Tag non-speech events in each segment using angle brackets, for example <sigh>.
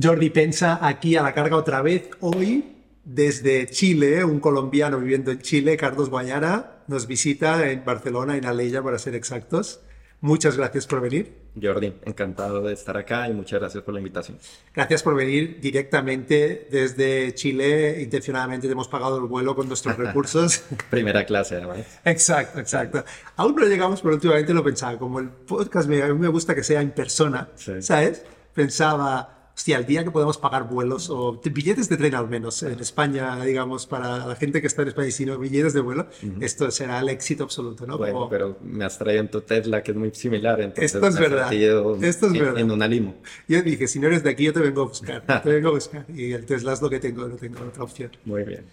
Jordi Pensa aquí a la carga otra vez. Hoy, desde Chile, un colombiano viviendo en Chile, Carlos Guayana, nos visita en Barcelona, en Aleya, para ser exactos. Muchas gracias por venir. Jordi, encantado de estar acá y muchas gracias por la invitación. Gracias por venir directamente desde Chile. Intencionadamente te hemos pagado el vuelo con nuestros <laughs> recursos. Primera clase, además. Exacto, exacto. Aún no llegamos, pero últimamente lo pensaba. Como el podcast me, a mí me gusta que sea en persona, Sí. ¿sabes? Pensaba, hostia, el día que podemos pagar vuelos o billetes de tren al menos en España, digamos, para la gente que está en España y si no, billetes de vuelo, esto será el éxito absoluto, ¿no? Bueno, Como- pero me has traído en tu Tesla, que es muy similar, entonces Esto es me verdad. Esto es en, verdad. en una limo. Yo dije, si no eres de aquí, yo te vengo a buscar, te <laughs> vengo a buscar. Y el Tesla es lo que tengo, no tengo otra opción. Muy bien.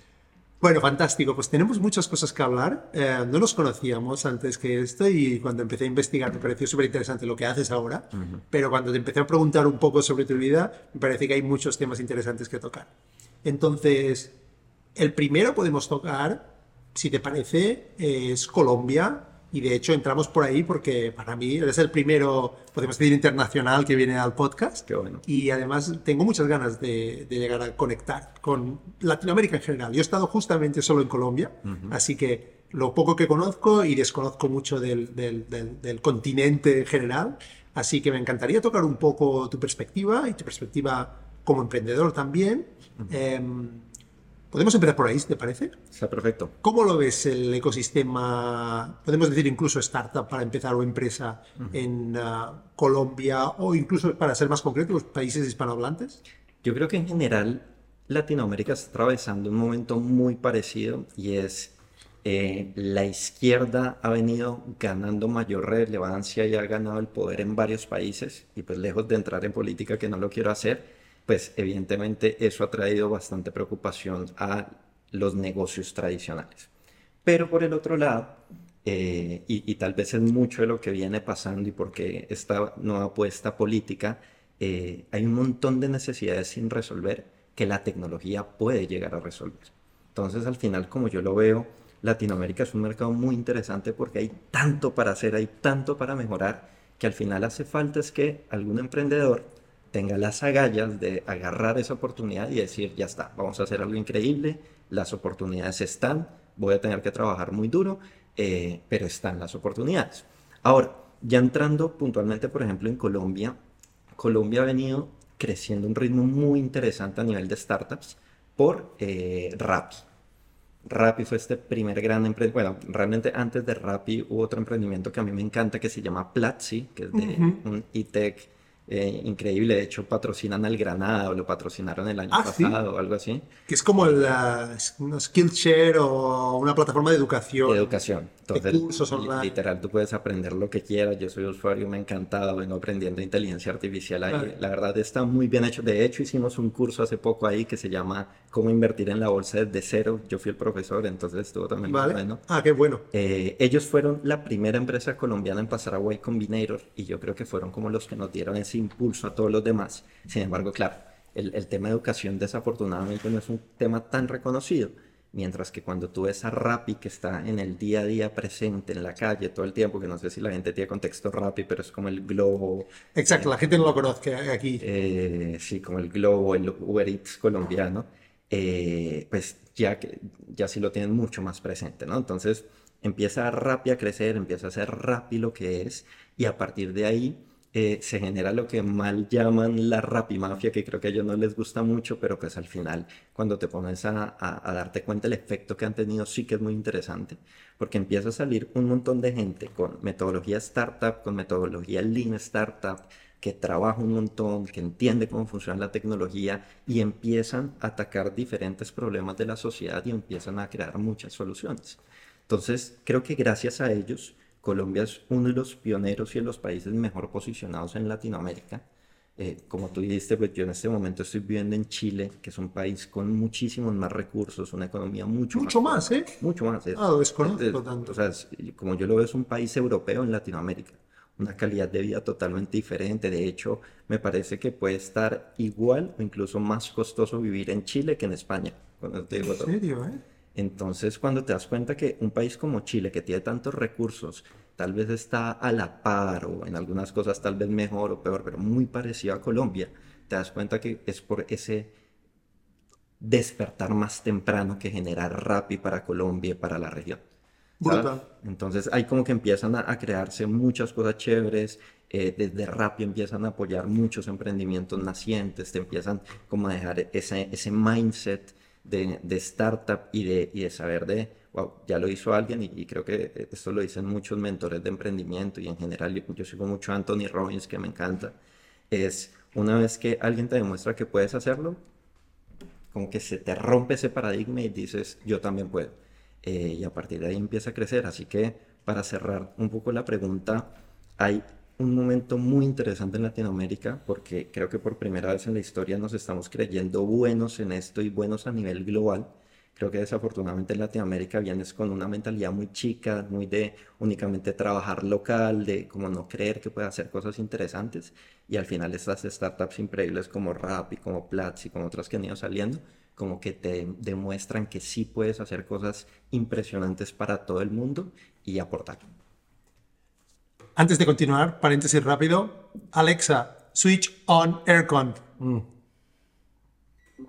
Bueno, fantástico. Pues tenemos muchas cosas que hablar. Eh, no nos conocíamos antes que esto y cuando empecé a investigar me pareció súper interesante lo que haces ahora. Pero cuando te empecé a preguntar un poco sobre tu vida, me parece que hay muchos temas interesantes que tocar. Entonces, el primero podemos tocar, si te parece, es Colombia. Y de hecho entramos por ahí porque para mí eres el primero, podemos decir, internacional que viene al podcast. Qué bueno. Y además tengo muchas ganas de, de llegar a conectar con Latinoamérica en general. Yo he estado justamente solo en Colombia, así que lo poco que conozco y desconozco mucho del, del- del- del continente en general. Así que me encantaría tocar un poco tu perspectiva y tu perspectiva como emprendedor también. Em, Podemos empezar por ahí, te parece. Está perfecto. ¿Cómo lo ves el ecosistema, podemos decir incluso startup para empezar o empresa en ah, Colombia o incluso para ser más concreto los países hispanohablantes? Yo creo que en general Latinoamérica está atravesando un momento muy parecido y es eh, la izquierda ha venido ganando mayor relevancia y ha ganado el poder en varios países y pues lejos de entrar en política que no lo quiero hacer, pues evidentemente eso ha traído bastante preocupación a los negocios tradicionales. Pero por el otro lado, eh, y, tal vez es mucho de lo que viene pasando y porque esta nueva apuesta política, eh, hay un montón de necesidades sin resolver que la tecnología puede llegar a resolver. Entonces, al final, como yo lo veo, Latinoamérica es un mercado muy interesante porque hay tanto para hacer, hay tanto para mejorar, que al final hace falta es que algún emprendedor tenga las agallas de agarrar esa oportunidad y decir, ya está, vamos a hacer algo increíble, las oportunidades están, voy a tener que trabajar muy duro, eh, pero están las oportunidades. Ahora, ya entrando puntualmente, por ejemplo, en Colombia, Colombia ha venido creciendo a un ritmo muy interesante a nivel de startups por eh, Rappi. Rappi fue este primer gran emprendimiento. Bueno, realmente antes de Rappi hubo otro emprendimiento que a mí me encanta que se llama Platzi, que es de un e-tech eh, increíble. De hecho, patrocinan al Granada o lo patrocinaron el año Ah, ¿sí? pasado o algo así. Que es como la una Skillshare o una plataforma de educación. De educación. Entonces, cursos li- online. literal, tú puedes aprender lo que quieras. Yo soy usuario, me ha encantado, vengo aprendiendo inteligencia artificial ahí. Vale. La verdad está muy bien hecho. De hecho, hicimos un curso hace poco ahí que se llama Cómo invertir en la bolsa desde cero. Yo fui el profesor, entonces estuvo también muy ¿Vale? bueno. Ah, qué bueno. Eh, ellos fueron la primera empresa colombiana en pasar a Y Combinator y yo creo que fueron como los que nos dieron ese impulso a todos los demás. Sin embargo, claro, el, el tema de educación desafortunadamente no es un tema tan reconocido. Mientras que cuando tú ves a Rappi que está en el día a día presente en la calle todo el tiempo, que no sé si la gente tiene contexto Rappi, pero es como el Globo, Exacto, la gente no lo conoce aquí. eh, sí, como el Globo, el Uber Eats colombiano, eh, pues ya, ya sí lo tienen mucho más presente, ¿no? Entonces empieza Rappi a crecer, empieza a ser Rappi lo que es, y a partir de ahí eh, se genera lo que mal llaman la Rappi Mafia, que creo que a ellos no les gusta mucho, pero pues al final, cuando te pones a darte cuenta el efecto que han tenido, sí que es muy interesante, porque empieza a salir un montón de gente con metodología startup, con metodología lean startup, que trabaja un montón, que entiende cómo funciona la tecnología y empiezan a atacar diferentes problemas de la sociedad y empiezan a crear muchas soluciones. Entonces, creo que gracias a ellos, Colombia es uno de los pioneros y de los países mejor posicionados en Latinoamérica. Eh, como tú dijiste, pues yo en este momento estoy viviendo en Chile, que es un país con muchísimos más recursos, una economía mucho, Mucho más, ¿eh? mucho más. Es, Ah, lo desconozco es- tanto. O sea, es- como yo lo veo, es un país europeo en Latinoamérica. Una calidad de vida totalmente diferente. De hecho, me parece que puede estar igual o incluso más costoso vivir en Chile que en España. Eso te digo ¿En serio, eh? Entonces, cuando te das cuenta que un país como Chile, que tiene tantos recursos, tal vez está a la par o en algunas cosas tal vez mejor o peor, pero muy parecido a Colombia, te das cuenta que es por ese despertar más temprano que generar Rappi para Colombia y para la región. Entonces ahí como que empiezan a, crearse muchas cosas chéveres, eh, desde Rappi empiezan a apoyar muchos emprendimientos nacientes, te empiezan como a dejar ese, ese mindset de, de startup y de, y de saber de, wow, ya lo hizo alguien y, creo que esto lo dicen muchos mentores de emprendimiento y en general yo, yo sigo mucho a Anthony Robbins que me encanta, es una vez que alguien te demuestra que puedes hacerlo, como que se te rompe ese paradigma y dices, yo también puedo. Eh, y a partir de ahí empieza a crecer. Así que para cerrar un poco la pregunta, hay un momento muy interesante en Latinoamérica porque creo que por primera vez en la historia nos estamos creyendo buenos en esto y buenos a nivel global. Creo que desafortunadamente en Latinoamérica vienes con una mentalidad muy chica, muy de únicamente trabajar local, de como no creer que puede hacer cosas interesantes. Y al final estas startups increíbles como Rappi, como Platzi, como otras que han ido saliendo, como que te demuestran que sí puedes hacer cosas impresionantes para todo el mundo y aportar. Antes de continuar, paréntesis rápido. Alexa, switch on aircon. Mm.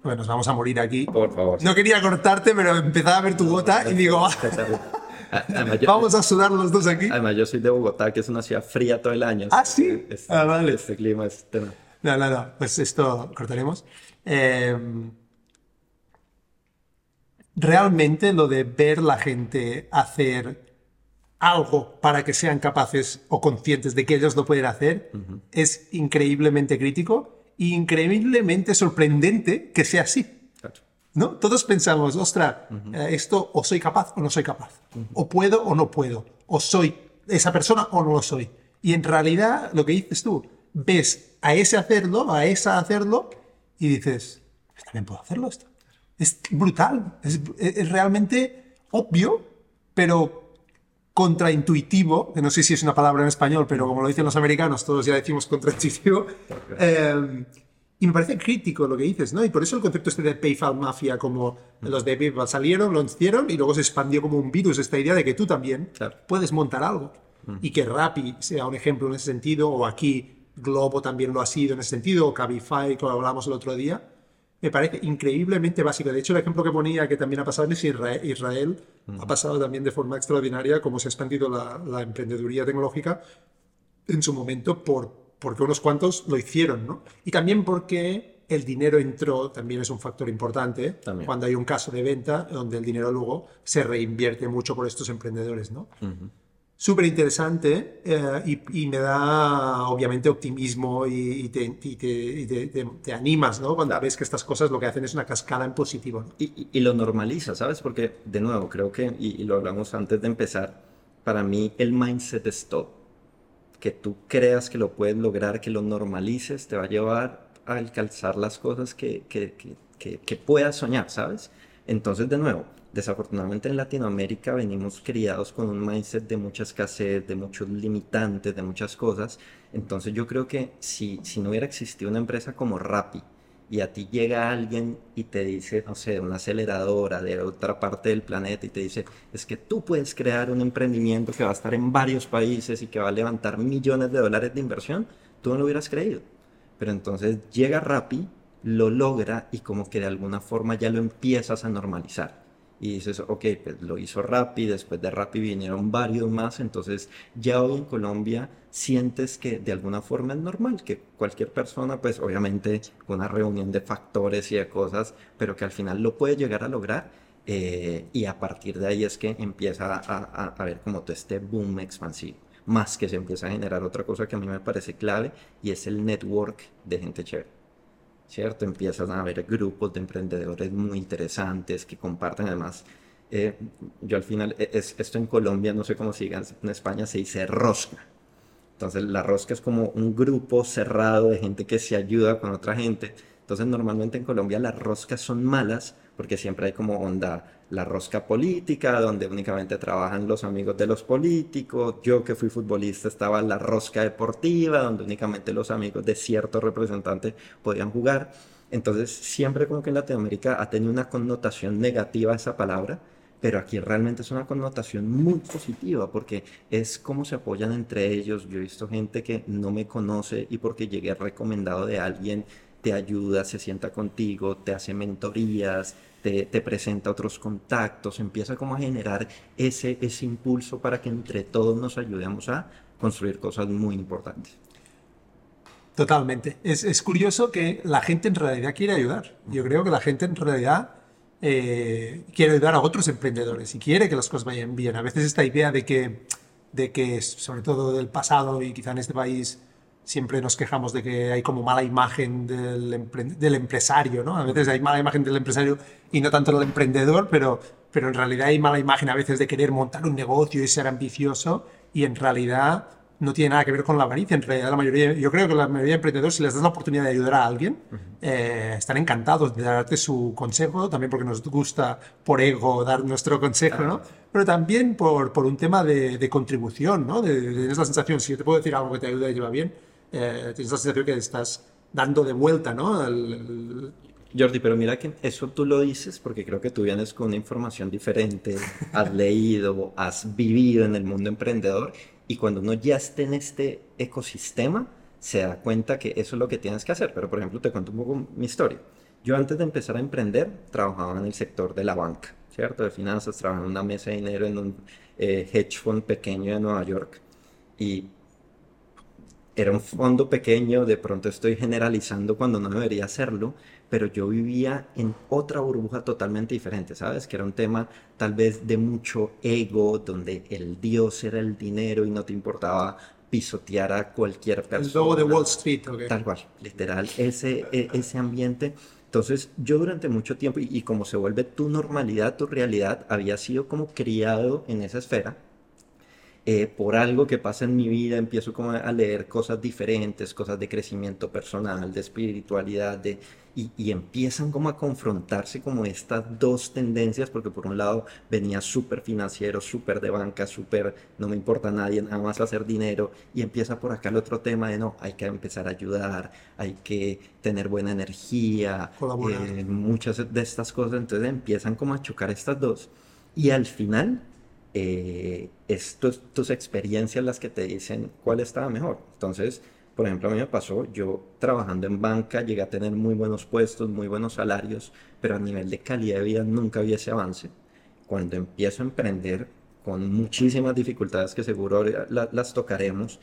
Bueno, nos vamos a morir aquí. Por favor. No quería cortarte, pero empezaba a ver tu gota y digo, <laughs> <laughs> vamos a sudar los dos aquí. Además, yo soy de Bogotá, que es una ciudad fría todo el año. Ah, sí. Este, ah, vale. Este clima es... No, no, no. Pues esto cortaremos. Eh, realmente lo de ver la gente hacer algo para que sean capaces o conscientes de que ellos lo pueden hacer es increíblemente crítico e increíblemente sorprendente que sea así. ¿No? Todos pensamos, ostras, eh, esto o soy capaz o no soy capaz, o puedo o no puedo, o soy esa persona o no lo soy. Y en realidad, lo que dices tú, ves a ese hacerlo, a esa hacerlo, y dices, también puedo hacerlo esto es brutal, es, realmente obvio, pero contraintuitivo, que no sé si es una palabra en español, pero como lo dicen los americanos, todos ya decimos contraintuitivo. <laughs> Eh, y me parece crítico lo que dices, ¿no? Y por eso el concepto este de PayPal Mafia, como los de PayPal salieron, lo hicieron y luego se expandió como un virus esta idea de que tú también puedes montar algo. Y que Rappi sea un ejemplo en ese sentido, o aquí Globo también lo ha sido en ese sentido, o Cabify, como hablamos el otro día me parece increíblemente básico. De hecho, el ejemplo que ponía, que también ha pasado en Israel, Israel ha pasado también de forma extraordinaria cómo se ha expandido la, emprendeduría tecnológica en su momento por, porque unos cuantos lo hicieron, ¿no? Y también porque el dinero entró, también es un factor importante, cuando hay un caso de venta donde el dinero luego se reinvierte mucho por estos emprendedores, ¿no? Súper interesante eh, y, me da obviamente optimismo y, te, animas, ¿no? Cuando ves que estas cosas lo que hacen es una cascada en positivo. Y, lo normaliza, ¿sabes? Porque, de nuevo, creo que, y, lo hablamos antes de empezar, para mí el mindset es todo. Que tú creas que lo puedes lograr, que lo normalices, te va a llevar a alcanzar las cosas que, que, que, que puedas soñar, ¿sabes? Entonces, de nuevo, desafortunadamente en Latinoamérica venimos criados con un mindset de mucha escasez, de muchos limitantes, de muchas cosas. Entonces yo creo que si, si no hubiera existido una empresa como Rappi y a ti llega alguien y te dice, no sé, una aceleradora de otra parte del planeta y te dice, es que tú puedes crear un emprendimiento que va a estar en varios países y que va a levantar millones de dólares de inversión, tú no lo hubieras creído. Pero entonces llega Rappi, lo logra y como que de alguna forma ya lo empiezas a normalizar y dices, ok, pues lo hizo Rappi, después de Rappi vinieron varios más, entonces ya hoy en Colombia sientes que de alguna forma es normal, que cualquier persona, pues obviamente una reunión de factores y de cosas, pero que al final lo puede llegar a lograr eh, y a partir de ahí es que empieza a, a, ver como todo este boom expansivo, más que se empieza a generar otra cosa que a mí me parece clave y es el network de gente chévere. ¿Cierto? Empiezan a haber grupos de emprendedores muy interesantes que comparten además. Eh, yo al final, e, es, esto en Colombia, no sé cómo sigan, en España se dice rosca. Entonces la rosca es como un grupo cerrado de gente que se ayuda con otra gente. Entonces normalmente en Colombia las roscas son malas porque siempre hay como onda la rosca política, donde únicamente trabajan los amigos de los políticos. Yo que fui futbolista estaba la rosca deportiva, donde únicamente los amigos de cierto representante podían jugar. Entonces siempre como que en Latinoamérica ha tenido una connotación negativa esa palabra, pero aquí realmente es una connotación muy positiva porque es como se apoyan entre ellos. Yo he visto gente que no me conoce y porque llegué recomendado de alguien te ayuda, se sienta contigo, te hace mentorías, te, te, presenta otros contactos, empieza como a generar ese, ese impulso para que entre todos nos ayudemos a construir cosas muy importantes. Totalmente. Es, es curioso que la gente en realidad quiere ayudar. Yo creo que la gente en realidad eh, quiere ayudar a otros emprendedores y quiere que las cosas vayan bien. A veces esta idea de que, de que, sobre todo del pasado y quizá en este país, siempre nos quejamos de que hay como mala imagen del, del empresario, ¿no? A veces hay mala imagen del empresario y no tanto del emprendedor, pero, pero en realidad hay mala imagen a veces de querer montar un negocio y ser ambicioso y en realidad no tiene nada que ver con la avaricia. En realidad, la mayoría, yo creo que la mayoría de emprendedores, si les das la oportunidad de ayudar a alguien, eh, están encantados de darte su consejo, también porque nos gusta por ego dar nuestro consejo, ¿no? Pero también por, por un tema de, de contribución, ¿no? De, tienes la sensación, si yo te puedo decir algo que te ayuda y lleva bien, eh, tienes la sensación que estás dando de vuelta, ¿no? Jordi, pero mira que eso tú lo dices porque creo que tú vienes con una información diferente, <laughs> has leído, has vivido en el mundo emprendedor y cuando uno ya esté en este ecosistema, se da cuenta que eso es lo que tienes que hacer. Pero, por ejemplo, te cuento un poco mi historia. Yo antes de empezar a emprender, trabajaba en el sector de la banca, ¿cierto? De finanzas, trabajaba en una mesa de dinero en un eh, hedge fund pequeño de Nueva York. Y era un fondo pequeño, de pronto estoy generalizando cuando no debería hacerlo, pero yo vivía en otra burbuja totalmente diferente, ¿sabes? Que era un tema tal vez de mucho ego, donde el dios era el dinero y no te importaba pisotear a cualquier persona. El logo de Wall Street. Tal cual, literal, ese, e, ese ambiente. Entonces, yo durante mucho tiempo, y, y como se vuelve tu normalidad, tu realidad, había sido como criado en esa esfera eh, por algo que pasa en mi vida, empiezo como a leer cosas diferentes, cosas de crecimiento personal, de espiritualidad, de, y, y empiezan como a confrontarse como estas dos tendencias, porque por un lado venía súper financiero, súper de banca, súper no me importa a nadie, nada más hacer dinero, y empieza por acá el otro tema de no, hay que empezar a ayudar, hay que tener buena energía, eh, muchas de estas cosas, entonces empiezan como a chocar estas dos, y al final eh, tus, experiencias las que te dicen cuál estaba mejor. Entonces, por ejemplo, a mí me pasó, yo trabajando en banca llegué a tener muy buenos puestos, muy buenos salarios, pero a nivel de calidad de vida nunca había ese avance. Cuando empiezo a emprender, con muchísimas dificultades que seguro la, las tocaremos,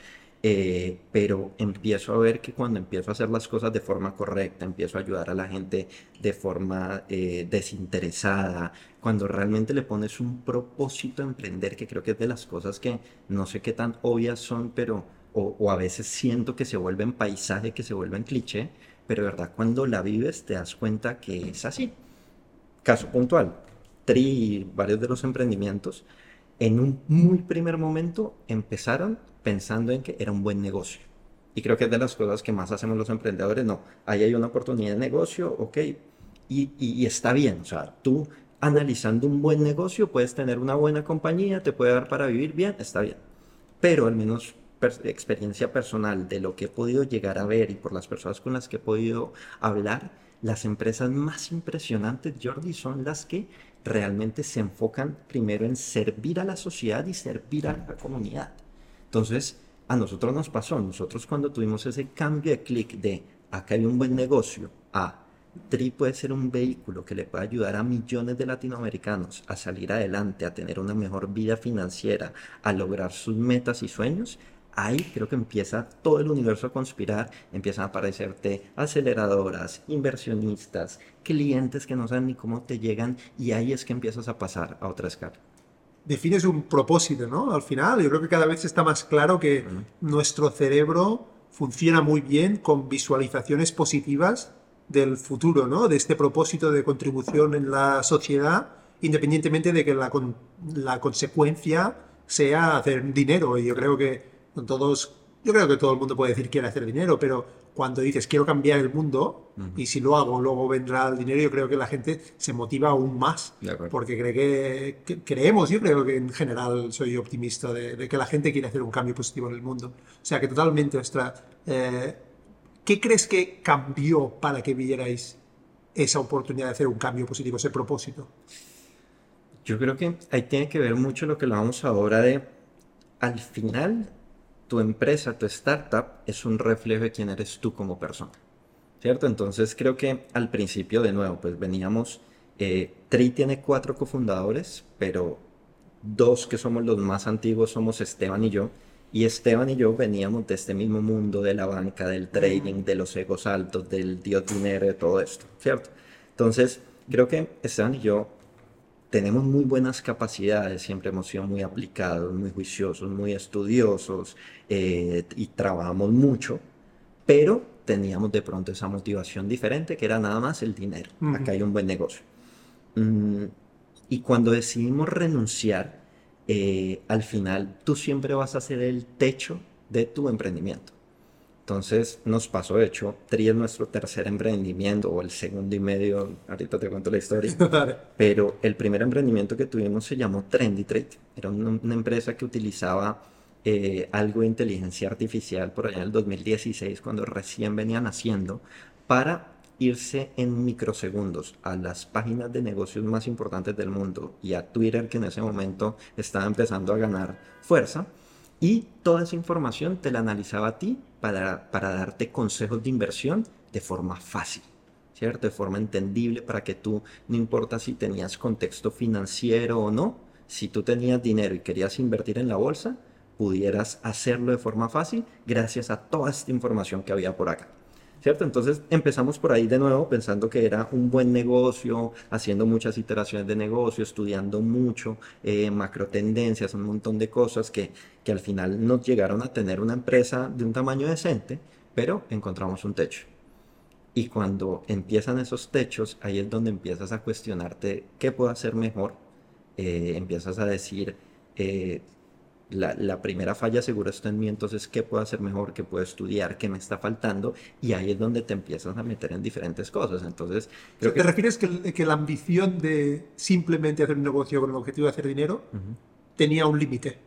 eh, pero empiezo a ver que cuando empiezo a hacer las cosas de forma correcta, empiezo a ayudar a la gente de forma eh, desinteresada, cuando realmente le pones un propósito a emprender, que creo que es de las cosas que no sé qué tan obvias son, pero o, o a veces siento que se vuelven paisaje, que se vuelven cliché, pero de verdad cuando la vives te das cuenta que es así. Caso puntual, Tri y varios de los emprendimientos, en un muy primer momento empezaron pensando en que era un buen negocio. Y creo que es de las cosas que más hacemos los emprendedores. No, ahí hay una oportunidad de negocio, ok, y, y, está bien. O sea, tú analizando un buen negocio puedes tener una buena compañía, te puede dar para vivir bien, está bien. Pero al menos per experiencia personal de lo que he podido llegar a ver y por las personas con las que he podido hablar, las empresas más impresionantes, Jordi, son las que realmente se enfocan primero en servir a la sociedad y servir a la comunidad. Entonces, a nosotros nos pasó, nosotros cuando tuvimos ese cambio de clic de acá hay un buen negocio, a TRI puede ser un vehículo que le puede ayudar a millones de latinoamericanos a salir adelante, a tener una mejor vida financiera, a lograr sus metas y sueños, ahí creo que empieza todo el universo a conspirar, empiezan a aparecerte aceleradoras, inversionistas, clientes que no saben ni cómo te llegan y ahí es que empiezas a pasar a otra escala defines un propósito, ¿no? Al final, yo creo que cada vez está más claro que nuestro cerebro funciona muy bien con visualizaciones positivas del futuro, ¿no? De este propósito de contribución en la sociedad, independientemente de que la, con, la consecuencia sea hacer dinero. Y yo creo que todos, yo creo que todo el mundo puede decir quiere hacer dinero, pero cuando dices quiero cambiar el mundo uh -huh. y si lo hago luego vendrá el dinero, yo creo que la gente se motiva aún más porque cree que, que, creemos, yo creo que en general soy optimista de, de, que la gente quiere hacer un cambio positivo en el mundo. O sea que totalmente, nuestra, eh, ¿qué crees que cambió para que vierais esa oportunidad de hacer un cambio positivo, ese propósito? Yo creo que ahí tiene que ver mucho lo que hablamos ahora de, al final, tu empresa, tu startup, es un reflejo de quién eres tú como persona. ¿cierto? Entonces creo que al principio, de nuevo, pues veníamos, eh, Tri tiene cuatro cofundadores, pero dos que somos los más antiguos somos Esteban y yo, y Esteban y yo veníamos de este mismo mundo de la banca, del trading, de los egos altos, del dios dinero, de todo esto, ¿cierto? Entonces, creo que Esteban y yo tenemos muy buenas capacidades, siempre hemos sido muy aplicados, muy juiciosos, muy estudiosos eh, y trabajamos mucho, pero teníamos de pronto esa motivación diferente que era nada más el dinero. Acá hay un buen negocio. Mm, y cuando decidimos renunciar, eh, al final tú siempre vas a ser el techo de tu emprendimiento. Entonces nos pasó, de hecho, Tri es nuestro tercer emprendimiento o el segundo y medio, ahorita te cuento la historia, <laughs> pero el primer emprendimiento que tuvimos se llamó Trendy Trade. Era una, empresa que utilizaba eh, algo de inteligencia artificial por allá en el 2016, cuando recién venían haciendo, para irse en microsegundos a las páginas de negocios más importantes del mundo y a Twitter que en ese momento estaba empezando a ganar fuerza. Y toda esa información te la analizaba a ti para, darte consejos de inversión de forma fácil. ¿cierto? De forma entendible para que tú, no importa si tenías contexto financiero o no, si tú tenías dinero y querías invertir en la bolsa, pudieras hacerlo de forma fácil gracias a toda esta información que había por acá. ¿Cierto? Entonces empezamos por ahí de nuevo pensando que era un buen negocio, haciendo muchas iteraciones de negocio, estudiando mucho, eh, macro tendencias, un montón de cosas que, que al final nos llegaron a tener una empresa de un tamaño decente, pero encontramos un techo. Y cuando empiezan esos techos, ahí es donde empiezas a cuestionarte qué puedo hacer mejor. Eh, empiezas a decir, eh, la, primera falla seguro está en mí, entonces, ¿qué puedo hacer mejor? ¿Qué puedo estudiar? ¿Qué me está faltando? Y ahí es donde te empiezas a meter en diferentes cosas. Entonces, creo ¿Te refieres que, que, la ambición de simplemente hacer un negocio con el objetivo de hacer dinero tenía un límite?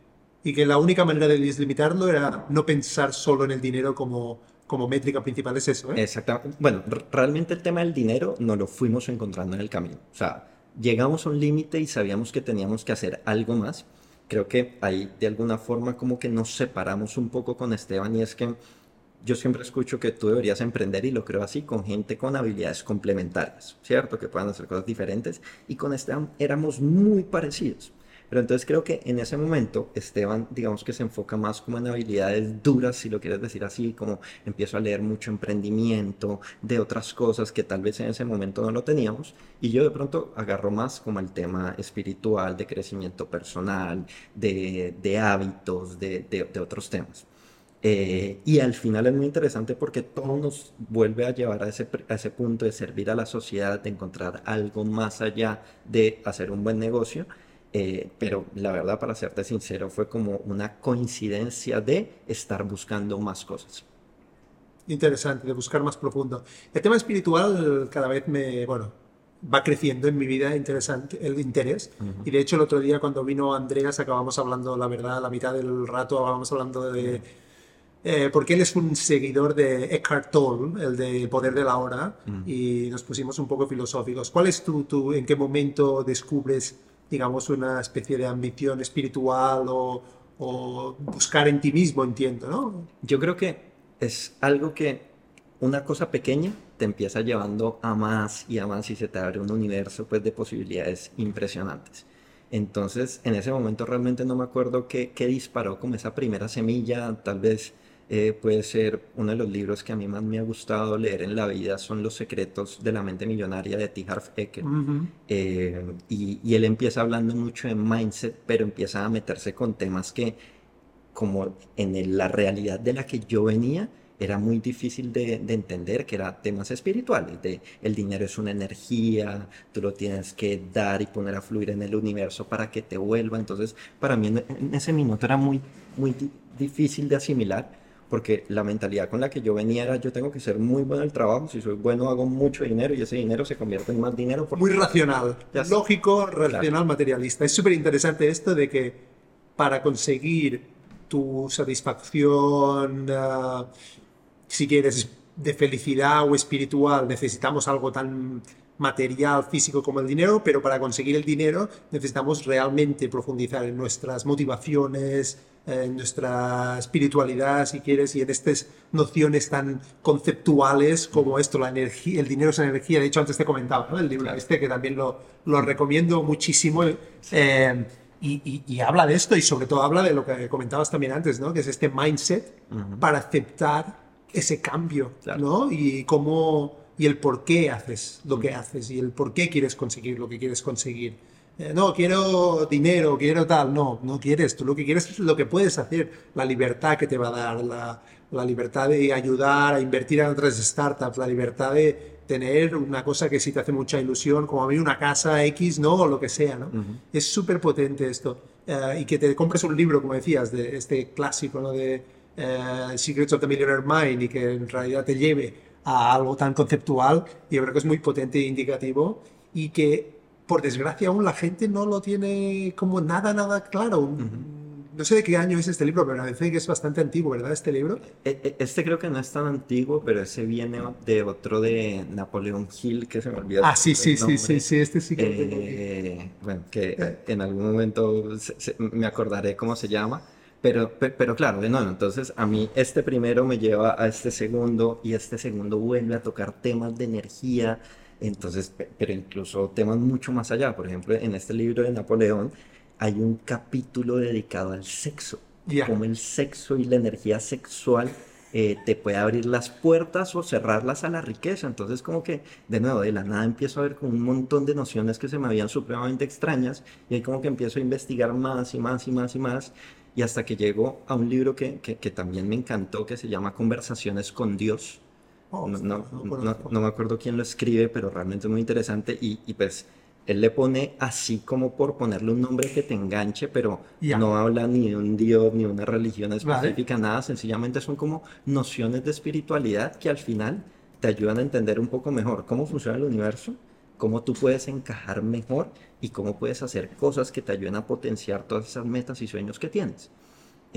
Y que la única manera de deslimitarlo era no pensar solo en el dinero como, como métrica principal, es eso. ¿eh? Exactamente. Bueno, realmente el tema del dinero no lo fuimos encontrando en el camino. O sea, llegamos a un límite y sabíamos que teníamos que hacer algo más creo que ahí de alguna forma como que nos separamos un poco con Esteban y es que yo siempre escucho que tú deberías emprender y lo creo así con gente con habilidades complementarias, ¿cierto? Que puedan hacer cosas diferentes y con Esteban éramos muy parecidos. Pero entonces creo que en ese momento Esteban, digamos que se enfoca más como en habilidades duras, si lo quieres decir así, como empiezo a leer mucho emprendimiento, de otras cosas que tal vez en ese momento no lo teníamos. Y yo de pronto agarro más como el tema espiritual, de crecimiento personal, de, hábitos, de, otros temas. Eh, y al final es muy interesante porque todo nos vuelve a llevar a ese punto de servir a la sociedad, de encontrar algo más allá de hacer un buen negocio eh, pero la verdad, para serte sincero, fue como una coincidencia de estar buscando más cosas. Interesante, de buscar más profundo. El tema espiritual cada vez me, bueno, va creciendo en mi vida interesante el interés. Y de hecho el otro día cuando vino Andreas acabamos hablando, la verdad, la mitad del rato acabamos hablando de... Eh, porque él es un seguidor de Eckhart Tolle, el de Poder de la Hora, y nos pusimos un poco filosóficos. ¿Cuál es tu, tu, en qué momento descubres digamos, una especie de ambición espiritual o, buscar en ti mismo, entiendo, ¿no? Yo creo que es algo que una cosa pequeña te empieza llevando a más y a más y se te abre un universo pues, de posibilidades impresionantes. Entonces, en ese momento realmente no me acuerdo qué, qué disparó como esa primera semilla, tal vez eh, puede ser uno de los libros que a mí más me ha gustado leer en la vida son Los secretos de la mente millonaria de T. Harv Eker. Eh, y, él empieza hablando mucho de mindset, pero empieza a meterse con temas que, como en la realidad de la que yo venía, era muy difícil de, entender, que eran temas espirituales, de el dinero es una energía, tú lo tienes que dar y poner a fluir en el universo para que te vuelva. Entonces, para mí en, en ese minuto era muy, muy difícil de asimilar porque la mentalidad con la que yo venía era yo tengo que ser muy bueno en el trabajo, si soy bueno hago mucho dinero y ese dinero se convierte en más dinero. Muy racional, lógico, racional, materialista. Es súper interesante esto de que para conseguir tu satisfacción, ah, si quieres, de felicidad o espiritual, necesitamos algo tan material, físico como el dinero, pero para conseguir el dinero necesitamos realmente profundizar en nuestras motivaciones, en nuestra espiritualidad, si quieres, y en estas nociones tan conceptuales como esto, la energía, el dinero es energía. De hecho, antes te comentaba, ¿no? El libro este, que también lo, lo recomiendo muchísimo. Eh, y, y, habla de esto y sobre todo habla de lo que comentabas también antes, ¿no? Que es este mindset para aceptar ese cambio, ¿no? Y cómo y el por qué haces lo que haces y el por qué quieres conseguir lo que quieres conseguir. Eh, no, quiero dinero, quiero tal. No, no quieres. Tú lo que quieres es lo que puedes hacer, la libertad que te va a dar, la, la libertad de ayudar a invertir en otras startups, la libertad de tener una cosa que sí te hace mucha ilusión, como a mí una casa X, ¿no? O lo que sea, ¿no? Es súper potente esto. Eh, y que te compres un libro, como decías, de este clásico, ¿no? De uh, Secrets of the Millionaire Mind y que en realidad te lleve a algo tan conceptual, yo creo que es muy potente e indicativo y que, por desgracia, aún la gente no lo tiene como nada, nada claro. No sé de qué año es este libro, pero me parece que es bastante antiguo, ¿verdad? Este libro. E, e, este creo que no es tan antiguo, pero ese viene de otro de Napoleón Hill, que se me olvidó. Ah, sí, sí, sí, sí, sí, este sí que... Eh, bueno, que eh. en algún momento me acordaré cómo se llama. Pero, pero, claro, de nuevo, entonces a mí este primero me lleva a este segundo y este segundo vuelve a tocar temas de energía, entonces, pero incluso temas mucho más allá. Por ejemplo, en este libro de Napoleón, hay un capítulo dedicado al sexo, como el sexo y la energía sexual eh, te puede abrir las puertas o cerrarlas a la riqueza. Entonces, como que, de nuevo, de la nada empiezo a ver con un montón de nociones que se me habían supremamente extrañas y ahí como que empiezo a investigar más y más y más y más. Y hasta que llego a un libro que, que, también me encantó, que se llama Conversaciones con Dios. Oh, no, no, no, no, me acuerdo quién lo escribe, pero realmente es muy interesante. Y, y pues él le pone así como por ponerle un nombre que te enganche, pero no habla ni de un dios, ni de una religión específica, nada, sencillamente son como nociones de espiritualidad que al final te ayudan a entender un poco mejor cómo funciona el universo, cómo tú puedes encajar mejor y cómo puedes hacer cosas que te ayuden a potenciar todas esas metas y sueños que tienes.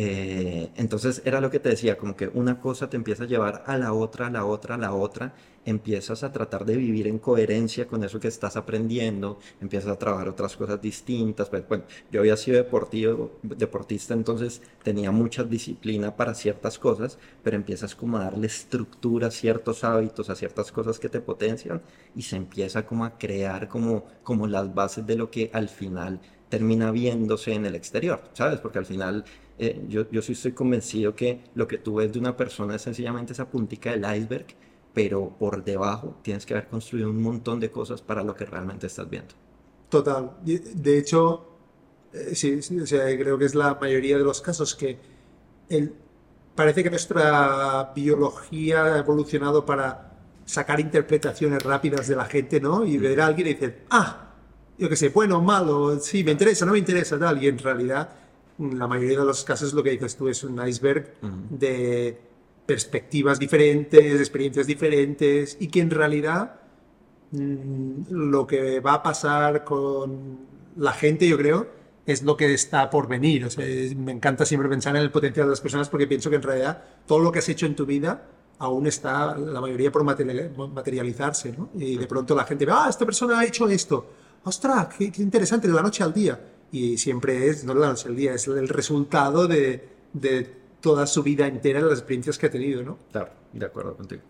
Eh, entonces era lo que te decía, como que una cosa te empieza a llevar a la otra, a la otra, a la otra, empiezas a tratar de vivir en coherencia con eso que estás aprendiendo, empiezas a trabajar otras cosas distintas. Pues, bueno, yo había sido deportivo, deportista, entonces tenía mucha disciplina para ciertas cosas, pero empiezas como a darle estructura a ciertos hábitos, a ciertas cosas que te potencian y se empieza como a crear como, como las bases de lo que al final termina viéndose en el exterior, ¿sabes? Porque al final eh, yo, yo sí estoy convencido que lo que tú ves de una persona es sencillamente esa puntica del iceberg, pero por debajo tienes que haber construido un montón de cosas para lo que realmente estás viendo. Total. De hecho, eh, sí, sí o sea, creo que es la mayoría de los casos que el, parece que nuestra biología ha evolucionado para sacar interpretaciones rápidas de la gente, ¿no? Y ver a alguien y decir, ah, yo qué sé, bueno, malo, sí, me interesa, no me interesa, tal. Y en realidad, la mayoría de los casos lo que dices tú es un iceberg de perspectivas diferentes, experiencias diferentes, y que en realidad mm, lo que va a pasar con la gente, yo creo, es lo que está por venir. O sea, me encanta siempre pensar en el potencial de las personas porque pienso que en realidad todo lo que has hecho en tu vida aún está la mayoría por materializarse, ¿no? Y de pronto la gente ve, ah, esta persona ha hecho esto ostras, qué, interesante, de la noche al día. Y siempre es, no de la noche al día, es el resultado de, de toda su vida entera, las experiencias que ha tenido, ¿no? Claro, de acuerdo contigo.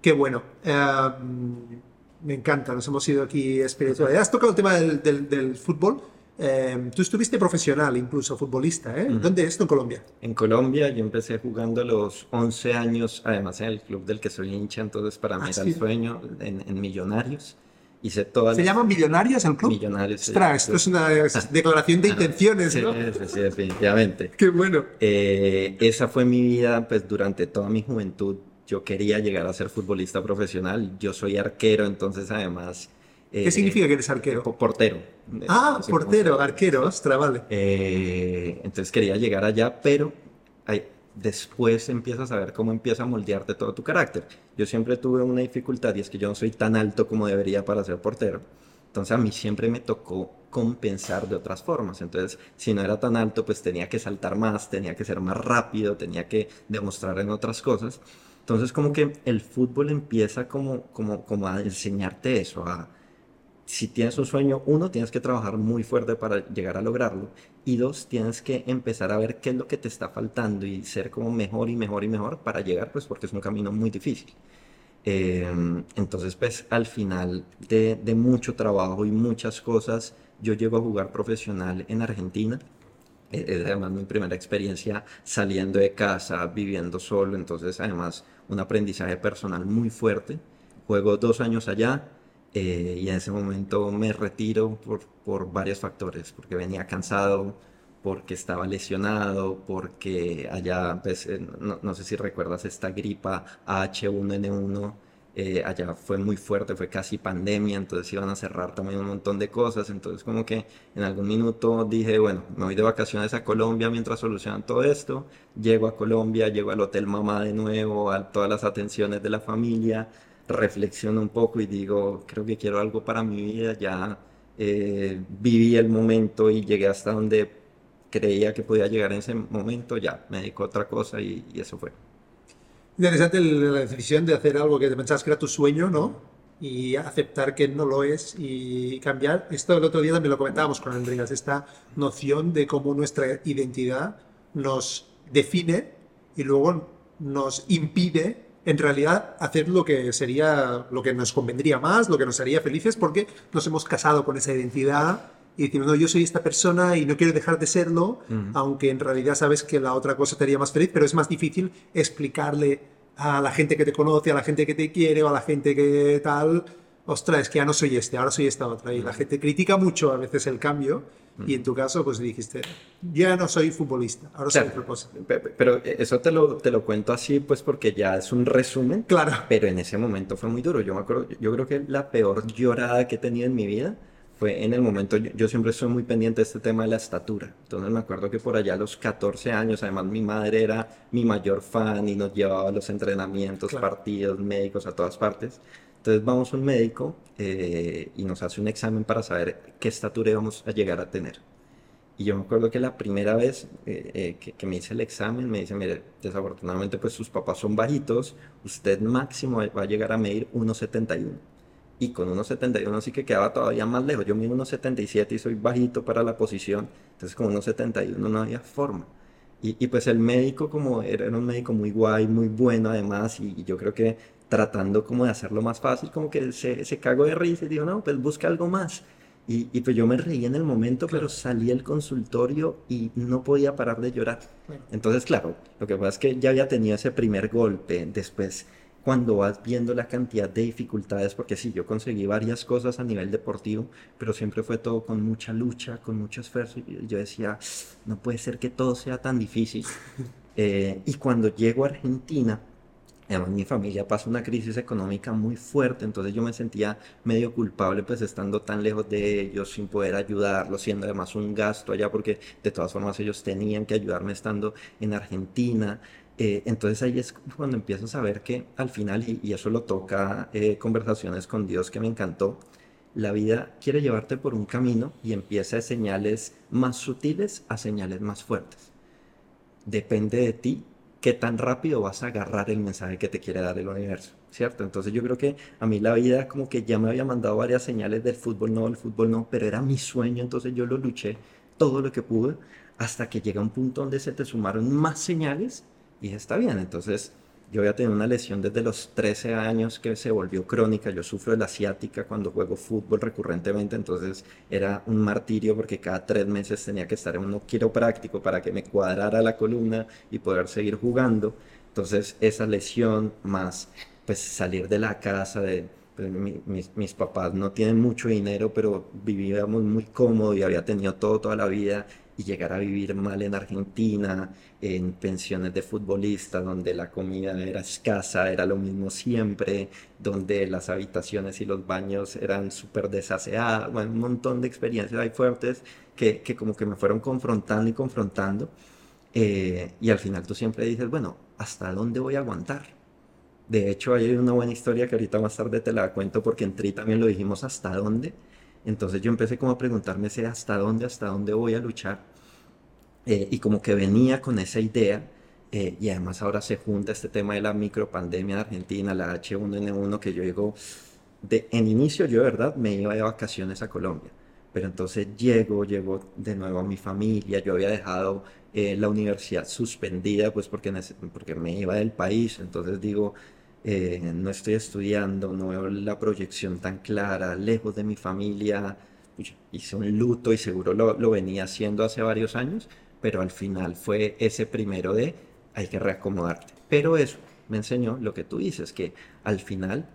Qué bueno. Em, me encanta, nos hemos ido aquí espiritual. Has tocado el tema del, del, fútbol. Em, tú estuviste profesional, incluso futbolista, ¿eh? ¿Dónde es ¿En Colombia? En Colombia, yo empecé jugando a los 11 años, además en el club del que soy hincha, entonces para mí ah, era el sueño en, en Millonarios. ¿Se llaman Millonarios el club? Millonarios. Ostras, esto es una <laughs> declaración de intenciones, ¿no? Sí, sí, definitivamente. Qué bueno. Eh, esa fue mi vida, pues durante toda mi juventud. Yo quería llegar a ser futbolista profesional. Yo soy arquero, entonces además... ¿Qué eh, significa que eres arquero? Portero. Ah, portero, arquero, ostras, vale. Eh, entonces quería llegar allá, pero hay, después empiezas a ver cómo empieza a moldearte todo tu carácter. Yo siempre tuve una dificultad y es que yo no soy tan alto como debería para ser portero. Entonces a mí siempre me tocó compensar de otras formas. Entonces, si no era tan alto, pues tenía que saltar más, tenía que ser más rápido, tenía que demostrar en otras cosas. Entonces, como que el fútbol empieza como, como, como a enseñarte eso, a, si tienes un sueño, uno, tienes que trabajar muy fuerte para llegar a lograrlo. Y dos, tienes que empezar a ver qué es lo que te está faltando y ser como mejor y mejor y mejor para llegar, pues porque es un camino muy difícil. Em, entonces, pues al final de, de, mucho trabajo y muchas cosas, yo llego a jugar profesional en Argentina. E, es además mi primera experiencia saliendo de casa, viviendo solo, entonces además un aprendizaje personal muy fuerte. Juego dos años allá, eh, y en ese momento me retiro por, por varios factores, porque venía cansado, porque estaba lesionado, porque allá, pues, eh, no, no, sé si recuerdas esta gripa H1N1, eh, allá fue muy fuerte, fue casi pandemia, entonces iban a cerrar también un montón de cosas, entonces como que en algún minuto dije, bueno, me voy de vacaciones a Colombia mientras solucionan todo esto, llego a Colombia, llego al Hotel Mamá de nuevo, a todas las atenciones de la familia, reflexiono un poco y digo, creo que quiero algo para mi vida, ya eh, viví el momento y llegué hasta donde creía que podía llegar en ese momento, ya me dedico a otra cosa y, eso fue. Interesante la decisión de hacer algo que pensabas que era tu sueño, ¿no? Y aceptar que no lo es y cambiar. Esto el otro día también lo comentábamos con Andreas, esta noción de cómo nuestra identidad nos define y luego nos impide en realidad hacer lo que sería, lo que nos convendría más, lo que nos haría felices, porque nos hemos casado con esa identidad y decimos, no, yo soy esta persona y no quiero dejar de serlo, aunque en realidad sabes que la otra cosa te haría más feliz, pero es más difícil explicarle a la gente que te conoce, a la gente que te quiere o a la gente que tal, ostras, es que ya no soy este, ahora soy esta otra. Y la gente critica mucho a veces el cambio y en tu caso, pues dijiste, ya no soy futbolista, ahora soy propósito. Pero eso te lo, te lo cuento así, pues porque ya es un resumen. Claro. Pero en ese momento fue muy duro. Yo me acuerdo, yo creo que la peor llorada que he tenido en mi vida fue en el momento, yo, siempre soy muy pendiente de este tema de la estatura. Entonces me acuerdo que por allá a los 14 años, además mi madre era mi mayor fan y nos llevaba a los entrenamientos, partidos, médicos, a todas partes. Entonces vamos a un médico eh, y nos hace un examen para saber qué estatura íbamos a llegar a tener. Y yo me acuerdo que la primera vez eh, eh, que, que, me hice el examen me dice, mire, desafortunadamente pues sus papás son bajitos, usted máximo va a llegar a medir 1,71. Y con 1,71 sí que quedaba todavía más lejos. Yo mido 1,77 y soy bajito para la posición, entonces con 1,71 no había forma. Y, y, pues el médico como era, era, un médico muy guay, muy bueno además, y, y yo creo que tratando como de hacerlo más fácil, como que se, se cagó de risa y dijo, no, pues busca algo más. Y, y, pues yo me reí en el momento, pero salí del consultorio y no podía parar de llorar. Entonces, claro, lo que pasa es que ya había tenido ese primer golpe. Después, cuando vas viendo la cantidad de dificultades, porque sí, yo conseguí varias cosas a nivel deportivo, pero siempre fue todo con mucha lucha, con mucho esfuerzo. Y yo decía, no puede ser que todo sea tan difícil. <laughs> Eh, y cuando llego a Argentina, Además, mi familia pasa una crisis económica muy fuerte, entonces yo me sentía medio culpable pues estando tan lejos de ellos, sin poder ayudarlos, siendo además un gasto allá, porque de todas formas ellos tenían que ayudarme estando en Argentina. Eh, entonces ahí es cuando empiezo a saber que al final, y, eso lo toca eh, conversaciones con Dios que me encantó, la vida quiere llevarte por un camino y empieza de señales más sutiles a señales más fuertes. Depende de ti qué tan rápido vas a agarrar el mensaje que te quiere dar el universo, ¿cierto? Entonces yo creo que a mí la vida como que ya me había mandado varias señales del fútbol no, del fútbol no, pero era mi sueño, entonces yo lo luché todo lo que pude hasta que llega un punto donde se te sumaron más señales y está bien, entonces yo había tenido una lesión desde los 13 años que se volvió crónica. Yo sufro de la asiática cuando juego fútbol recurrentemente, entonces era un martirio porque cada tres meses tenía que estar en un quiropráctico para que me cuadrara la columna y poder seguir jugando. Entonces esa lesión más pues salir de la casa de pues, mis, mis, papás no tienen mucho dinero, pero vivíamos muy cómodo y había tenido todo toda la vida y llegar a vivir mal en Argentina, en pensiones de futbolistas, donde la comida era escasa, era lo mismo siempre, donde las habitaciones y los baños eran súper desaseadas, bueno, un montón de experiencias ahí fuertes que, que como que me fueron confrontando y confrontando. Eh, y al final tú siempre dices, bueno, ¿hasta dónde voy a aguantar? De hecho, hay una buena historia que ahorita más tarde te la cuento porque en Tri también lo dijimos hasta dónde. Entonces yo empecé como a preguntarme hasta dónde, hasta dónde voy a luchar. Eh, y como que venía con esa idea. Eh, y además ahora se junta este tema de la micropandemia de Argentina, la H1N1, que yo digo, de, en inicio yo de verdad me iba de vacaciones a Colombia, pero entonces llego, llego de nuevo a mi familia, yo había dejado eh, la universidad suspendida pues porque me iba del país, entonces digo, eh, no estoy estudiando, no veo la proyección tan clara, lejos de mi familia, hice un luto y seguro lo, lo venía haciendo hace varios años, pero al final fue ese primero de hay que reacomodarte. Pero eso me enseñó lo que tú dices, que al final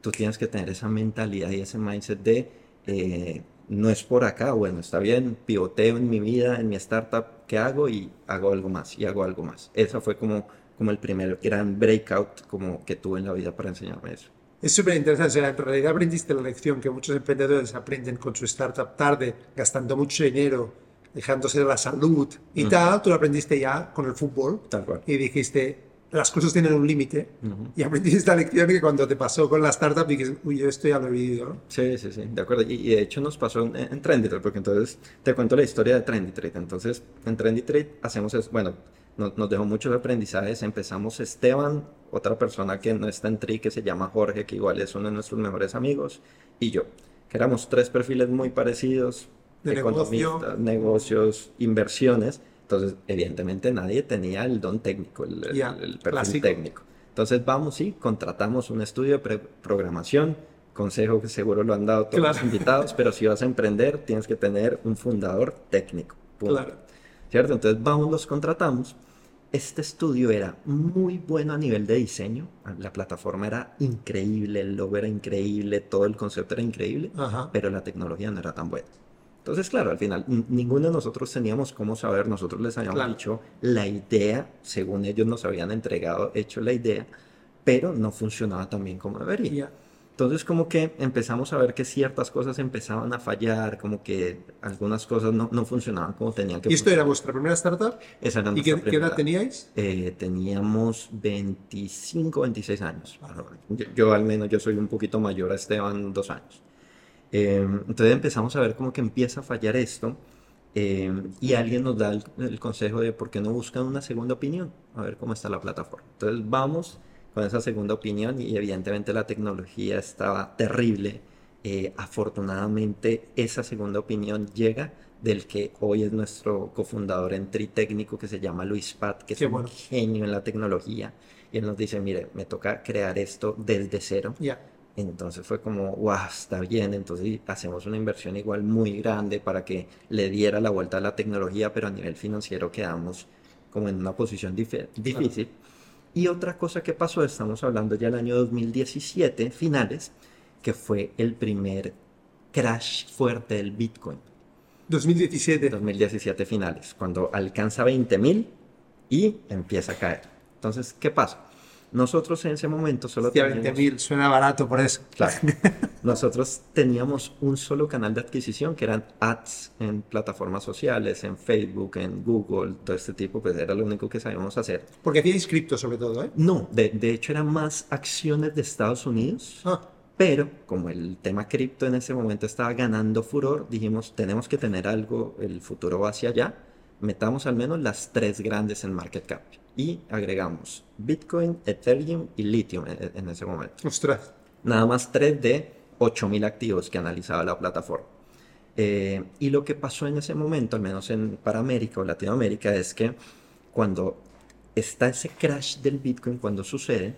tú tienes que tener esa mentalidad y ese mindset de eh, no es por acá, bueno, está bien, pivoteo en mi vida, en mi startup, ¿qué hago? Y hago algo más, y hago algo más. Esa fue como, como el primer gran breakout como que tuve en la vida para enseñarme eso. Es súper interesante. en realidad aprendiste la lección que muchos emprendedores aprenden con su startup tarde, gastando mucho dinero, dejándose de la salud y tal. Tú lo aprendiste ya con el fútbol. Tal cual. Y dijiste, las cosas tienen un límite. Y aprendiste esta lección que cuando te pasó con la startup dijiste, uy, yo esto ya lo he vivido. Sí, sí, sí, de acuerdo. Y, de hecho nos pasó en, en Trendytrade, porque entonces te cuento la historia de Trendytrade. Entonces, en Trendytrade hacemos, eso, bueno, nos, nos, dejó muchos aprendizajes. Empezamos Esteban, otra persona que no está en Tri, que se llama Jorge, que igual es uno de nuestros mejores amigos, y yo, que éramos tres perfiles muy parecidos, de economistas, negocios, inversiones entonces, evidentemente nadie tenía el don técnico, el, perfil técnico. Entonces, vamos y contratamos un estudio de programación, consejo que seguro lo han dado todos los invitados, pero si vas a emprender, tienes que tener un fundador técnico. Claro. ¿Cierto? Entonces, vamos, los contratamos. Este estudio era muy bueno a nivel de diseño. La plataforma era increíble, el logo era increíble, todo el concepto era increíble, pero la tecnología no era tan buena. Entonces, claro, al final, ninguno de nosotros teníamos cómo saber, nosotros les habíamos dicho la idea, según ellos nos habían entregado, hecho la idea, pero no funcionaba tan bien como debería. Entonces, como que empezamos a ver que ciertas cosas empezaban a fallar, como que algunas cosas no, no funcionaban como tenían que ¿Y esto era vuestra primera startup? Esa era ¿Y qué, qué, edad teníais? Eh, teníamos 25, 26 años. Yo, yo, al menos, yo soy un poquito mayor a Esteban, dos años. Em, entonces empezamos a ver cómo que empieza a fallar esto em, y alguien nos da el, consejo de por qué no buscan una segunda opinión, a ver cómo está la plataforma. Entonces vamos con esa segunda opinión y evidentemente la tecnología estaba terrible. Eh, afortunadamente esa segunda opinión llega del que hoy es nuestro cofundador en Tritécnico que se llama Luis Pat, que es un genio en la tecnología. Y él nos dice, mire, me toca crear esto desde cero. Entonces fue como, wow, está bien, entonces hacemos una inversión igual muy grande para que le diera la vuelta a la tecnología, pero a nivel financiero quedamos como en una posición difícil. Y otra cosa que pasó, estamos hablando ya del año 2017, finales, que fue el primer crash fuerte del Bitcoin. 2017. 2017 finales, cuando alcanza 20 mil y empieza a caer. Entonces, ¿qué pasa? Nosotros en ese momento solo teníamos... 20 mil, suena barato por eso. Claro. <laughs> Nosotros teníamos un solo canal de adquisición que eran ads en plataformas sociales, en Facebook, en Google, todo este tipo, pues era lo único que sabíamos hacer. Porque hacíais cripto sobre todo, ¿eh? No, de, de hecho eran más acciones de Estados Unidos. Ah. Pero como el tema cripto en ese momento estaba ganando furor, dijimos, tenemos que tener algo, el futuro va hacia allá, metamos al menos las tres grandes en market cap y agregamos Bitcoin, Ethereum y Lithium en, ese momento. Ostras. Nada más tres de 8.000 activos que analizaba la plataforma. Eh, y lo que pasó en ese momento, al menos en, para América o Latinoamérica, es que cuando está ese crash del Bitcoin, cuando sucede,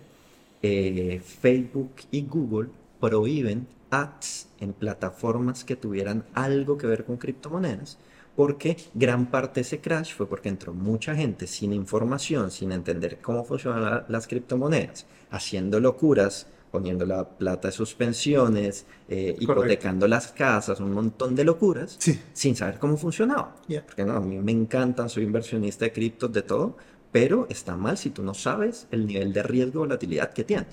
eh, Facebook y Google prohíben ads en plataformas que tuvieran algo que ver con criptomonedas porque gran parte de ese crash fue porque entró mucha gente sin información, sin entender cómo funcionan las criptomonedas, haciendo locuras, poniendo la plata de sus pensiones, eh, hipotecando las casas, un montón de locuras, sin saber cómo funcionaba. Porque no, a mí me encantan, soy inversionista de criptos, de todo, pero está mal si tú no sabes el nivel de riesgo o volatilidad que tiene.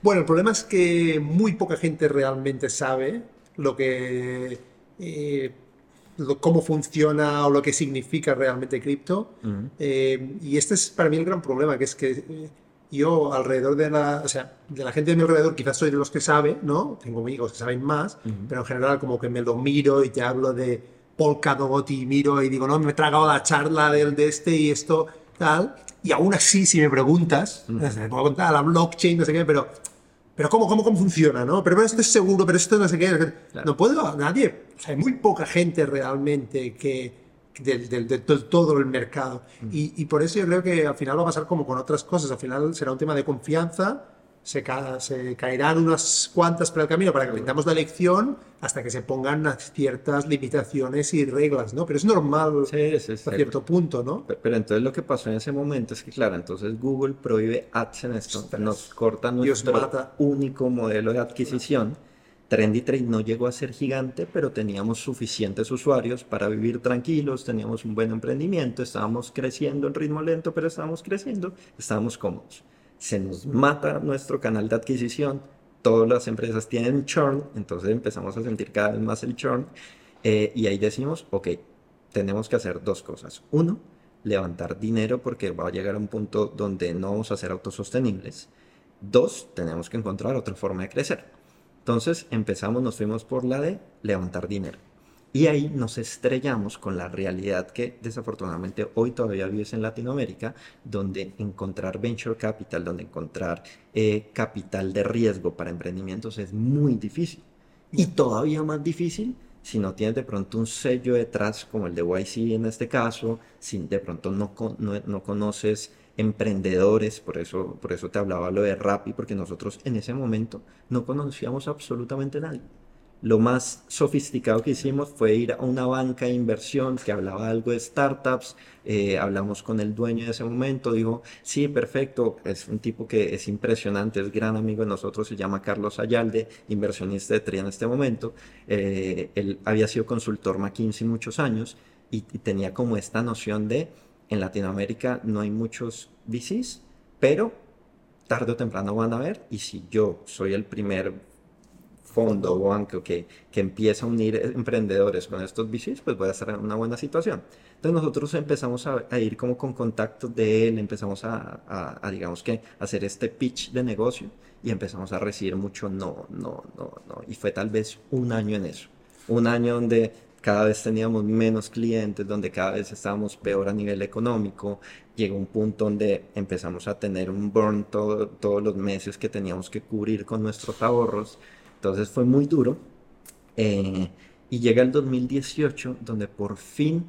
Bueno, el problema es que muy poca gente realmente sabe lo que... Eh, cómo funciona o lo que significa realmente cripto. Eh, y este es para mí el gran problema, que es que eh, yo alrededor de la, o sea, de la gente de mi alrededor quizás soy de los que sabe, ¿no? Tengo amigos que saben más, pero en general como que me lo miro y te hablo de Polkadot y miro y digo, no, me he tragado la charla del de este y esto, tal. Y aún así, si me preguntas, <laughs> te puedo contar la blockchain, no sé qué, pero pero ¿cómo, cómo, cómo funciona? ¿no? Pero esto es seguro, pero esto no sé qué. No puedo, nadie, o sea, hay muy poca gente realmente que del, del, de todo el mercado. Mm. Y, y, por eso yo creo que al final va a pasar como con otras cosas, al final será un tema de confianza se, se, caerán unas cuantas por el camino para que aprendamos la lección hasta que se pongan ciertas limitaciones y reglas, ¿no? Pero es normal a cierto punto, ¿no? Pero, entonces lo que pasó en ese momento es que, claro, entonces Google prohíbe AdSense, nos corta nuestro único modelo de adquisición. Trendy Trade no llegó a ser gigante, pero teníamos suficientes usuarios para vivir tranquilos, teníamos un buen emprendimiento, estábamos creciendo en ritmo lento, pero estábamos creciendo, estábamos cómodos se nos mata nuestro canal de adquisición, todas las empresas tienen churn, entonces empezamos a sentir cada vez más el churn eh, y ahí decimos, ok, tenemos que hacer dos cosas. Uno, levantar dinero porque va a llegar a un punto donde no vamos a ser autosostenibles. Dos, tenemos que encontrar otra forma de crecer. Entonces empezamos, nos fuimos por la de levantar dinero. Y ahí nos estrellamos con la realidad que desafortunadamente hoy todavía vives en Latinoamérica, donde encontrar venture capital, donde encontrar eh, capital de riesgo para emprendimientos es muy difícil. Y todavía más difícil si no tienes de pronto un sello detrás, como el de YC en este caso, si de pronto no, no, no conoces emprendedores, por eso, por eso te hablaba lo de Rappi, porque nosotros en ese momento no conocíamos absolutamente a nadie. Lo más sofisticado que hicimos fue ir a una banca de inversión que hablaba algo de startups. Eh, hablamos con el dueño de ese momento. Dijo, sí, perfecto. Es un tipo que es impresionante, es gran amigo de nosotros. Se llama Carlos Ayalde, inversionista de TRI en este momento. Eh, él había sido consultor McKinsey muchos años y, y tenía como esta noción de en Latinoamérica no hay muchos VCs, pero tarde o temprano van a ver. Y si yo soy el primer fondo o banco que, que empieza a unir emprendedores con estos VCs, pues puede estar en una buena situación. Entonces nosotros empezamos a, ir como con contactos de él, empezamos a, a, digamos que, hacer este pitch de negocio y empezamos a recibir mucho no, no, no, no. Y fue tal vez un año en eso. Un año donde cada vez teníamos menos clientes, donde cada vez estábamos peor a nivel económico. Llegó un punto donde empezamos a tener un burn todo, todos los meses que teníamos que cubrir con nuestros ahorros. Entonces fue muy duro. Eh, y llega el 2018 donde por fin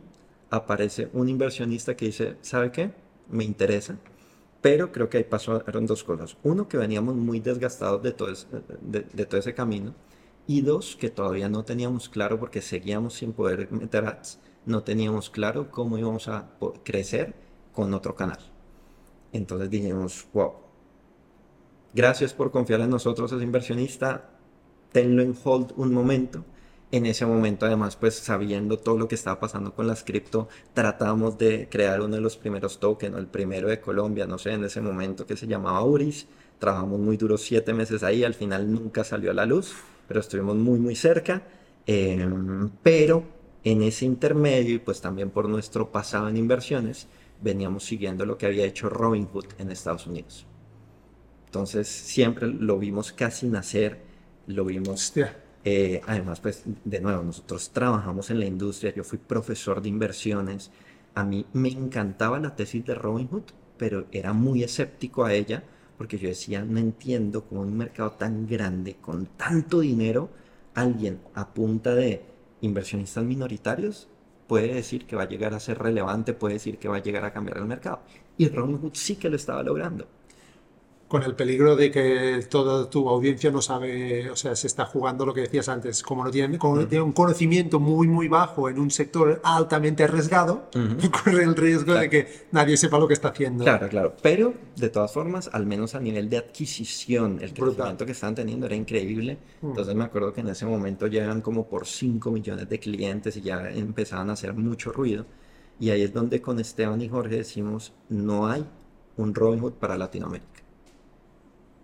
aparece un inversionista que dice, ¿sabe qué? Me interesa. Pero creo que ahí pasaron dos cosas. Uno, que veníamos muy desgastados de todo, ese, de, todo ese camino. Y dos, que todavía no teníamos claro, porque seguíamos sin poder meter ads, no teníamos claro cómo íbamos a crecer con otro canal. Entonces dijimos, wow, gracias por confiar en nosotros, es inversionista, tenlo en hold un momento. En ese momento, además, pues sabiendo todo lo que estaba pasando con las cripto, tratamos de crear uno de los primeros tokens, el primero de Colombia, no sé, en ese momento que se llamaba URIS. Trabajamos muy duro siete meses ahí, al final nunca salió a la luz, pero estuvimos muy, muy cerca. Em, pero en ese intermedio, y pues también por nuestro pasado en inversiones, veníamos siguiendo lo que había hecho Robinhood en Estados Unidos. Entonces siempre lo vimos casi nacer lo vimos. Eh, además, pues, de nuevo, nosotros trabajamos en la industria, yo fui profesor de inversiones, a mí me encantaba la tesis de Robinhood, pero era muy escéptico a ella, porque yo decía, no entiendo cómo un mercado tan grande, con tanto dinero, alguien a punta de inversionistas minoritarios puede decir que va a llegar a ser relevante, puede decir que va a llegar a cambiar el mercado. Y Robinhood sí que lo estaba logrando con el peligro de que toda tu audiencia no sabe, o sea, se está jugando lo que decías antes, como no tiene, como tiene un conocimiento muy, muy bajo en un sector altamente arriesgado, <laughs> corre el riesgo de que nadie sepa lo que está haciendo. Claro, claro, pero de todas formas, al menos a nivel de adquisición, el crecimiento que estaban teniendo era increíble. Mm. Entonces me acuerdo que en ese momento ya eran como por 5 millones de clientes y ya empezaban a hacer mucho ruido. Y ahí es donde con Esteban y Jorge decimos, no hay un Robinhood para Latinoamérica.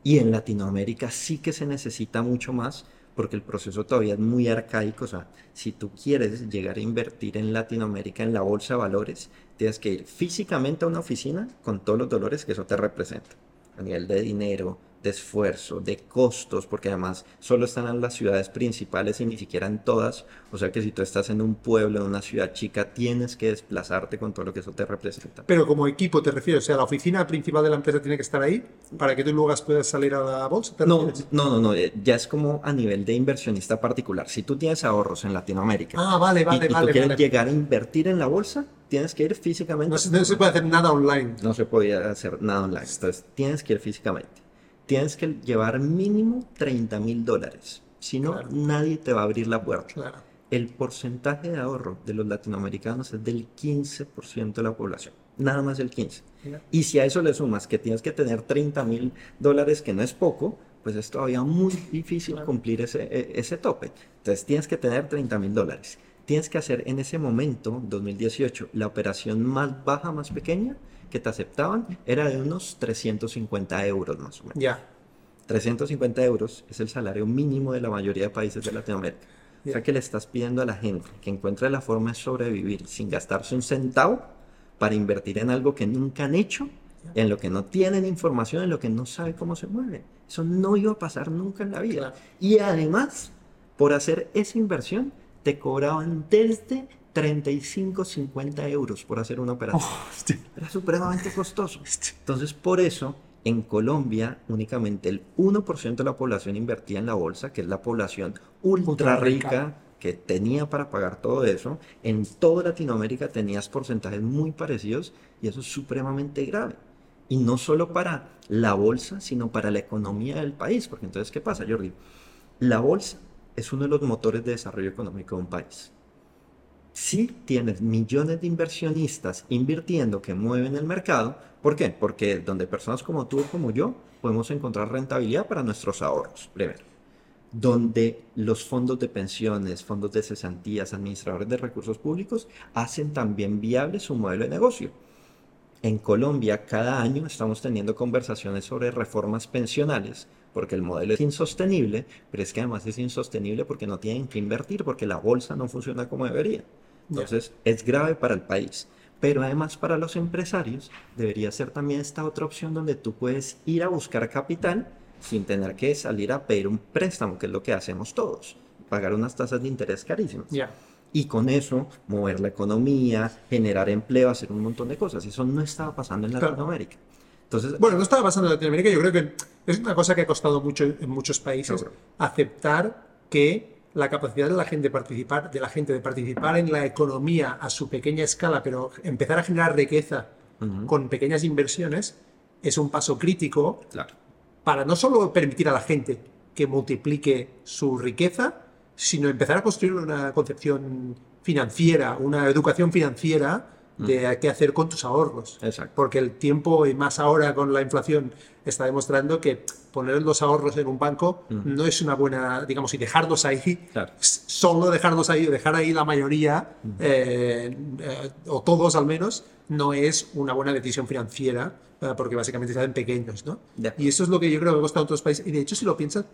Y en Latinoamérica sí que se necesita mucho más porque el proceso todavía es muy arcaico. O sea, si tú quieres llegar a invertir en Latinoamérica en la bolsa de valores, tienes que ir físicamente a una oficina con todos los dolores que eso te representa. A nivel de dinero, de esfuerzo, de costos, porque además solo están en las ciudades principales y ni siquiera en todas. O sea que si tú estás en un pueblo, en una ciudad chica, tienes que desplazarte con todo lo que eso te representa. Pero como equipo te refieres, o sea, la oficina principal de la empresa tiene que estar ahí para que tú luego puedas salir a la bolsa. No, no, no, no, eh, ya es como a nivel de inversionista particular. Si tú tienes ahorros en Latinoamérica ah, vale, vale, y, vale, tú quieres llegar a invertir en la bolsa, tienes que ir físicamente. No se, no se puede hacer nada online. No se podía hacer nada online. Entonces tienes que ir físicamente tienes que llevar mínimo 30 mil dólares. Si no, nadie te va a abrir la puerta. El porcentaje de ahorro de los latinoamericanos es del 15% de la población. Nada más del 15%. Y si a eso le sumas que tienes que tener 30 mil dólares, que no es poco, pues es todavía muy <laughs> difícil cumplir ese, e, ese tope. Entonces tienes que tener 30 mil dólares. Tienes que hacer en ese momento, 2018, la operación más baja, más pequeña, que te aceptaban era de unos 350 euros más o menos. Ya. 350 euros es el salario mínimo de la mayoría de países de Latinoamérica. O sea que le estás pidiendo a la gente que encuentre la forma de sobrevivir sin gastarse un centavo para invertir en algo que nunca han hecho, en lo que no tienen información, en lo que no sabe cómo se mueve. Eso no iba a pasar nunca en la vida. Y además, por hacer esa inversión, te cobraban desde 35, 50 euros por hacer una operación. Oh, Era supremamente costoso. Entonces, por eso, en Colombia, únicamente el 1% de la población invertía en la bolsa, que es la población ultra rica que tenía para pagar todo eso. En toda Latinoamérica tenías porcentajes muy parecidos y eso es supremamente grave. Y no solo para la bolsa, sino para la economía del país. Porque entonces, ¿qué pasa, Jordi? La bolsa es uno de los motores de desarrollo económico de un país. Si tienes millones de inversionistas invirtiendo que mueven el mercado, ¿por qué? Porque donde personas como tú o como yo podemos encontrar rentabilidad para nuestros ahorros, primero. Donde los fondos de pensiones, fondos de cesantías, administradores de recursos públicos hacen también viable su modelo de negocio. En Colombia cada año estamos teniendo conversaciones sobre reformas pensionales porque el modelo es insostenible, pero es que además es insostenible porque no tienen que invertir, porque la bolsa no funciona como debería. Entonces, es grave para el país. Pero además para los empresarios debería ser también esta otra opción donde tú puedes ir a buscar capital sin tener que salir a pedir un préstamo, que es lo que hacemos todos, pagar unas tasas de interés carísimas. Y con eso mover la economía, generar empleo, hacer un montón de cosas. Eso no estaba pasando en Latinoamérica. Entonces, bueno, no estaba pasando en Latinoamérica. Yo creo que es una cosa que ha costado mucho en muchos países aceptar que la capacidad de la gente de participar, de la gente de participar en la economía a su pequeña escala, pero empezar a generar riqueza con pequeñas inversiones es un paso crítico para no solo permitir a la gente que multiplique su riqueza, sino empezar a construir una concepción financiera, una educación financiera de qué hacer con tus ahorros. Porque el tiempo, y más ahora con la inflación, está demostrando que poner los ahorros en un banco no es una buena, digamos, y dejarlos ahí, solo dejarlos ahí, dejar ahí la mayoría, eh, eh, o todos al menos, no es una buena decisión financiera, eh, porque básicamente se hacen pequeños, ¿no? Y eso es lo que yo creo que costado a otros países. Y de hecho, si lo piensas,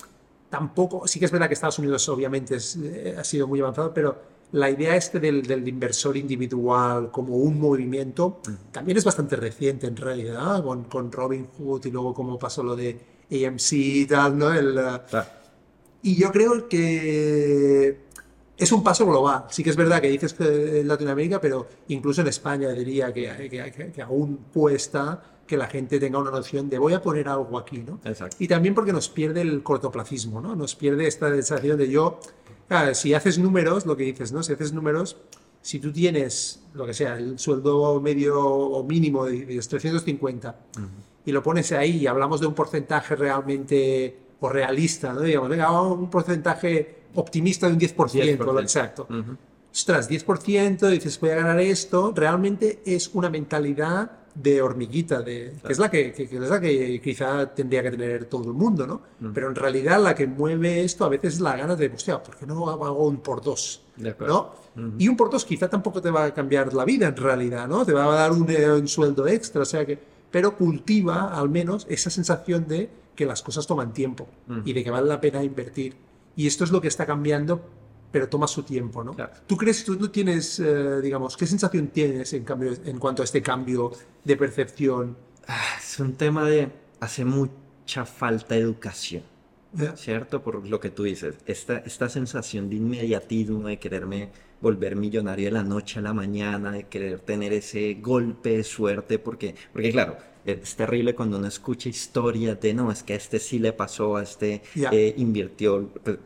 tampoco, sí que es verdad que Estados Unidos obviamente ha sido muy avanzado, pero la idea este del, inversor individual como un movimiento también es bastante reciente en realidad, con, con Robin Hood y luego como pasó lo de AMC y tal, ¿no? El, Y yo creo que es un paso global. Sí que es verdad que dices que en Latinoamérica, pero incluso en España diría que, que, que, aún cuesta que la gente tenga una noción de voy a poner algo aquí, ¿no? Exacto. Y también porque nos pierde el cortoplacismo, ¿no? Nos pierde esta sensación de yo si haces números, lo que dices, ¿no? Si haces números, si tú tienes, lo que sea, el sueldo medio o mínimo de, 350 y lo pones ahí y hablamos de un porcentaje realmente o realista, ¿no? Digamos, venga, un porcentaje optimista de un 10%, lo exacto. Ostras, 10%, dices, voy a ganar esto, realmente es una mentalidad de hormiguita, de, que, es la que, es la que quizá tendría que tener todo el mundo, ¿no? Pero en realidad la que mueve esto a veces es la gana de, hostia, ¿por qué no hago un por dos? ¿No? Y un por dos quizá tampoco te va a cambiar la vida en realidad, ¿no? Te va a dar un, eh, un sueldo extra, o sea que, pero cultiva al menos esa sensación de que las cosas toman tiempo y de que vale la pena invertir. Y esto es lo que está cambiando pero toma su tiempo, ¿no? ¿Tú crees, tú, tú tienes, eh, digamos, qué sensación tienes en, cambio, en cuanto a este cambio de percepción? Ah, es un tema de hace mucha falta educación. ¿Cierto? Por lo que tú dices, esta, esta sensación de inmediatismo, de quererme volver millonario de la noche a la mañana, de querer tener ese golpe de suerte, porque, porque claro, es terrible cuando uno escucha historias de, no, es que a este sí le pasó, a este eh, invirtió, pues,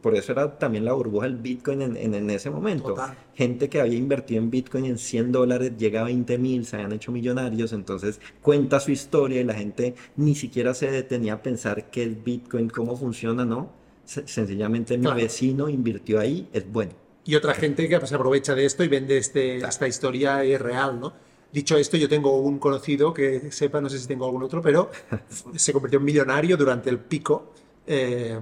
por eso era también la burbuja del Bitcoin en, en, ese momento. Gente que había invertido en Bitcoin en 100 dólares llega a 20 mil, se habían hecho millonarios, entonces cuenta su historia y la gente ni siquiera se detenía a pensar qué es Bitcoin, cómo funciona, ¿no? sencillamente mi vecino invirtió ahí, es bueno. Y otra gente que se aprovecha de esto y vende este, esta historia es real, ¿no? Dicho esto, yo tengo un conocido que sepa, no sé si tengo algún otro, pero <laughs> se convirtió en millonario durante el pico. Eh,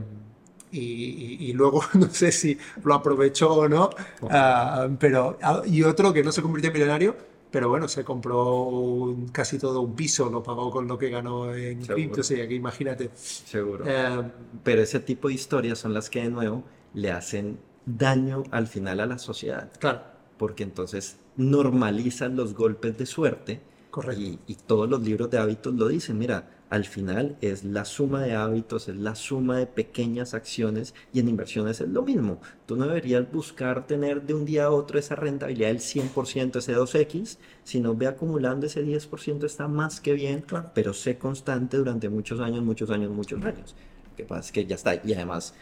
y, luego <laughs> no sé si lo aprovechó o no, ah, pero ah, y otro que no se convirtió en millonario, pero bueno, se compró casi todo un piso, lo pagó con lo que ganó en cripto, o sea, que imagínate. Seguro. Eh, pero ese tipo de historias son las que de nuevo le hacen daño al final a la sociedad. Claro. Porque entonces normalizan los golpes de suerte. Correcto. Y, y todos los libros de hábitos lo dicen, mira, al final es la suma de hábitos, es la suma de pequeñas acciones y en inversiones es lo mismo. Tú no deberías buscar tener de un día a otro esa rentabilidad del 100%, ese 2X, sino ve acumulando ese 10% está más que bien, pero sé constante durante muchos años, muchos años, muchos años. Lo que pasa es que ya está. Y además,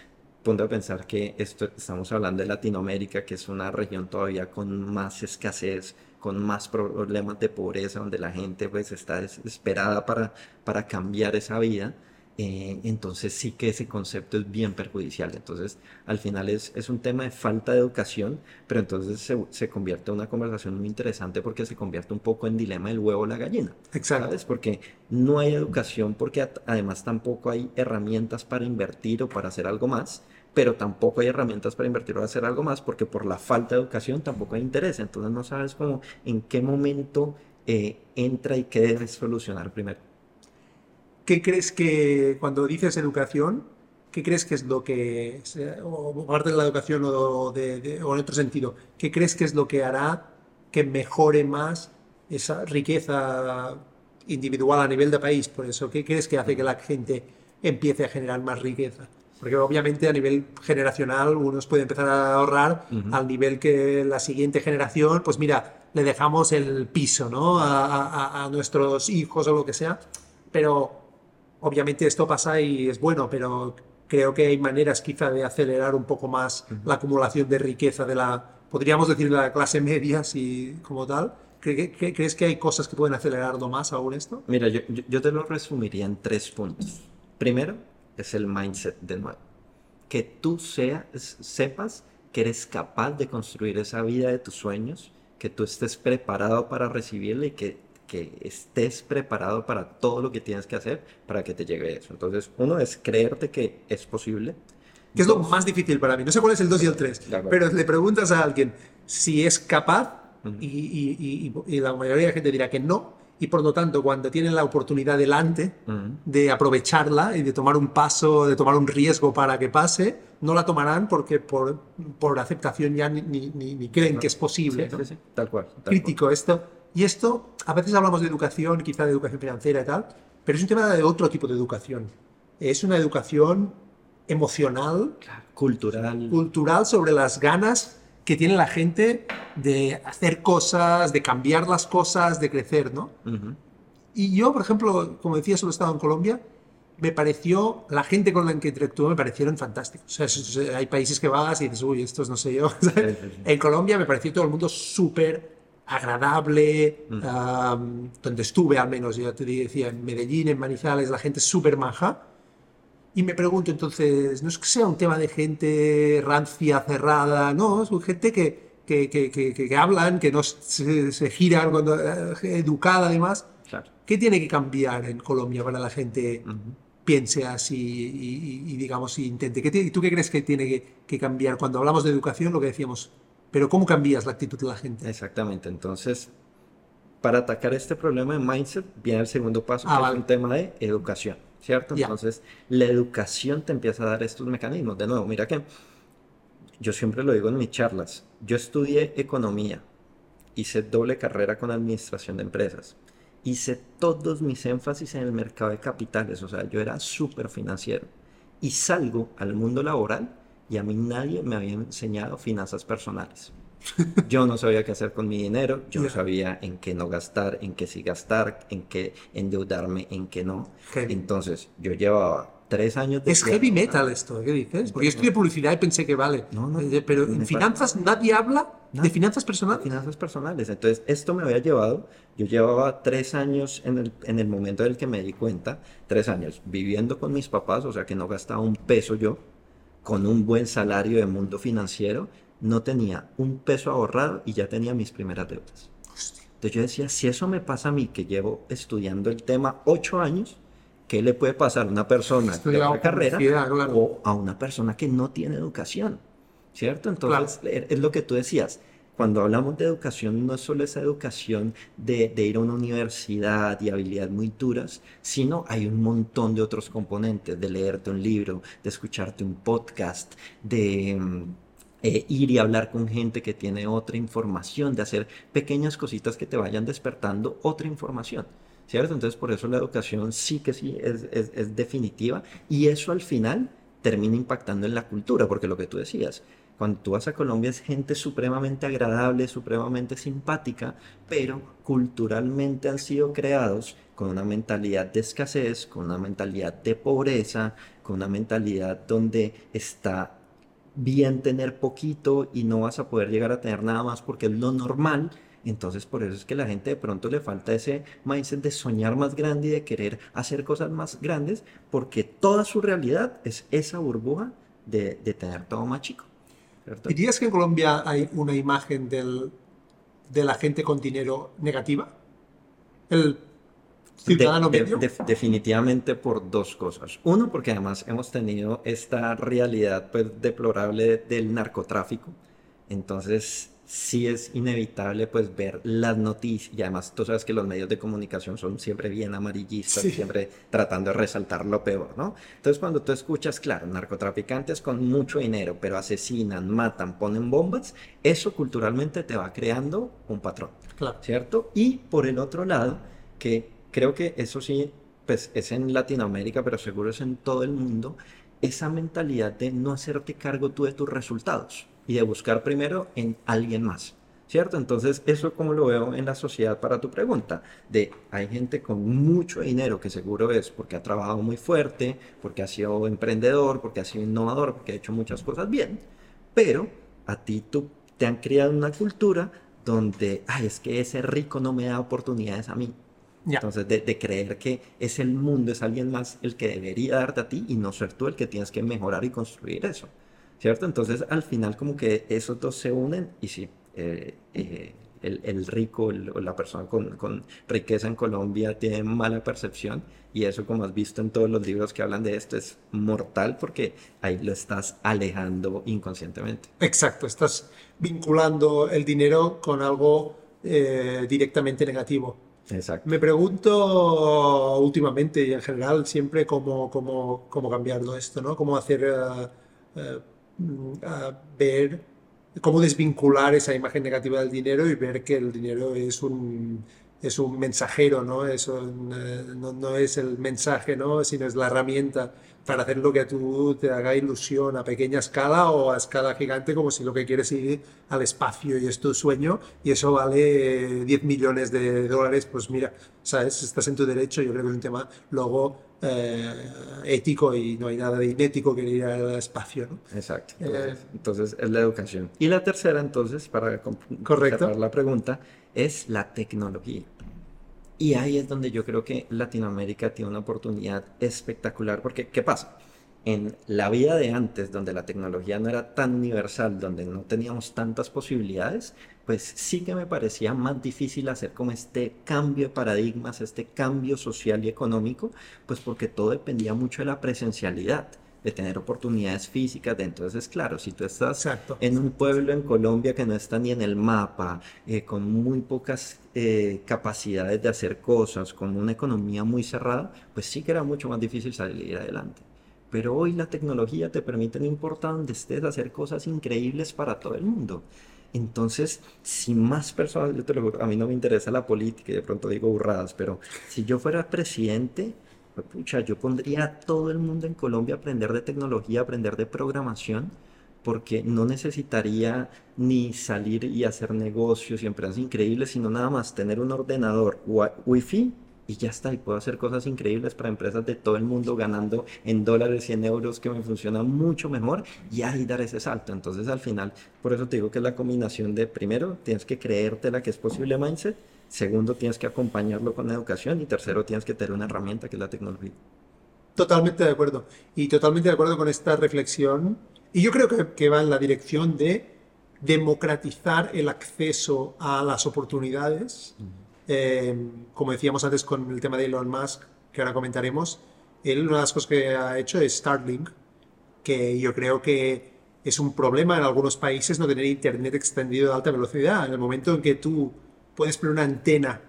ponte a pensar que esto, estamos hablando de Latinoamérica, que es una región todavía con más escasez con más problemas de pobreza, donde la gente pues está desesperada para, para cambiar esa vida, eh, entonces sí que ese concepto es bien perjudicial. Entonces al final es, es un tema de falta de educación, pero entonces se, se, convierte en una conversación muy interesante porque se convierte un poco en dilema del huevo o la gallina. Exacto. ¿sabes? Porque no hay educación, porque además tampoco hay herramientas para invertir o para hacer algo más pero tampoco hay herramientas para invertir o hacer algo más porque por la falta de educación tampoco hay interés. Entonces no sabes cómo, en qué momento eh, entra y qué debes solucionar primero. ¿Qué crees que cuando dices educación, qué crees que es lo que, o parte de la educación o, de, o en otro sentido, qué crees que es lo que hará que mejore más esa riqueza individual a nivel de país? Por eso, ¿qué crees que hace que la gente empiece a generar más riqueza? Porque obviamente a nivel generacional uno puede empezar a ahorrar al nivel que la siguiente generación, pues mira, le dejamos el piso ¿no? a, nuestros hijos o lo que sea. Pero obviamente esto pasa y es bueno, pero creo que hay maneras quizá de acelerar un poco más la acumulación de riqueza de la, podríamos decir, de la clase media, si, como tal. ¿Crees que hay cosas que pueden acelerarlo más aún esto? Mira, yo, yo te lo resumiría en tres puntos. Primero, es el mindset de nuevo. Que tú seas, sepas que eres capaz de construir esa vida de tus sueños, que tú estés preparado para recibirla y que, que estés preparado para todo lo que tienes que hacer para que te llegue eso. Entonces, uno es creerte que es posible. Que es lo más difícil para mí. No sé cuál es el 2 y el 3, pero le preguntas a alguien si es capaz y, y, y, la mayoría de la gente dirá que no, y por lo tanto cuando tienen la oportunidad delante de aprovecharla y de tomar un paso, de tomar un riesgo para que pase, no la tomarán porque por, por aceptación ya ni, ni, ni creen que es posible. Sí, sí, tal cual. Crítico esto. Y esto, a veces hablamos de educación, quizá de educación financiera y tal, pero es un tema de otro tipo de educación. Es una educación emocional, cultural. cultural sobre las ganas que tiene la gente de hacer cosas, de cambiar las cosas, de crecer, ¿no? Y yo, por ejemplo, como decía, solo he estado en Colombia, me pareció, la gente con la que interactué me parecieron fantásticos. O sea, hay países que vas y dices, uy, estos no sé yo. <laughs> en Colombia me pareció todo el mundo súper agradable, donde estuve al menos, ya te decía, en Medellín, en Manizales, la gente súper maja. Y me pregunto entonces, no es que sea un tema de gente rancia, cerrada, no, es gente que, que, que, que hablan, que no se, se giran, cuando, eh, educada además. Claro. ¿Qué tiene que cambiar en Colombia para la gente piense así y, y, digamos, y intente? ¿Qué ¿Tú qué crees que tiene que, cambiar? Cuando hablamos de educación, lo que decíamos, pero ¿cómo cambias la actitud de la gente? Exactamente, entonces, para atacar este problema de mindset, viene el segundo paso, ah, que es un tema de educación. ¿Cierto? Entonces, la educación te empieza a dar estos mecanismos. De nuevo, mira que yo siempre lo digo en mis charlas, yo estudié economía, hice doble carrera con administración de empresas hice todos mis énfasis en el mercado de capitales, o sea, yo era súper financiero. Y salgo al mundo laboral y a mí nadie me había enseñado finanzas personales. Yo no sabía qué hacer con mi dinero, yo no sabía en qué no gastar, en qué sí gastar, en qué endeudarme, en qué no. Entonces, yo llevaba tres años de... Es heavy metal esto, ¿qué dices? Porque yo estudié publicidad y pensé que vale. No, no. Eh, pero en finanzas nadie habla de finanzas personales. De finanzas personales. Entonces, esto me había llevado, yo llevaba tres años en el, en el momento en el que me di cuenta, tres años viviendo con mis papás, o sea que no gastaba un peso yo, con un buen salario de mundo financiero, no tenía un peso ahorrado y ya tenía mis primeras deudas. Entonces yo decía, si eso me pasa a mí, que llevo estudiando el tema ocho años, ¿qué le puede pasar a una persona de una carrera o a una persona que no tiene educación? ¿Cierto? Entonces, es lo que tú decías. Cuando hablamos de educación, no es solo esa educación de, de, ir a una universidad y habilidades muy duras, sino hay un montón de otros componentes, de leerte un libro, de escucharte un podcast, de mm, eh, ir y hablar con gente que tiene otra información, de hacer pequeñas cositas que te vayan despertando otra información. ¿Cierto? Entonces por eso la educación sí que sí es, es, definitiva y eso al final termina impactando en la cultura, porque lo que tú decías, cuando tú vas a Colombia es gente supremamente agradable, supremamente simpática, pero culturalmente han sido creados con una mentalidad de escasez, con una mentalidad de pobreza, con una mentalidad donde está bien tener poquito y no vas a poder llegar a tener nada más porque es lo normal. Entonces por eso es que la gente de pronto le falta ese mindset de soñar más grande y de querer hacer cosas más grandes porque toda su realidad es esa burbuja de, tener todo más chico. ¿Dirías que en Colombia hay una imagen del, de la gente con dinero negativa? El ciudadano definitivamente por dos cosas. Uno, porque además hemos tenido esta realidad pues, deplorable del narcotráfico. Entonces, sí es inevitable pues ver las noticias y además tú sabes que los medios de comunicación son siempre bien amarillistas, siempre tratando de resaltar lo peor, ¿no? Entonces cuando tú escuchas, claro, narcotraficantes con mucho dinero, pero asesinan, matan, ponen bombas, eso culturalmente te va creando un patrón, claro. ¿cierto? Y por el otro lado, que creo que eso sí, pues es en Latinoamérica, pero seguro es en todo el mundo, esa mentalidad de no hacerte cargo tú de tus resultados y de buscar primero en alguien más. ¿Cierto? Entonces, eso como lo veo en la sociedad para tu pregunta, de hay gente con mucho dinero que seguro es porque ha trabajado muy fuerte, porque ha sido emprendedor, porque ha sido innovador, porque ha hecho muchas cosas bien, pero a ti tú te han criado una cultura donde, ay, es que ese rico no me da oportunidades a mí. Entonces, de, creer que es el mundo, es alguien más el que debería darte a ti y no ser tú el que tienes que mejorar y construir eso. ¿Cierto? Entonces, al final, como que esos dos se unen y sí, eh, eh, el, rico o la persona con, con, riqueza en Colombia tiene mala percepción y eso, como has visto en todos los libros que hablan de esto, es mortal porque ahí lo estás alejando inconscientemente. Exacto, estás vinculando el dinero con algo eh, directamente negativo. Me pregunto últimamente y en general siempre cómo, cómo, cómo cambiarlo esto, ¿no? Cómo hacer eh, eh, ver, cómo desvincular esa imagen negativa del dinero y ver que el dinero es un, es un mensajero, ¿no? Eso eh, no, no, es el mensaje, ¿no? Sino es la herramienta para hacer lo que a tú te haga ilusión a pequeña escala o a escala gigante, como si lo que quieres es ir al espacio y es tu sueño y eso vale 10 millones de dólares, pues mira, ¿sabes? Estás en tu derecho, yo creo que es un tema luego eh, ético y no hay nada de inético que ir al espacio, ¿no? Exacto. Eh, entonces, es la educación. Y la tercera, entonces, para correcto. la pregunta, es la tecnología. Y ahí es donde yo creo que Latinoamérica tiene una oportunidad espectacular, porque ¿qué pasa? En la vida de antes, donde la tecnología no era tan universal, donde no teníamos tantas posibilidades, pues sí que me parecía más difícil hacer como este cambio de paradigmas, este cambio social y económico, pues porque todo dependía mucho de la presencialidad de tener oportunidades físicas. De, entonces, claro, si tú estás en un pueblo en Colombia que no está ni en el mapa, eh, con muy pocas eh, capacidades de hacer cosas, con una economía muy cerrada, pues sí que era mucho más difícil salir adelante. Pero hoy la tecnología te permite, no importa donde estés, hacer cosas increíbles para todo el mundo. Entonces, si más personas, yo te lo a mí no me interesa la política y de pronto digo burradas, pero si yo fuera presidente, pucha, yo pondría a todo el mundo en Colombia a aprender de tecnología, aprender de programación, porque no necesitaría ni salir y hacer negocios y empresas increíbles, sino nada más tener un ordenador wifi y ya está, y puedo hacer cosas increíbles para empresas de todo el mundo ganando en dólares y en euros que me funciona mucho mejor y ahí dar ese salto. Entonces al final, por eso te digo que es la combinación de, primero, tienes que creerte la que es posible mindset, segundo, tienes que acompañarlo con la educación y tercero, tienes que tener una herramienta que es la tecnología. Totalmente de acuerdo. Y totalmente de acuerdo con esta reflexión. Y yo creo que, que va en la dirección de democratizar el acceso a las oportunidades. Eh, como decíamos antes con el tema de Elon Musk, que ahora comentaremos, él una de las cosas que ha hecho es Starlink, que yo creo que es un problema en algunos países no tener internet extendido de alta velocidad. En el momento en que tú puedes poner una antena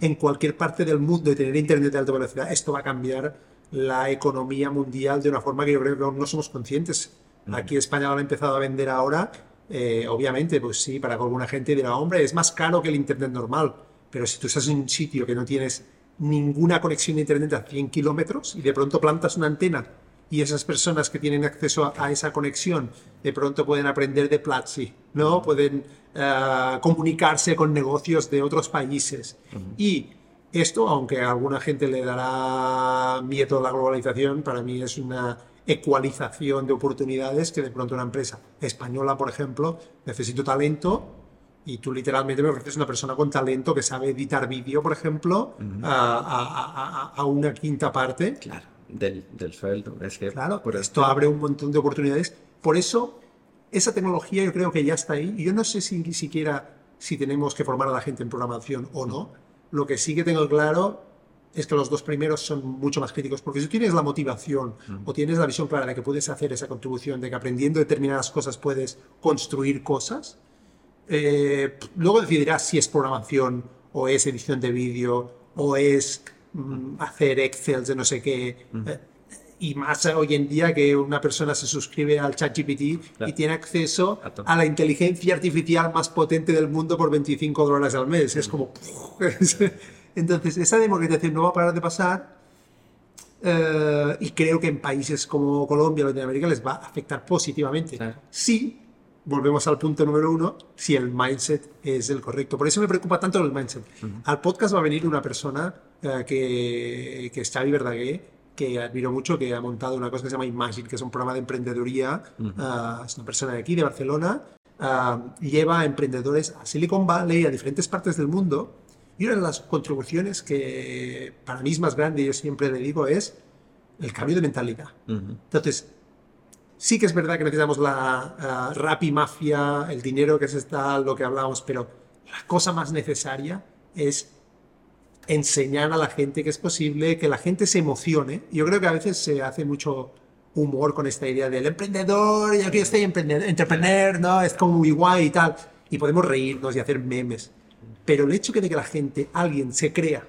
en cualquier parte del mundo y tener internet de alta velocidad, esto va a cambiar la economía mundial de una forma que yo creo que aún no somos conscientes. Aquí España lo ha empezado a vender ahora. Eh, obviamente, pues sí, para alguna gente dirá, hombre, es más caro que el internet normal pero si tú estás en un sitio que no tienes ninguna conexión de Internet a 100 kilómetros y de pronto plantas una antena y esas personas que tienen acceso a, esa conexión de pronto pueden aprender de Platzi, ¿no? Pueden eh, comunicarse con negocios de otros países. Y esto, aunque a alguna gente le dará miedo a la globalización, para mí es una ecualización de oportunidades que de pronto una empresa española, por ejemplo, necesito talento, y tú literalmente me ofreces una persona con talento que sabe editar vídeo, por ejemplo, a, a, a, una quinta parte. Claro, del, del sueldo. Es que claro, por esto abre un montón de oportunidades. Por eso, esa tecnología yo creo que ya está ahí. Y yo no sé si ni siquiera si tenemos que formar a la gente en programación o no. Lo que sí que tengo claro es que los dos primeros son mucho más críticos, porque si tienes la motivación o tienes la visión clara de que puedes hacer esa contribución, de que aprendiendo determinadas cosas puedes construir cosas, eh, luego decidirás si es programación o es edición de vídeo o es mm, hacer Excel de no sé qué. Eh, y más hoy en día que una persona se suscribe al ChatGPT y tiene acceso a la inteligencia artificial más potente del mundo por 25 dólares al mes. Es como... <laughs> Entonces, esa democratización no va a parar de pasar. Eh, y creo que en países como Colombia o Latinoamérica les va a afectar positivamente. Sí, volvemos al punto número uno, si el mindset es el correcto. Por eso me preocupa tanto el mindset. Al podcast va a venir una persona eh, que, que es Xavi Verdaguer, que admiro mucho, que ha montado una cosa que se llama Imagine, que es un programa de emprendeduría. Eh, es una persona de aquí, de Barcelona. Eh, lleva a emprendedores a Silicon Valley, a diferentes partes del mundo. Y una de las contribuciones que para mí es más grande, yo siempre le digo, es el cambio de mentalidad. Entonces, Sí que es verdad que necesitamos la uh, rap y mafia, el dinero que se está, lo que hablábamos, pero la cosa más necesaria es enseñar a la gente que es posible, que la gente se emocione. Yo creo que a veces se hace mucho humor con esta idea del emprendedor, yo quiero estoy emprendedor, ¿no? Es como muy guay y tal. Y podemos reírnos y hacer memes. Pero el hecho de que la gente, alguien se crea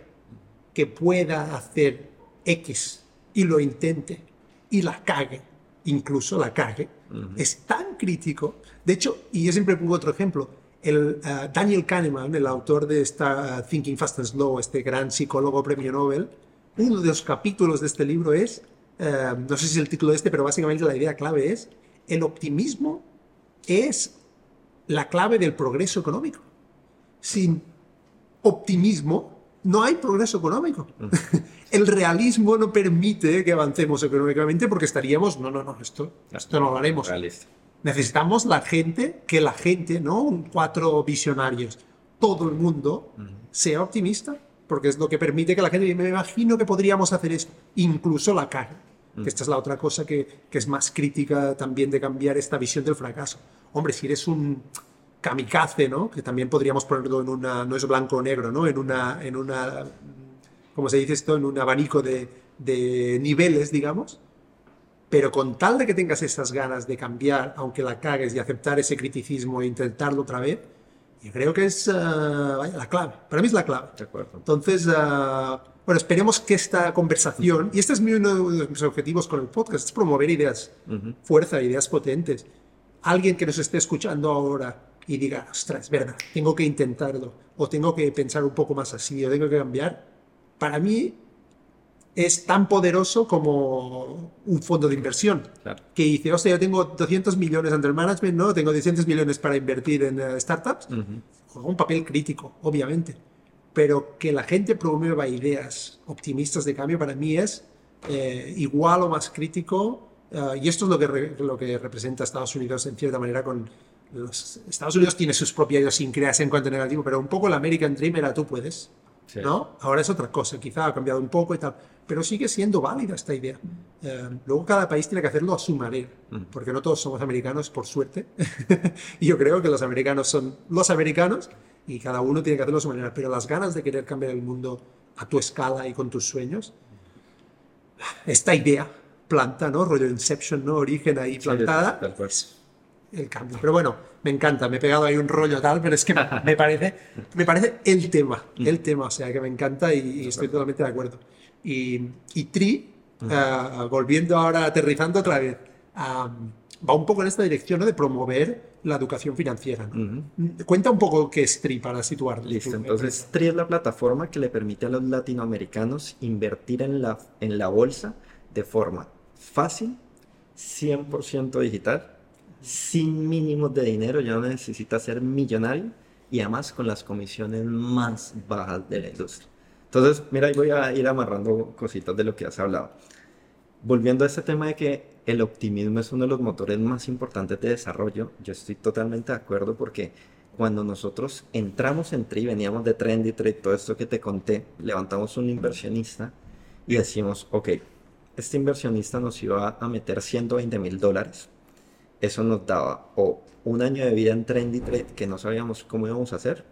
que pueda hacer X y lo intente y la cague incluso la cague, es tan crítico. De hecho, y yo siempre pongo otro ejemplo, el, eh, Daniel Kahneman, el autor de esta uh, Thinking Fast and Slow, este gran psicólogo premio Nobel, uno de los capítulos de este libro es, eh, no sé si es el título de este, pero básicamente la idea clave es, el optimismo es la clave del progreso económico. Sin optimismo no hay progreso económico. <laughs> El realismo no permite que avancemos económicamente porque estaríamos, no, no, no, esto, esto no lo haremos. Necesitamos la gente, que la gente, ¿no? Cuatro visionarios, todo el mundo sea optimista, porque es lo que permite que la gente, me imagino que podríamos hacer esto, incluso la cara. esta es la otra cosa que, que es más crítica también de cambiar esta visión del fracaso. Hombre, si eres un, kamikaze, ¿no? Que también podríamos ponerlo en una, no es blanco o negro, ¿no? En una, en una, ¿cómo se dice esto? En un abanico de, de niveles, digamos. Pero con tal de que tengas esas ganas de cambiar, aunque la cagues y aceptar ese criticismo e intentarlo otra vez, yo creo que es uh, vaya, la clave. Para mí es la clave. De acuerdo. Entonces, uh, bueno, esperemos que esta conversación, y este es uno de mis objetivos con el podcast, es promover ideas, uh -huh. fuerza, ideas potentes. Alguien que nos esté escuchando ahora y diga, ostras, es verdad, tengo que intentarlo, o tengo que pensar un poco más así, o tengo que cambiar, para mí es tan poderoso como un fondo de inversión. Que dice, hostia, yo tengo 200 millones under management, ¿no? Tengo 200 millones para invertir en eh, startups. Juega un papel crítico, obviamente. Pero que la gente promueva ideas optimistas de cambio para mí es eh, igual o más crítico. Eh, y esto es lo que, lo que representa Estados Unidos en cierta manera con... Los, Estados Unidos tiene sus propias idiosincrasias en cuanto a negativo, pero un poco el American Dream era tú puedes. ¿no? Ahora es otra cosa, quizá ha cambiado un poco y tal pero sigue siendo válida esta idea. Eh, luego cada país tiene que hacerlo a su manera, porque no todos somos americanos, por suerte. <laughs> y yo creo que los americanos son los americanos y cada uno tiene que hacerlo a su manera, pero las ganas de querer cambiar el mundo a tu escala y con tus sueños, esta idea planta, ¿no? Rollo Inception, ¿no? Origen ahí plantada. El cambio. Pero bueno, me encanta, me he pegado ahí un rollo tal, pero es que me parece, me parece el tema, el tema, o sea, que me encanta y estoy totalmente de acuerdo. Y, Tri, eh, volviendo ahora, aterrizando otra vez, va un poco en esta dirección de promover la educación financiera. Cuenta un poco qué es Tri para situarlo. Listo, entonces Tri es la plataforma que le permite a los latinoamericanos invertir en la, en la bolsa de forma fácil, 100% digital, sin mínimos de dinero, ya no necesita ser millonario y además con las comisiones más bajas de la industria. Entonces, mira, ahí voy a ir amarrando cositas de lo que has hablado. Volviendo a este tema de que el optimismo es uno de los motores más importantes de desarrollo, yo estoy totalmente de acuerdo porque cuando nosotros entramos en TRI, veníamos de Trendy Trade, todo esto que te conté, levantamos un inversionista y decimos, ok, este inversionista nos iba a meter 120 mil dólares. Eso nos daba o un año de vida en Trendy Trade que no sabíamos cómo íbamos a hacer,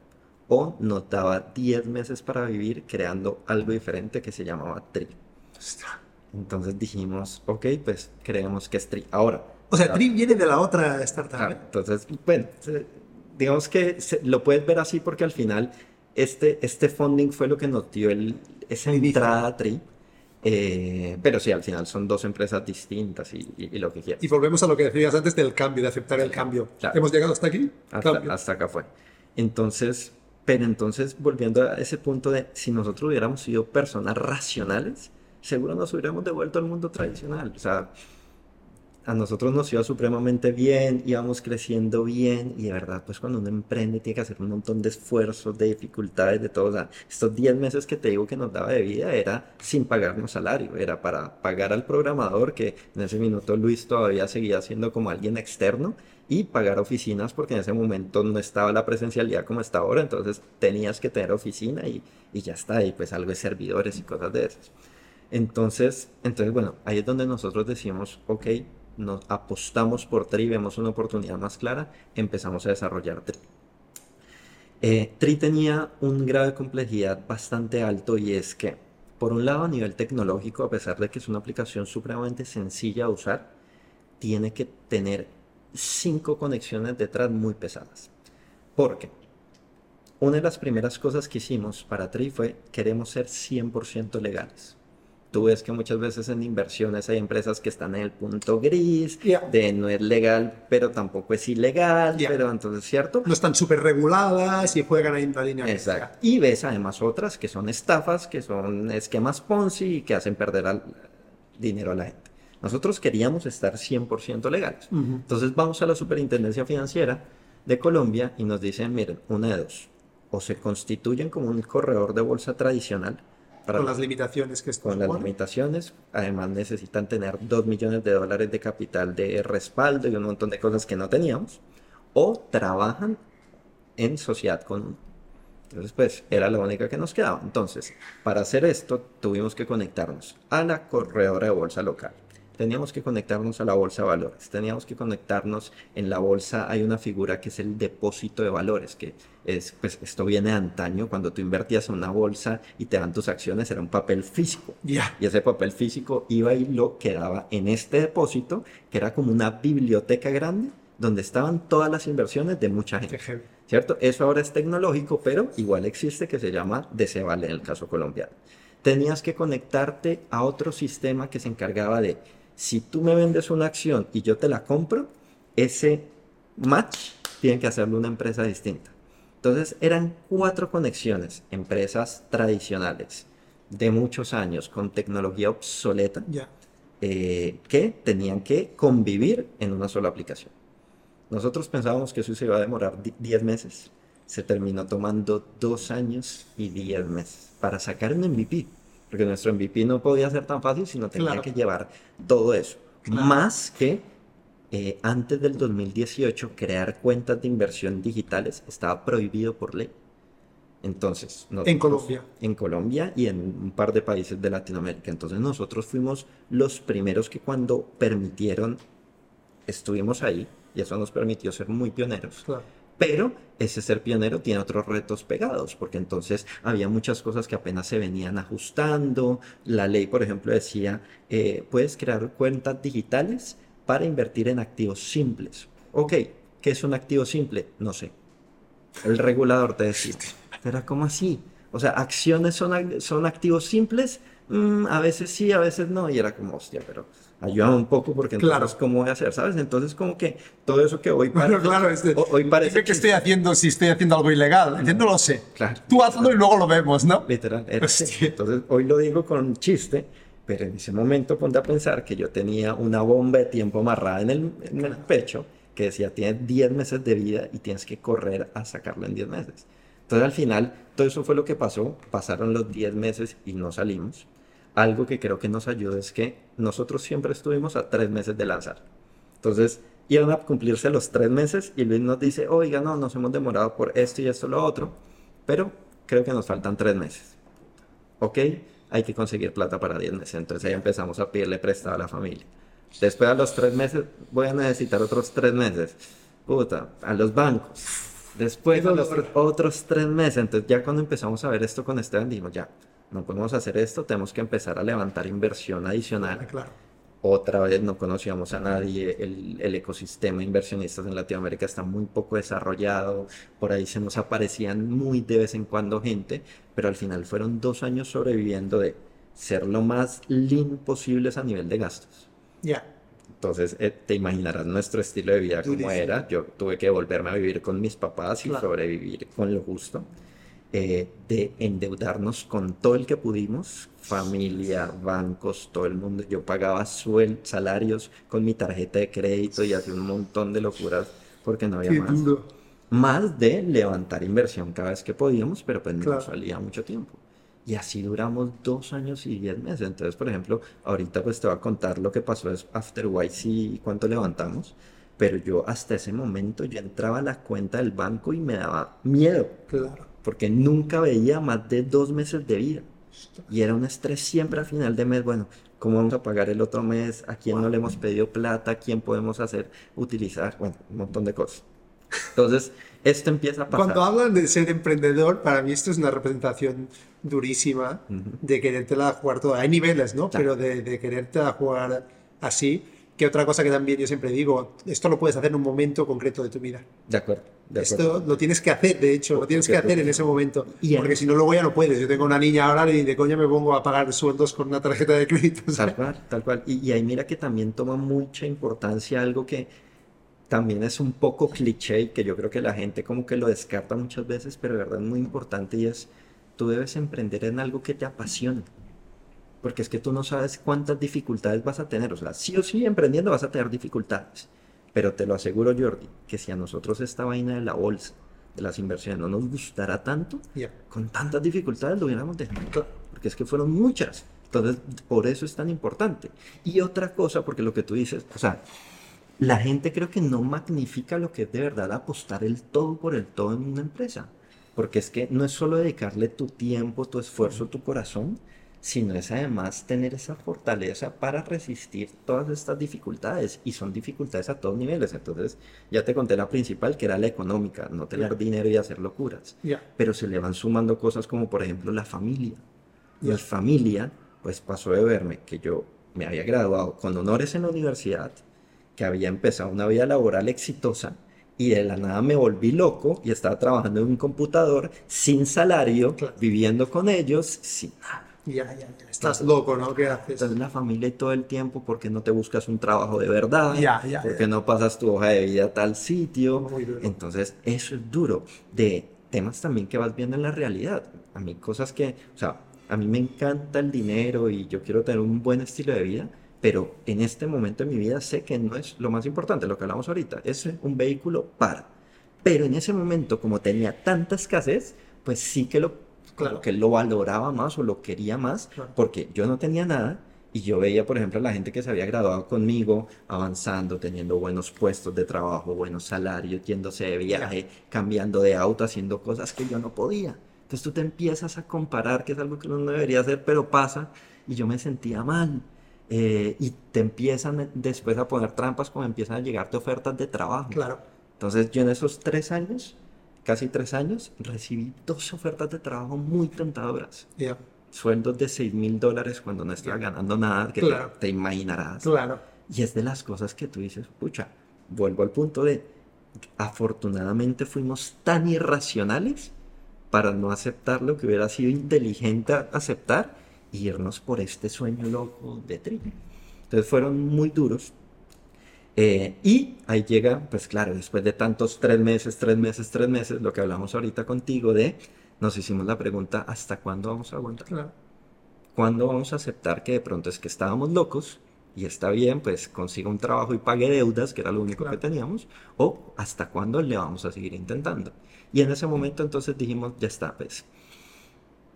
o nos daba 10 meses para vivir creando algo diferente que se llamaba Tri. Entonces dijimos, ok, pues creemos que es Tri. Ahora. O sea, Tri viene de la otra startup. ¿eh? entonces, bueno, digamos que lo puedes ver así porque al final este, este funding fue lo que nos dio el, esa entrada a Tri. Eh, pero sí, al final son dos empresas distintas y, lo que quieras. Y volvemos a lo que decías antes del cambio, de aceptar el cambio. ¿Hemos llegado hasta aquí? Hasta, hasta acá fue. Entonces, pero entonces, volviendo a ese punto de si nosotros hubiéramos sido personas racionales, seguro nos hubiéramos devuelto al mundo tradicional. O sea, a nosotros nos iba supremamente bien, íbamos creciendo bien y de verdad, pues cuando uno emprende tiene que hacer un montón de esfuerzos, de dificultades, de todo. O sea, estos 10 meses que te digo que nos daba de vida era sin pagarnos salario, era para pagar al programador, que en ese minuto Luis todavía seguía siendo como alguien externo y pagar oficinas porque en ese momento no estaba la presencialidad como está ahora, entonces tenías que tener oficina y, y ya está, y pues algo de servidores y cosas de esas. Entonces, entonces, bueno, ahí es donde nosotros decimos, ok, nos apostamos por Tri, vemos una oportunidad más clara, empezamos a desarrollar Tri. Eh, Tri tenía un grado de complejidad bastante alto y es que, por un lado, a nivel tecnológico, a pesar de que es una aplicación supremamente sencilla de usar, tiene que tener cinco conexiones detrás muy pesadas. Porque una de las primeras cosas que hicimos para Tri fue queremos ser 100% legales. Tú ves que muchas veces en inversiones hay empresas que están en el punto gris, de no es legal, pero tampoco es ilegal, pero entonces, ¿cierto? No están súper reguladas y juegan ahí en la línea. Exacto. Y ves además otras que son estafas, que son esquemas Ponzi y que hacen perder al dinero a la gente. Nosotros queríamos estar 100% legales. Entonces vamos a la Superintendencia Financiera de Colombia y nos dicen, miren, una de dos, o se constituyen como un corredor de bolsa tradicional. Para con las limitaciones que están. Con las limitaciones, además necesitan tener 2 millones de dólares de capital de respaldo y un montón de cosas que no teníamos, o trabajan en sociedad con Entonces, pues era la única que nos quedaba. Entonces, para hacer esto, tuvimos que conectarnos a la corredora de bolsa local teníamos que conectarnos a la bolsa de valores, teníamos que conectarnos en la bolsa, hay una figura que es el depósito de valores, que es, pues esto viene de antaño, cuando tú invertías en una bolsa y te dan tus acciones, era un papel físico. Y ese papel físico iba y lo quedaba en este depósito, que era como una biblioteca grande, donde estaban todas las inversiones de mucha gente. ¿Cierto? Eso ahora es tecnológico, pero igual existe que se llama Decebale en el caso colombiano. Tenías que conectarte a otro sistema que se encargaba de si tú me vendes una acción y yo te la compro, ese match tienen que hacerlo una empresa distinta. Entonces eran cuatro conexiones, empresas tradicionales de muchos años con tecnología obsoleta eh, que tenían que convivir en una sola aplicación. Nosotros pensábamos que eso se iba a demorar di- 10 meses. Se terminó tomando 2 años y 10 meses para sacar un MVP. Porque nuestro MVP no podía ser tan fácil, sino tenía Claro. que llevar todo eso. Claro. Más que eh, antes del 2018 crear cuentas de inversión digitales estaba prohibido por ley. Entonces, En Colombia. en Colombia y en un par de países de Latinoamérica. Entonces nosotros fuimos los primeros que cuando permitieron, estuvimos ahí y eso nos permitió ser muy pioneros. Claro. Pero ese ser pionero tiene otros retos pegados, porque entonces había muchas cosas que apenas se venían ajustando. La ley, por ejemplo, decía, eh, puedes crear cuentas digitales para invertir en activos simples. Ok, ¿qué es un activo simple? No sé. El regulador te decía, pero ¿cómo así? O sea, acciones son, son activos simples, Mm, a veces sí, a veces no, y era como, hostia, pero ayúdame un poco porque entonces, Claro. ¿cómo voy a hacer? ¿Sabes? Entonces, como que todo eso que hoy Bueno, parece, claro, este, ho- hoy parece dime que estoy haciendo si estoy haciendo algo ilegal. Dice, No lo sé. Claro. Tú hazlo y luego lo vemos, ¿no? Literal. Hostia. Entonces, hoy lo digo con chiste, pero en ese momento ponte a pensar que yo tenía una bomba de tiempo amarrada en el, en el pecho que decía, tienes 10 meses de vida y tienes que correr a sacarlo en 10 meses. Entonces, al final, todo eso fue lo que pasó. Pasaron los 10 meses y no salimos. Algo que creo que nos ayuda es que nosotros siempre estuvimos a 3 meses de lanzar. Entonces, iban a cumplirse los 3 meses y Luis nos dice, oiga, no, nos hemos demorado por esto y esto, lo otro, pero creo que nos faltan 3 meses ok, hay que conseguir plata para 10 meses. Entonces ahí empezamos a pedirle prestado a la familia. Después a los 3 meses voy a necesitar otros 3 meses. Puta, a los bancos. Después a los otros 3 meses. Entonces ya cuando empezamos a ver esto con Esteban dijimos, ya, no podemos hacer esto, tenemos que empezar a levantar inversión adicional. Ah, Claro. Otra vez no conocíamos a nadie, el, el ecosistema de inversionistas en Latinoamérica está muy poco desarrollado, por ahí se nos aparecían muy de vez en cuando gente, pero al final fueron dos años sobreviviendo de ser lo más lean posibles a nivel de gastos. Ya. Entonces, eh, te imaginarás nuestro estilo de vida como Durísimo. era. Yo tuve que volverme a vivir con mis papás y Claro. sobrevivir con lo justo. Eh, de endeudarnos con todo el que pudimos, familia, bancos, todo el mundo. Yo pagaba suel, salarios con mi tarjeta de crédito y hacía un montón de locuras porque no había Qué más. duro. Más de levantar inversión cada vez que podíamos, pero pues Claro. no salía mucho tiempo. Y así duramos dos años y diez meses. Entonces, por ejemplo, ahorita pues te voy a contar lo que pasó es after YC y cuánto levantamos. Pero yo hasta ese momento yo entraba a la cuenta del banco y me daba miedo. Claro. Porque nunca veía más de dos meses de vida. Y era un estrés siempre a final de mes. Bueno, ¿cómo vamos a pagar el otro mes? ¿A quién no le hemos pedido plata? ¿A quién podemos hacer utilizar? Bueno, un montón de cosas. Entonces, esto empieza a pasar. Cuando hablan de ser emprendedor, para mí esto es una representación durísima de quererte la jugar todo. Hay niveles, ¿no? Claro. Pero de, de quererte la jugar así. Que otra cosa que también yo siempre digo, esto lo puedes hacer en un momento concreto de tu vida. De acuerdo, de acuerdo. Esto lo tienes que hacer, de hecho, lo tienes que hacer en ese momento. Y Porque si no, luego ya no puedes. Yo tengo una niña ahora y de coña me pongo a pagar sueldos con una tarjeta de crédito. Tal cual, tal cual. Y, y ahí mira que también toma mucha importancia algo que también es un poco cliché y que yo creo que la gente como que lo descarta muchas veces, pero de verdad es muy importante y es, tú debes emprender en algo que te apasione. Porque es que tú no sabes cuántas dificultades vas a tener. O sea, sí o sí emprendiendo vas a tener dificultades. Pero te lo aseguro, Jordi, que si a nosotros esta vaina de la bolsa, de las inversiones, no nos gustara tanto, Ya. con tantas dificultades lo hubiéramos dejado. Porque es que fueron muchas. Entonces, por eso es tan importante. Y otra cosa, porque lo que tú dices, o sea, la gente creo que no magnifica lo que es de verdad apostar el todo por el todo en una empresa. Porque es que no es solo dedicarle tu tiempo, tu esfuerzo, tu corazón, sino es además tener esa fortaleza para resistir todas estas dificultades. Y son dificultades a todos niveles. Entonces, ya te conté la principal, que era la económica, no tener dinero y hacer locuras pero se le van sumando cosas como por ejemplo la familia. Ya. Mi familia pues pasó de verme que yo me había graduado con honores en la universidad, que había empezado una vida laboral exitosa y de la nada me volví loco y estaba trabajando en un computador sin salario, Claro. viviendo con ellos, sin nada. Ya, ya, ya. Estás loco, ¿no? ¿Qué haces? Estás en la familia y todo el tiempo, ¿por qué no te buscas un trabajo de verdad? Ya, ya, ¿Por ya. qué no pasas tu hoja de vida a tal sitio? Entonces, eso es duro. De temas también que vas viendo en la realidad. A mí cosas que, o sea, a mí me encanta el dinero y yo quiero tener un buen estilo de vida, pero en este momento de mi vida sé que no es lo más importante, lo que hablamos ahorita, es un vehículo para. Pero en ese momento, como tenía tanta escasez, pues sí que lo, Claro. que lo valoraba más o lo quería más, Claro. porque yo no tenía nada y yo veía, por ejemplo, a la gente que se había graduado conmigo avanzando, teniendo buenos puestos de trabajo, buenos salarios, yéndose de viaje, cambiando de auto, haciendo cosas que yo no podía. Entonces tú te empiezas a comparar, que es algo que uno no debería hacer, pero pasa, y yo me sentía mal. Eh, y te empiezan después a poner trampas como empiezan a llegarte ofertas de trabajo. Claro. Entonces yo en esos tres años, casi tres años, recibí dos ofertas de trabajo muy tentadoras. Ya. Sueldos de 6 mil dólares cuando no estaba ganando nada, que te- Claro. te, imaginarás. Claro. Y es de las cosas que tú dices, pucha, vuelvo al punto de, afortunadamente fuimos tan irracionales para no aceptar lo que hubiera sido inteligente aceptar y irnos por este sueño loco de tri. Entonces fueron muy duros. Eh, y ahí llega, pues claro, después de tantos tres meses, tres meses, tres meses, lo que hablamos ahorita contigo de, nos hicimos la pregunta, ¿hasta cuándo vamos a aguantar? Claro. ¿Cuándo vamos a aceptar que de pronto es que estábamos locos y está bien, pues consiga un trabajo y pague deudas, que era lo único Claro. que teníamos? ¿O hasta cuándo le vamos a seguir intentando? Y en ese momento entonces dijimos, ya está, pues.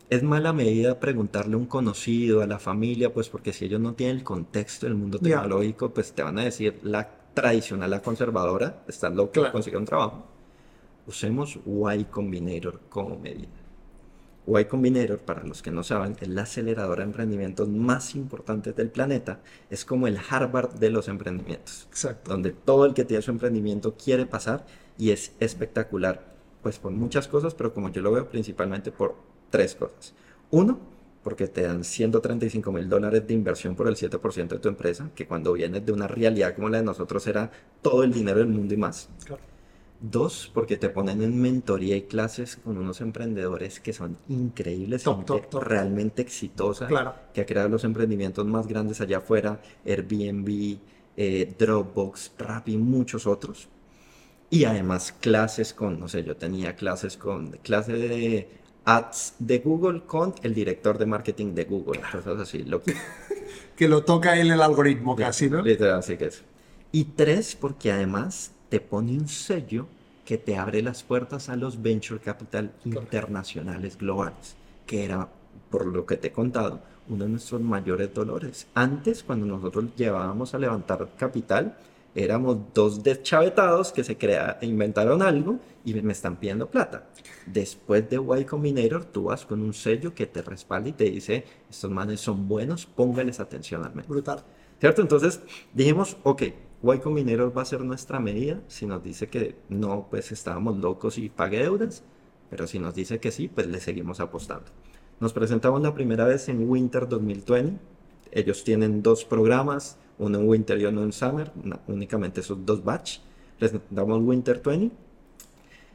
Es mala medida preguntarle a un conocido, a la familia, pues porque si ellos no tienen el contexto del mundo tecnológico, pues te van a decir la tradicional, la conservadora, estás loco, Claro. consigue un trabajo. Usemos Y Combinator como medida. Y Combinator, para los que no saben, es la aceleradora de emprendimientos más importante del planeta. Es como el Harvard de los emprendimientos, Exacto. donde todo el que tiene su emprendimiento quiere pasar y es espectacular, pues por muchas cosas, pero como yo lo veo, principalmente por tres cosas. Uno, porque te dan 135 mil dólares de inversión por el 7% de tu empresa, que cuando vienes de una realidad como la de nosotros era todo el dinero del mundo y más. Claro. Dos, porque te ponen en mentoría y clases con unos emprendedores que son increíbles, Top, gente top, top. realmente exitosa, Claro. que ha creado los emprendimientos más grandes allá afuera, Airbnb, eh, Dropbox, Rappi muchos otros. Y además clases con, no sé, yo tenía clases con, clase de ads de Google con el director de marketing de Google, cosas así, lo que <laughs> Que lo toca él el algoritmo casi, ¿no? Literal, así que es. Y tres, porque además te pone un sello que te abre las puertas a los venture capital internacionales globales, que era, por lo que te he contado, uno de nuestros mayores dolores. Antes, cuando nosotros llevábamos a levantar capital, éramos dos deschavetados que se crea, inventaron algo y me están pidiendo plata. Después de Y Combinator, tú vas con un sello que te respalda y te dice, estos manes son buenos, póngales atención al menos. Brutal. ¿Cierto? Entonces dijimos, ok, Y Combinator va a ser nuestra medida. Si nos dice que no, pues estábamos locos y pague deudas. Pero si nos dice que sí, pues le seguimos apostando. Nos presentamos la primera vez en Winter 2020. Ellos tienen dos programas, uno en Winter y uno en Summer, una- únicamente esos dos batch. Presentamos Winter 20.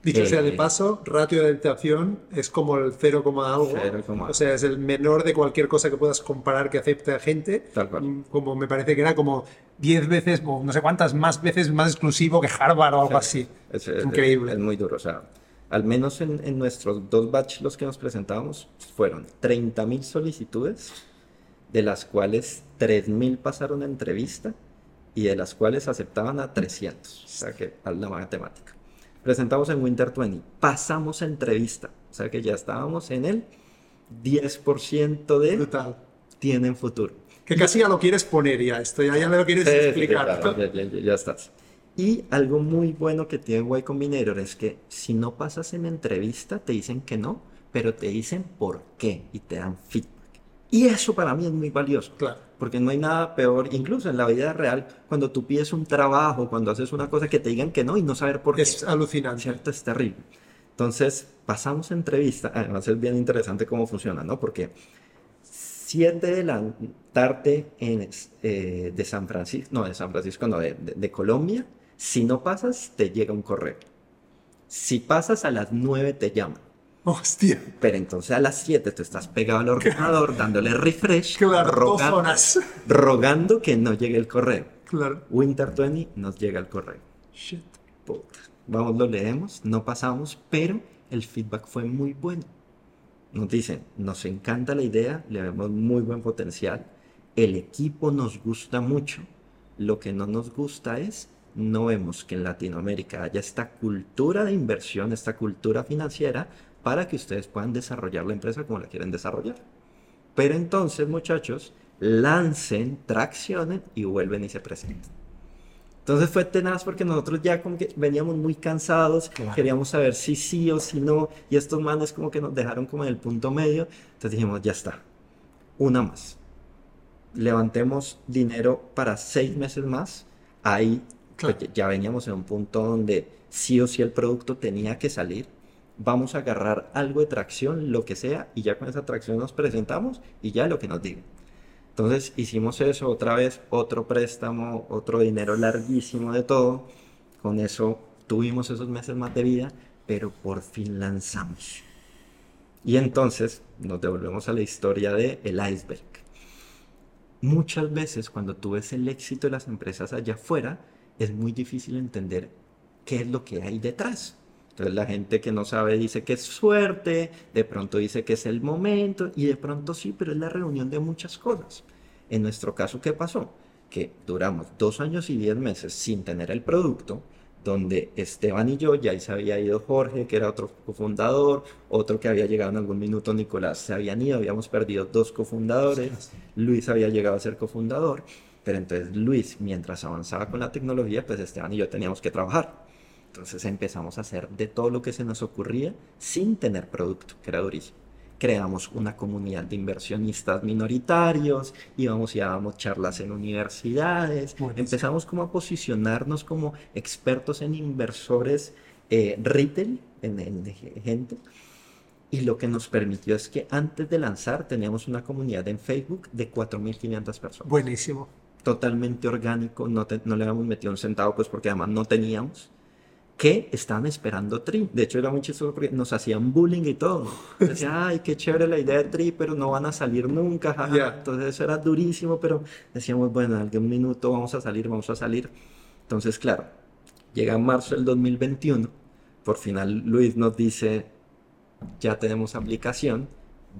Dicho Eh, sea de paso, ratio de adaptación es como el 0, algo. Cero coma- O sea, es el menor de cualquier cosa que puedas comparar que acepte a gente. Tal cual. Mm, Como me parece que era como 10 veces, o no sé cuántas más veces más exclusivo que Harvard o algo así. Es, es- Increíble. Es, muy duro. O sea, al menos en, en nuestros dos batch los que nos presentábamos fueron 30.000 solicitudes, de las cuales 3.000 pasaron a entrevista y de las cuales aceptaban a 300. O sea que la matemática. Presentamos en Winter 20, pasamos a entrevista. O sea que ya estábamos en el 10% de Brutal. tienen futuro. Que casi ya lo quieres poner ya, esto ya, ya lo quieres Sí, sí, sí, explicar. claro, ya, ya- ya- ya estás. Y algo muy bueno que tiene Y Combinator es que si no pasas en entrevista, te dicen que no, pero te dicen por qué y te dan feedback. Y eso para mí es muy valioso. Claro. Porque no hay nada peor, incluso en la vida real, cuando tú pides un trabajo, cuando haces una cosa que te digan que no y no saber por qué. Es alucinante. ¿cierto? Es terrible. Entonces, pasamos entrevista. Además, es bien interesante cómo funciona, ¿no? Porque 7 de la tarde en, eh, de San Francisco, no, de San Francisco, no, de, de- de Colombia, si no pasas, te llega un correo. Si pasas a las 9, te llaman. Hostia. Pero entonces a las 7 tú estás pegado al ordenador <laughs> dándole refresh, Claro, rogando, horas. <laughs> rogando que no llegue el correo. Claro. Winter 20 nos llega el correo. Shit. Puta. Vamos, lo leemos, no pasamos, pero el feedback fue muy bueno. Nos dicen, nos encanta la idea, le vemos muy buen potencial, el equipo nos gusta mucho, lo que no nos gusta es, no vemos que en Latinoamérica haya esta cultura de inversión, esta cultura financiera, para que ustedes puedan desarrollar la empresa como la quieren desarrollar. Pero entonces, muchachos, lancen, traccionen y vuelven y se presenten. Entonces fue tenaz porque nosotros ya como que veníamos muy cansados, Claro. queríamos saber si sí o si no, y estos manes como que nos dejaron como en el punto medio, entonces dijimos, ya está, una más. Levantemos dinero para seis meses más, ahí pues, Claro. ya veníamos en un punto donde sí o sí el producto tenía que salir, vamos a agarrar algo de tracción, lo que sea, y ya con esa tracción nos presentamos y ya lo que nos digan. Entonces hicimos eso otra vez, otro préstamo, otro dinero larguísimo de todo. Con eso tuvimos esos meses más de vida, pero por fin lanzamos. Y entonces nos devolvemos a la historia de el iceberg. Muchas veces cuando tú ves el éxito de las empresas allá afuera, es muy difícil entender qué es lo que hay detrás. Entonces la gente que no sabe dice que es suerte, de pronto dice que es el momento y de pronto sí, pero es la reunión de muchas cosas. En nuestro caso, ¿qué pasó? Que duramos dos años y diez meses sin tener el producto, donde Esteban y yo, ya ahí se había ido Jorge, que era otro cofundador, otro que había llegado en algún minuto, Nicolás, se habían ido, habíamos perdido dos cofundadores, Luis había llegado a ser cofundador, pero entonces Luis, mientras avanzaba con la tecnología, pues Esteban y yo teníamos que trabajar. Entonces empezamos a hacer de todo lo que se nos ocurría sin tener producto, que era durísimo. Creamos una comunidad de inversionistas minoritarios, íbamos y dábamos charlas en universidades, Buenísimo. empezamos como a posicionarnos como expertos en inversores eh, retail, en, en gente. Y lo que nos permitió es que antes de lanzar teníamos una comunidad en Facebook de 4.500 personas Buenísimo. totalmente orgánico, no, te- no le habíamos metido un centavo, pues porque además no teníamos, que estaban esperando Tri. De hecho, era muy chistoso porque nos hacían bullying y todo. Decían, <laughs> ay, qué chévere la idea de Tri, pero no van a salir nunca. jaja". Ya. Entonces eso era durísimo, pero decíamos, bueno, en algún minuto vamos a salir, vamos a salir. Entonces, claro, llega marzo del 2021, por final Luis nos dice, ya tenemos aplicación,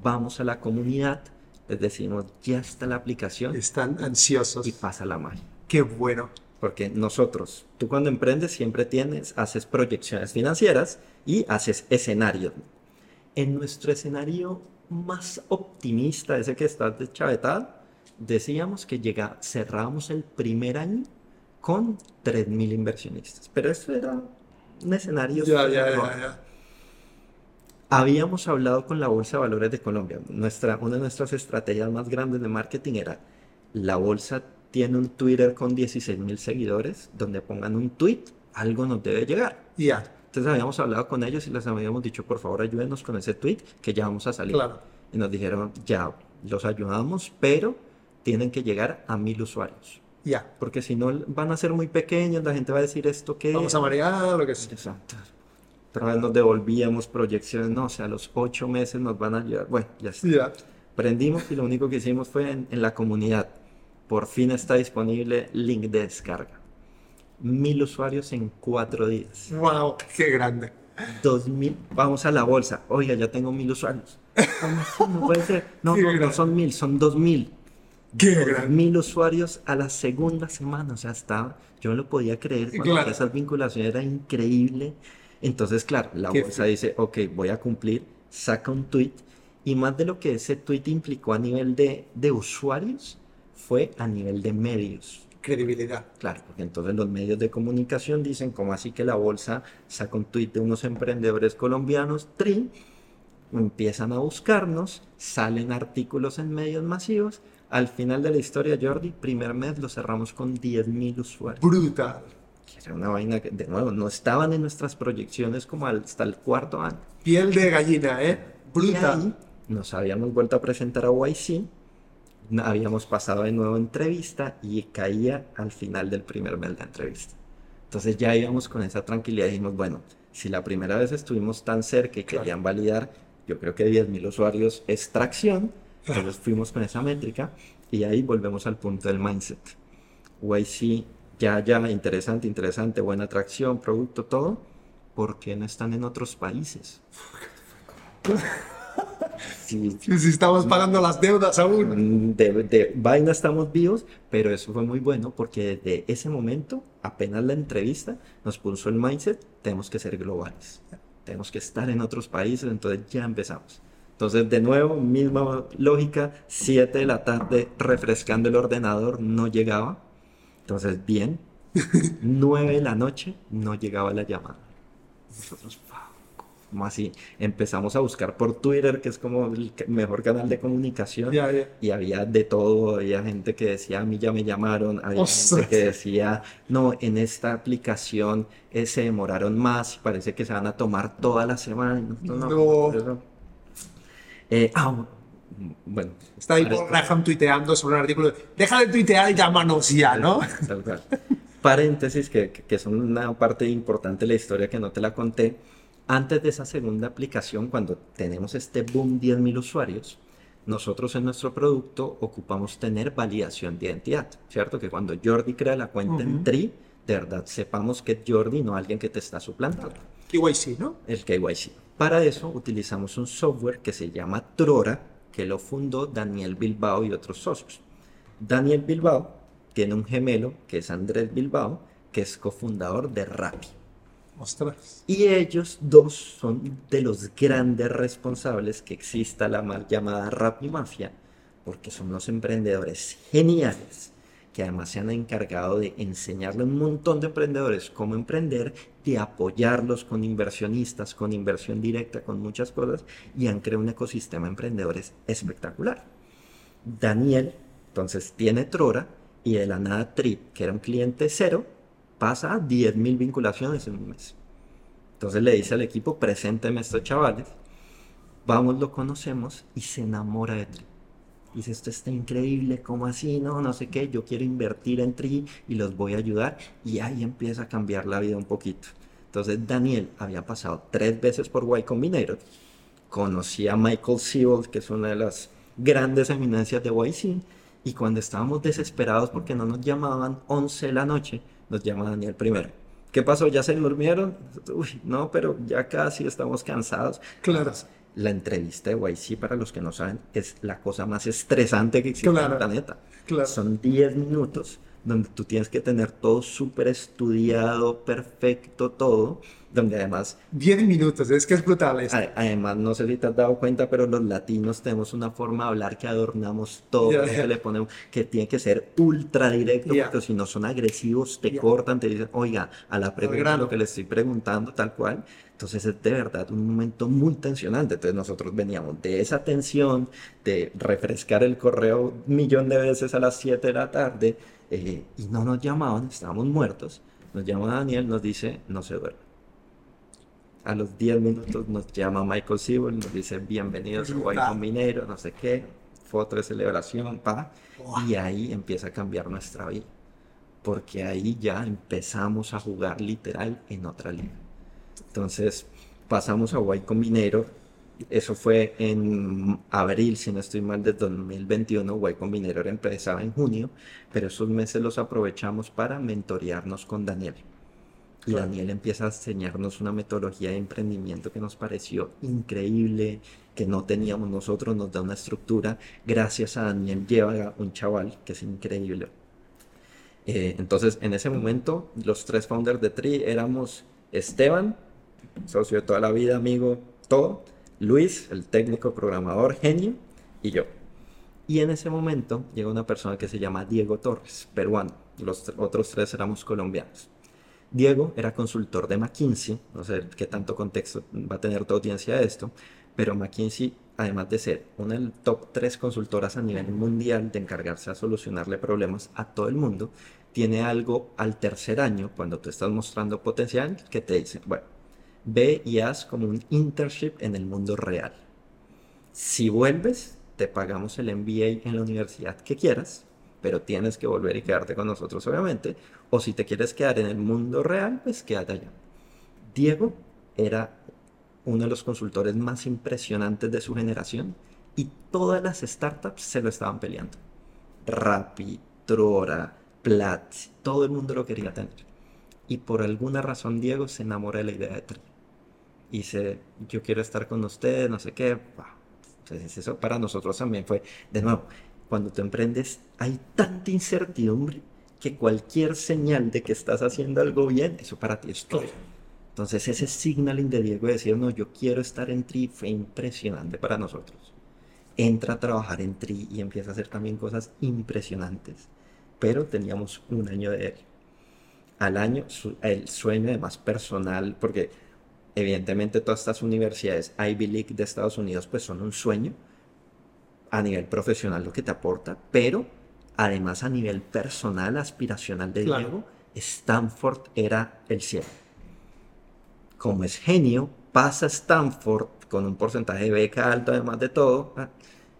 vamos a la comunidad, les decimos, ya está la aplicación Están ansiosos. y pasa la magia. Qué bueno. Porque nosotros, tú cuando emprendes siempre tienes, haces proyecciones financieras y haces escenarios. En nuestro escenario más optimista, ese que estás de chavetada, decíamos que llega, cerrábamos el primer año con 3.000 inversionistas. Pero eso era un escenario... Ya, ya, ya. Habíamos hablado con la Bolsa de Valores de Colombia. Nuestra, una de nuestras estrategias más grandes de marketing era, la bolsa tiene un Twitter con 16 mil seguidores, donde pongan un tweet, algo nos debe llegar. Ya, Entonces habíamos hablado con ellos y les habíamos dicho, por favor, ayúdenos con ese tweet, que ya vamos a salir. claro. Y nos dijeron, ya, los ayudamos, pero tienen que llegar a mil usuarios. Ya. Porque si no, van a ser muy pequeños, la gente va a decir esto que... Vamos a marear, lo que sea. Exacto. Otra vez nos devolvíamos proyecciones, no, o sea, a los ocho meses nos van a ayudar. Bueno, ya está. Ya. Prendimos y lo único que hicimos fue en, en la comunidad. Por fin está disponible link de descarga. Mil usuarios en cuatro días. Wow, qué grande. Dos mil, vamos a la bolsa. Oiga, ya tengo mil usuarios. No puede ser. No, no, no son mil, son dos mil. Qué Dos grande. mil usuarios a la segunda semana. O sea, estaba, yo no lo podía creer. Cuando Claro. esa vinculación era increíble. Entonces, claro, la Qué bolsa dice, ok, voy a cumplir, saca un tweet. Y más de lo que ese tweet implicó a nivel de, de usuarios, fue a nivel de medios. Credibilidad. Claro, porque entonces los medios de comunicación dicen, ¿cómo así que la bolsa saca un tuit de unos emprendedores colombianos, TRI? Empiezan a buscarnos, salen artículos en medios masivos. Al final de la historia, Jordi, primer mes lo cerramos con 10.000 usuarios. Brutal. Que era una vaina que, de nuevo, no estaban en nuestras proyecciones como hasta el cuarto año. Piel de gallina, ¿eh? Y Brutal. ahí nos habíamos vuelto a presentar a YC, habíamos pasado de nuevo entrevista y caía al final del primer mes de entrevista. Entonces ya íbamos con esa tranquilidad y dijimos, bueno, Si la primera vez estuvimos tan cerca y querían validar, yo creo que 10.000 usuarios es tracción, entonces fuimos con esa métrica y ahí volvemos al punto del mindset. YC, ya, ya, interesante, interesante, buena atracción, producto, todo, ¿por qué no están en otros países? <laughs> Sí, si estamos pagando las deudas aún. De, de, vaina estamos vivos, pero eso fue muy bueno porque desde ese momento, apenas la entrevista, nos puso el mindset, tenemos que ser globales, tenemos que estar en otros países, entonces ya empezamos. Entonces, de nuevo, misma lógica, 7 de la tarde, refrescando el ordenador, no llegaba. Entonces, bien, <laughs> 9 de la noche, no llegaba la llamada. Nosotros, como así, empezamos a buscar por Twitter, que es como el mejor canal de comunicación, y había de todo, había gente que decía, a mí ya me llamaron, había gente que decía, no, en esta aplicación eh, se demoraron más, y parece que se van a tomar toda la semana. No, no, eh, ah, bueno. Está ahí por Graham tuiteando sobre un artículo, deja de tuitear y llámanos ya, ¿no? Paréntesis, que, que son una parte importante de la historia que no te la conté antes de esa segunda aplicación, cuando tenemos este boom 10.000 usuarios, nosotros en nuestro producto ocupamos tener validación de identidad, ¿cierto? Que cuando Jordi crea la cuenta en Tri, de verdad sepamos que es Jordi, no alguien que te está suplantando. KYC, ¿no? El KYC. Para eso utilizamos un software que se llama Trora, que lo fundó Daniel Bilbao y otros socios. Daniel Bilbao tiene un gemelo que es Andrés Bilbao, que es cofundador de Rappi. Y ellos dos son de los grandes responsables que exista la mal llamada Rappi Mafia, porque son los emprendedores geniales que además se han encargado de enseñarle a un montón de emprendedores cómo emprender, de apoyarlos con inversionistas, con inversión directa, con muchas cosas, y han creado un ecosistema de emprendedores espectacular. Daniel, entonces, tiene Trora y de la nada Trip, que era un cliente cero, pasa a 10.000 vinculaciones en un mes. Entonces le dice al equipo, presénteme a estos chavales, vamos, lo conocemos y se enamora de Tri. Dice, esto está increíble, ¿cómo así? No, no sé qué, yo quiero invertir en Tri y los voy a ayudar. Y ahí empieza a cambiar la vida un poquito. Entonces Daniel había pasado tres veces por Y Combinator, conocía a Michael Sewell, que es una de las grandes eminencias de YC, y cuando estábamos desesperados porque no nos llamaban 11 de la noche, nos llama Daniel primero. ¿Qué pasó? ¿Ya se durmieron? Uy, no, pero ya casi estamos cansados. Claro. La entrevista de YC, para los que no saben, es la cosa más estresante que existe en el planeta. Claro. Son 10 minutos donde tú tienes que tener todo súper estudiado, perfecto, todo donde además... 10 minutos, es que es brutal eso. Además, no sé si te has dado cuenta, pero los latinos tenemos una forma de hablar que adornamos todo, que le ponemos, que tiene que ser ultra directo, porque si no son agresivos, te cortan, te dicen, oiga, a la pregunta, lo que le estoy preguntando, tal cual. Entonces es de verdad un momento muy tensionante. Entonces nosotros veníamos de esa tensión, de refrescar el correo un millón de veces a las 7 de la tarde, eh, y no nos llamaban, estábamos muertos. Nos llama Daniel, nos dice, no se duerme a los 10 minutos nos llama Michael Sewell, nos dice bienvenidos a Guay Minero, no sé qué, foto de celebración, pa. Y ahí empieza a cambiar nuestra vida. Porque ahí ya empezamos a jugar literal en otra liga. Entonces pasamos a Guay Minero. Eso fue en abril, si no estoy mal, de 2021. Guay Minero empezaba en junio, pero esos meses los aprovechamos para mentorearnos con Daniel y Daniel empieza a enseñarnos una metodología de emprendimiento que nos pareció increíble, que no teníamos nosotros, nos da una estructura. Gracias a Daniel lleva un chaval que es increíble. Eh, entonces, en ese momento, los tres founders de Tri éramos Esteban, socio de toda la vida, amigo, todo, Luis, el técnico programador, genio, y yo. Y en ese momento llega una persona que se llama Diego Torres, peruano. Los otros tres éramos colombianos. Diego era consultor de McKinsey, no sé qué tanto contexto va a tener tu audiencia de esto, pero McKinsey, además de ser una de las top 3 consultoras a nivel mundial de encargarse a solucionarle problemas a todo el mundo, tiene algo al tercer año, cuando tú estás mostrando potencial, que te dice, bueno, ve y haz como un internship en el mundo real. Si vuelves, te pagamos el MBA en la universidad que quieras, pero tienes que volver y quedarte con nosotros, obviamente. O si te quieres quedar en el mundo real, pues quédate allá. Diego era uno de los consultores más impresionantes de su generación y todas las startups se lo estaban peleando. Rappi, Trora, Platzi, todo el mundo lo quería tener. Y por alguna razón Diego se enamora de la idea de Tri. Y dice, yo quiero estar con ustedes, no sé qué. Entonces eso para nosotros también fue, de nuevo, cuando tú emprendes hay tanta incertidumbre que cualquier señal de que estás haciendo algo bien, eso para ti es todo. Entonces ese signaling de Diego de decir, no, yo quiero estar en Tri fue impresionante para nosotros. Entra a trabajar en Tri y empieza a hacer también cosas impresionantes. Pero teníamos un año de él. Al año, el sueño más personal, porque evidentemente todas estas universidades Ivy League de Estados Unidos pues son un sueño a nivel profesional lo que te aporta, pero además a nivel personal, aspiracional de Diego, Stanford era el cielo. Como es genio, pasa a Stanford con un porcentaje de beca alto además de todo, ¿ah?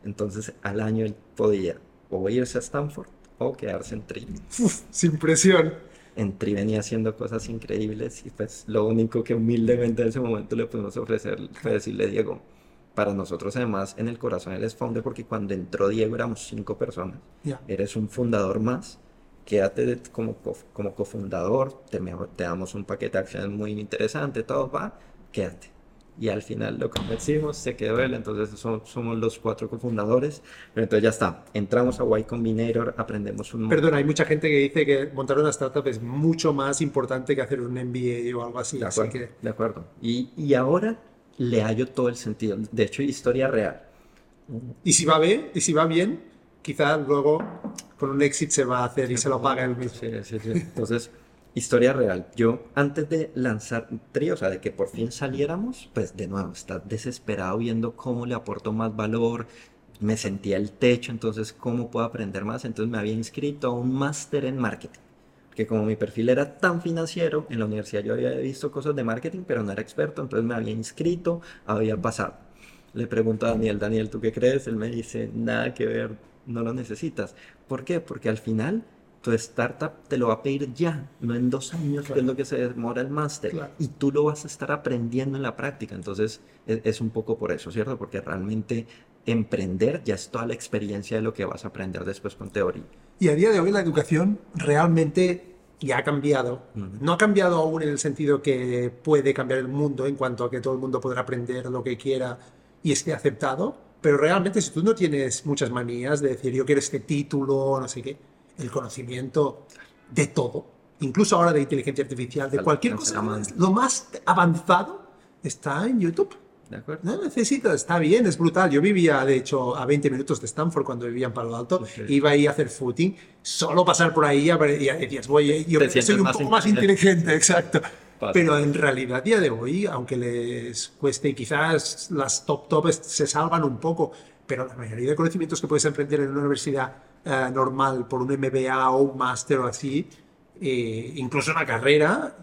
entonces al año él podía o irse a Stanford o quedarse en Tri. sin presión en Tri venía haciendo cosas increíbles y pues lo único que humildemente en ese momento le pudimos ofrecer fue decirle Diego, para nosotros además en el corazón él es founder porque cuando entró Diego éramos cinco personas, eres un fundador más, quédate como, como cofundador, te, te damos un paquete de acciones muy interesante, todo va, quédate. Y al final lo convencimos, se quedó él, entonces somos, somos los cuatro cofundadores, pero entonces ya está, entramos a Y Combinator, aprendemos un... Perdón, hay mucha gente que dice que montar una startup es mucho más importante que hacer un MBA o algo así. De acuerdo, que... de acuerdo. Y, y ahora le hallo todo el sentido, de hecho, historia real. Y si va bien, y si va bien, quizás luego con un exit se va a hacer y se lo paga el mismo. Sí, sí, sí. Entonces... Historia real. Yo, antes de lanzar Tri, o sea, de que por fin saliéramos, pues de nuevo, estás desesperado viendo cómo le aporto más valor. Me sentía el techo, entonces, ¿cómo puedo aprender más? Entonces me había inscrito a un máster en marketing. Que como mi perfil era tan financiero, en la universidad yo había visto cosas de marketing, pero no era experto, entonces me había inscrito, había pasado. Le pregunto a Daniel, Daniel, ¿tú qué crees? Él me dice, nada que ver, no lo necesitas. ¿Por qué? Porque al final tu startup te lo va a pedir ya, no en dos años, que es lo que se demora el máster. Y tú lo vas a estar aprendiendo en la práctica. Entonces, es, es, un poco por eso, ¿cierto? Porque realmente emprender ya es toda la experiencia de lo que vas a aprender después con teoría. Y a día de hoy la educación realmente ya ha cambiado. No ha cambiado aún en el sentido que puede cambiar el mundo en cuanto a que todo el mundo podrá aprender lo que quiera y esté aceptado. Pero realmente si tú no tienes muchas manías de decir yo quiero este título, no sé qué, el conocimiento de todo, incluso ahora de inteligencia artificial, de cualquier cosa, lo más avanzado está en YouTube. De acuerdo. No necesito, está bien, es brutal. Yo vivía, de hecho, a 20 minutos de Stanford cuando vivía en Palo Alto. Iba ahí a hacer footing. Solo pasar por ahí y decías, voy, yo soy un poco más inteligente, exacto. Pero en realidad, a día de hoy, aunque les cueste, quizás las top top se salvan un poco, pero la mayoría de conocimientos que puedes aprender en una universidad eh, normal por un MBA o un máster o así, eh, incluso una carrera,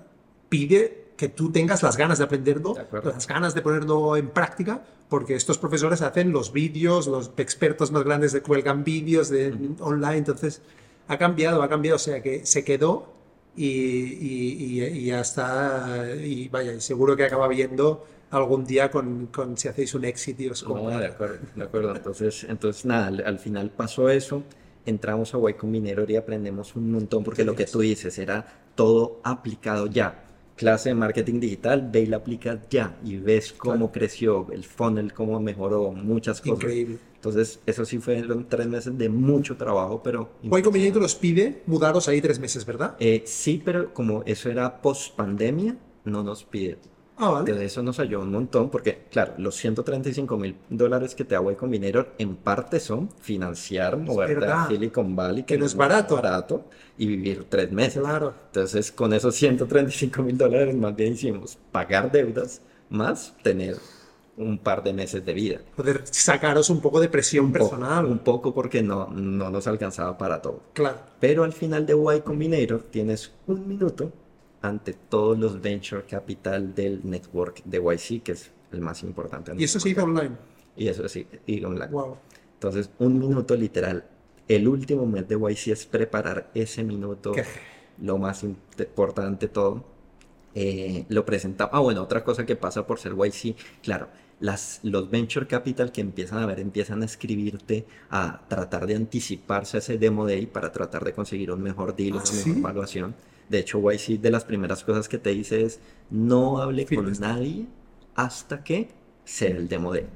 pide que tú tengas las ganas de aprenderlo, las ganas de ponerlo en práctica, porque estos profesores hacen los vídeos, los expertos más grandes de cuelgan vídeos de online, entonces ha cambiado, ha cambiado, o sea que se quedó y, y, y, ya está, y vaya, seguro que acaba viendo algún día con, con si hacéis un éxito y os no, de acuerdo, de acuerdo. Entonces, entonces nada, al final pasó eso entramos a Y Combinator y aprendemos un montón porque lo que tú dices era todo aplicado ya. Clase de marketing digital, ve y la aplicas ya y ves cómo creció el funnel, cómo mejoró, muchas cosas. Increíble. Entonces, eso sí fueron tres meses de mucho trabajo, pero... Y Combinator los pide mudaros ahí tres meses, ¿verdad? Eh, sí, pero como eso era post pandemia, no nos pide. Ah, de eso nos ayudó un montón porque, claro, los 135 mil dólares que te hago con Combinator en parte son financiar, moverte a Silicon Valley, que, no es barato. barato, y vivir tres meses. Claro. Entonces, con esos 135 mil dólares más bien hicimos pagar deudas más tener un par de meses de vida. Poder sacaros un poco de presión personal. un poco porque no, no nos alcanzaba para todo. Claro. Pero al final de Y Combinator tienes un minuto ante todos los venture capital del network de YC, que es el más importante. ¿Y eso sigue online? Y eso sí, sigue online. Wow. Entonces, un minuto literal. El último mes de YC es preparar ese minuto, lo más importante todo. eh, lo presentaba. Ah, bueno, otra cosa que pasa por ser YC, claro, las, los venture capital que empiezan a ver, empiezan a escribirte a tratar de anticiparse a ese demo day para tratar de conseguir un mejor deal, ¿Ah, una sí? mejor evaluación. De hecho, YC de las primeras cosas que te dice es no hable con nadie hasta que sea el demo day.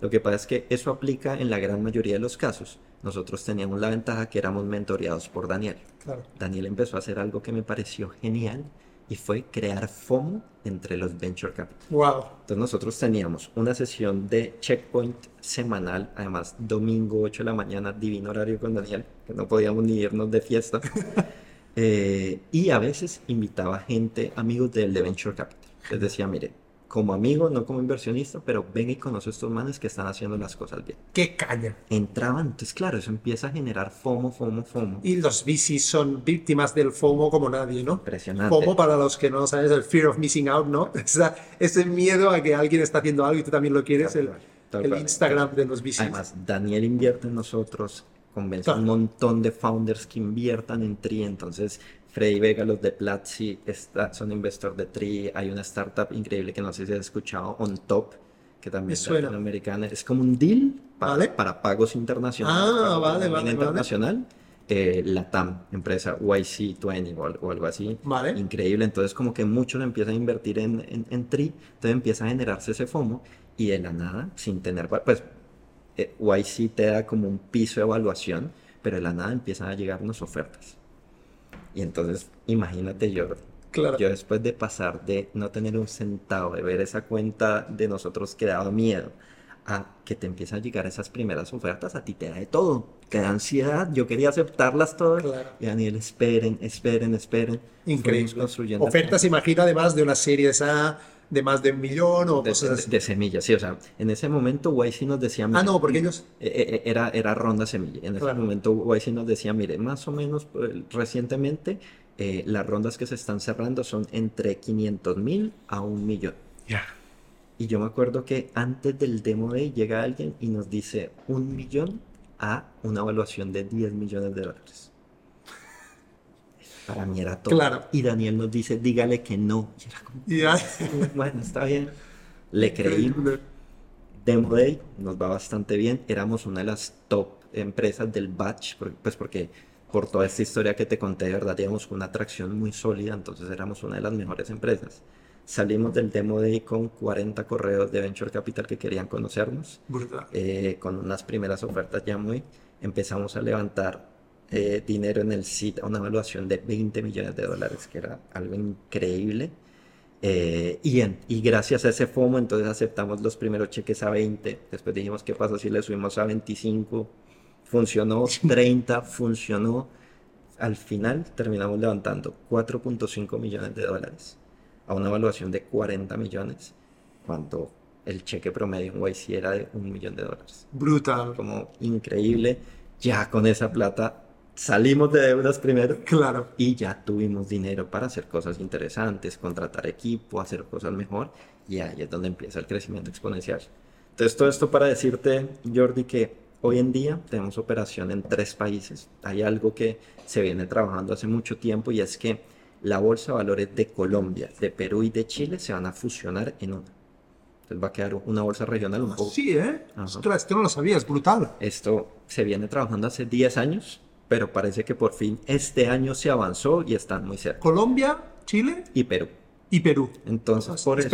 Lo que pasa es que eso aplica en la gran mayoría de los casos. Nosotros teníamos la ventaja que éramos mentoreados por Daniel. Claro. Daniel empezó a hacer algo que me pareció genial y fue crear FOMO entre los venture capital. Wow. Entonces nosotros teníamos una sesión de checkpoint semanal, además domingo 8 de la mañana, divino horario con Daniel, que no podíamos ni irnos de fiesta. <laughs> Eh, y a veces invitaba gente, amigos del de Venture Capital. Les decía, mire, como amigo, no como inversionista, pero ven y conoce a estos manes que están haciendo las cosas bien. Qué caña. Entraban, entonces claro, eso empieza a generar FOMO, FOMO, FOMO. Y los VCs son víctimas del FOMO como nadie, ¿no? Impresionante. FOMO, para los que no saben, es el fear of missing out, ¿no? <laughs> Esa- ese miedo a que alguien está haciendo algo y tú también lo quieres, Tal el, tal el cual. Instagram de los VCs. Además, Daniel invierte en nosotros, convence a un Claro. montón de founders que inviertan en Tri. Entonces, Freddy Vega, los de Platzi, está- son investor de Tri. Hay una startup increíble que no sé si has escuchado, On Top, que también es latinoamericana. Es como un deal para, Vale. para pagos internacionales. Ah, para vale, vale, internacional. Eh, Latam, empresa YC20 o, o algo así. Vale. Increíble. Entonces, como que muchos empiezan a invertir en, en, en Tri. Entonces empieza a generarse ese FOMO y de la nada, sin tener, pues eh, YC te da como un piso de evaluación, pero de la nada empiezan a llegarnos ofertas. Y entonces, imagínate yo, Claro. yo después de pasar de no tener un centavo, de ver esa cuenta de nosotros que daba miedo, a que te empiezan a llegar esas primeras ofertas, a ti te da de todo, te da ansiedad, yo quería aceptarlas todas, Claro. y Daniel, esperen, esperen, esperen. Increíble. Ofertas, imagina, además de una serie esa de más de un millón o de, cosas de- así. de semillas, sí, o sea, en ese momento YC nos decía... Ah, no, porque ellos... Eh, eh, Era, era ronda semilla. En ese Claro. momento YC nos decía, mire, más o menos eh, recientemente eh, las rondas que se están cerrando son entre 500 mil a un millón. Ya. Y yo me acuerdo que antes del demo day llega alguien y nos dice un millón a una evaluación de 10 millones de dólares. Para mí era todo. Claro. Y Daniel nos dice, dígale que no. Y era como, Ya. bueno, está bien. Le creí. Demo Day nos va bastante bien. Éramos una de las top empresas del batch, pues porque por toda esta historia que te conté, de verdad, teníamos una atracción muy sólida, entonces éramos una de las mejores empresas. Salimos del Demo Day con 40 correos de Venture Capital que querían conocernos, eh, con unas primeras ofertas ya muy. Empezamos a levantar eh, dinero en el SIT a una evaluación de 20 millones de dólares, que era algo increíble. Eh, y, en- y gracias a ese FOMO, entonces aceptamos los primeros cheques a 20. Después dijimos, ¿qué pasa si le subimos a 25? Funcionó, <laughs> 30, funcionó. Al final terminamos levantando 4.5 millones de dólares a una evaluación de 40 millones, cuando el cheque promedio en YC era de un millón de dólares. Brutal. Como increíble. Ya con esa plata salimos de deudas primero Claro. y ya tuvimos dinero para hacer cosas interesantes, contratar equipo, hacer cosas mejor y ahí es donde empieza el crecimiento exponencial. Entonces todo esto para decirte, Jordi, que hoy en día tenemos operación en tres países. Hay algo que se viene trabajando hace mucho tiempo y es que la bolsa de valores de Colombia, de Perú y de Chile se van a fusionar en una. Entonces va a quedar una bolsa regional un poco. Sí, ¿eh? Ostras, esto no lo sabía, es brutal. Esto se viene trabajando hace 10 años, pero parece que por fin este año se avanzó y están muy cerca. Colombia, Chile Y Perú. y Perú. Entonces, por eso,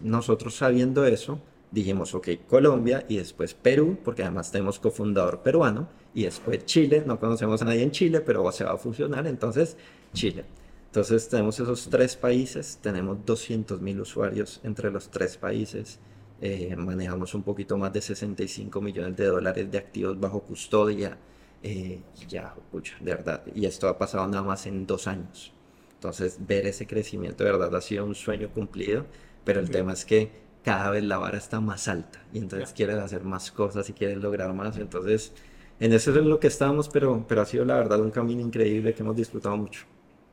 nosotros sabiendo eso, dijimos, ok, Colombia y después Perú, porque además tenemos cofundador peruano, y después Chile, no conocemos a nadie en Chile, pero se va a fusionar, entonces Chile. Entonces tenemos esos tres países, tenemos 200 mil usuarios entre los tres países, eh, manejamos un poquito más de 65 millones de dólares de activos bajo custodia, eh, ya, pucha, de verdad, y esto ha pasado nada más en dos años. Entonces, ver ese crecimiento de verdad ha sido un sueño cumplido, pero el Bien. tema es que cada vez la vara está más alta y entonces Ya. quieres hacer más cosas y quieres lograr más. Entonces, en eso es lo que estamos, pero, pero ha sido la verdad un camino increíble que hemos disfrutado mucho.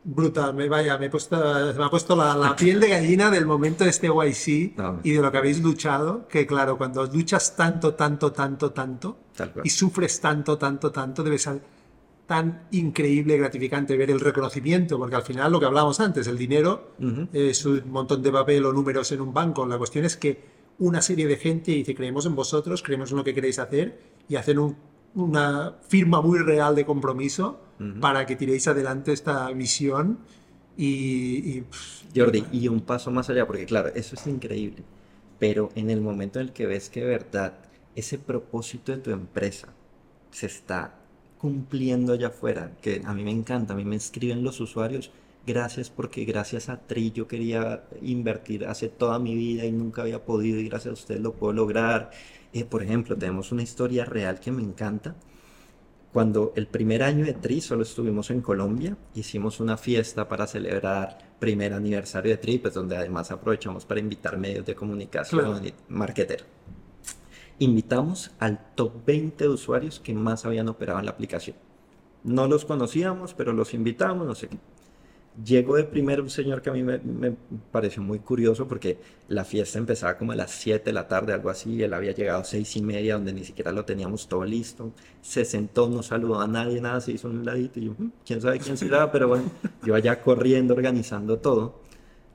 Brutal, me vaya, me, he puesto, me ha puesto la, la piel de gallina del momento de este YC No. y de lo que habéis luchado, que claro, cuando luchas tanto, tanto, tanto, tanto y sufres tanto, tanto, tanto, debes, sal- tan increíble, gratificante ver el reconocimiento, porque al final lo que hablábamos antes, el dinero es un montón de papel o números en un banco. La cuestión es que una serie de gente dice, creemos en vosotros, creemos en lo que queréis hacer y hacen una firma muy real de compromiso para que tiréis adelante esta misión. Y, Jordi, y un paso más allá, porque claro, eso es increíble, pero en el momento en el que ves que de verdad ese propósito de tu empresa se está cumpliendo allá afuera, que a mí me encanta, a mí me escriben los usuarios, gracias porque gracias a Tri yo quería invertir hace toda mi vida y nunca había podido y gracias a usted lo puedo lograr. Eh, por ejemplo, tenemos una historia real que me encanta. Cuando el primer año de Tri solo estuvimos en Colombia, hicimos una fiesta para celebrar primer aniversario de Tri, pues donde además aprovechamos para invitar medios de comunicación y marketer invitamos al top 20 de usuarios que más habían operado en la aplicación. No los conocíamos, pero los invitamos, no sé qué. Llegó de primero un señor que a mí me, pareció muy curioso porque la fiesta empezaba como a las 7 de la tarde, algo así. Él había llegado a 6 y media, donde ni siquiera lo teníamos todo listo. Se sentó, no saludó a nadie, nada, se hizo un ladito. Y yo, mm, quién sabe quién será, pero bueno, yo allá corriendo, organizando todo.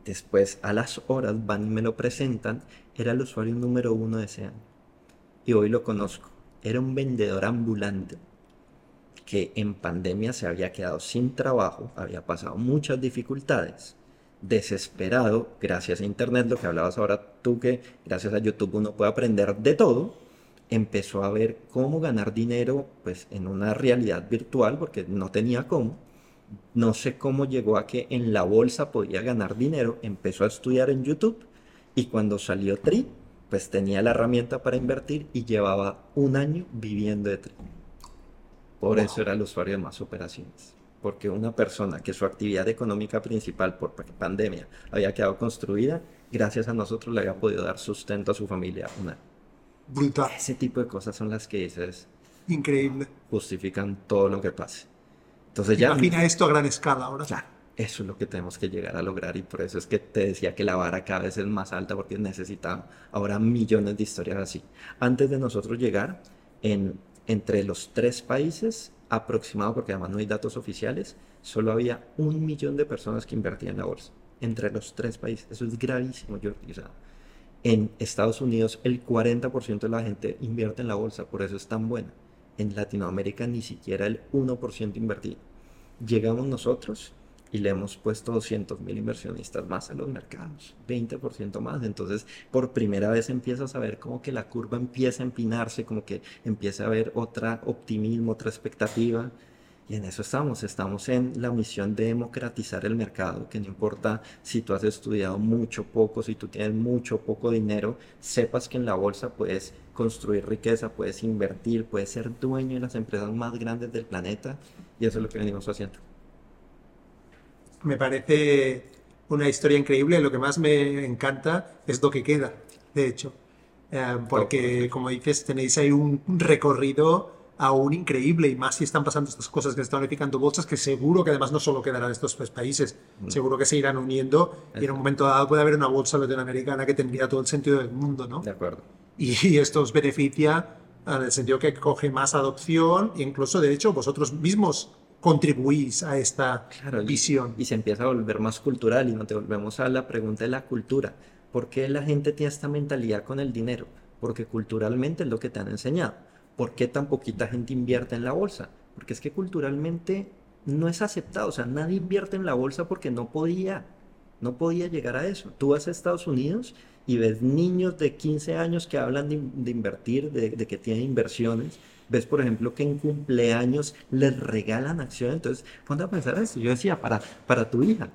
Después, a las horas, van y me lo presentan. Era el usuario número uno de ese año y hoy lo conozco. Era un vendedor ambulante que en pandemia se había quedado sin trabajo, había pasado muchas dificultades, desesperado, gracias a Internet, lo que hablabas ahora tú, que gracias a YouTube uno puede aprender de todo, empezó a ver cómo ganar dinero pues en una realidad virtual, porque no tenía cómo. No sé cómo llegó a que en la bolsa podía ganar dinero, empezó a estudiar en YouTube y cuando salió Tri, pues tenía la herramienta para invertir y llevaba un año viviendo de trading. Por eso era el usuario de más operaciones. Porque una persona que su actividad económica principal por pandemia había quedado construida, gracias a nosotros le había podido dar sustento a su familia. Una. Brutal. Ese tipo de cosas son las que dices. Increíble. Justifican todo lo que pase. Entonces ya. Imagina esto a gran escala ahora. Claro. Eso es lo que tenemos que llegar a lograr y por eso es que te decía que la vara cada vez es más alta porque necesitamos ahora millones de historias así. Antes de nosotros llegar, en, entre los tres países aproximado, porque además no hay datos oficiales, solo había un millón de personas que invertían en la bolsa. Entre los tres países. Eso es gravísimo, Jordi. en Estados Unidos el 40% de la gente invierte en la bolsa, por eso es tan buena. En Latinoamérica ni siquiera el 1% invertido. Llegamos nosotros y le hemos puesto 200 mil inversionistas más en los mercados, 20% más. Entonces, por primera vez empiezas a ver como que la curva empieza a empinarse, como que empieza a haber otra optimismo, otra expectativa. Y en eso estamos, estamos en la misión de democratizar el mercado, que no importa si tú has estudiado mucho, poco, si tú tienes mucho, poco dinero, sepas que en la bolsa puedes construir riqueza, puedes invertir, puedes ser dueño de las empresas más grandes del planeta y eso es lo que venimos haciendo me parece una historia increíble. Lo que más me encanta es lo que queda, de hecho. Eh, porque, como dices, tenéis ahí un recorrido aún increíble y más si están pasando estas cosas que se están unificando bolsas, que seguro que además no solo quedarán estos tres países, mm. seguro que se irán uniendo y en un momento dado puede haber una bolsa latinoamericana que tendría todo el sentido del mundo, ¿no? De acuerdo. Y, esto os beneficia en el sentido que coge más adopción e incluso, de hecho, vosotros mismos contribuís a esta visión. Y, se empieza a volver más cultural y nos volvemos a la pregunta de la cultura. ¿Por qué la gente tiene esta mentalidad con el dinero? Porque culturalmente es lo que te han enseñado. ¿Por qué tan poquita gente invierte en la bolsa? Porque es que culturalmente no es aceptado. O sea, nadie invierte en la bolsa porque no podía. No podía llegar a eso. Tú vas a Estados Unidos y ves niños de 15 años que hablan de, invertir, de, de que tienen inversiones ves, por ejemplo, que en cumpleaños les regalan acciones. Entonces, ponte a pensar eso. Yo decía, para, para tu hija,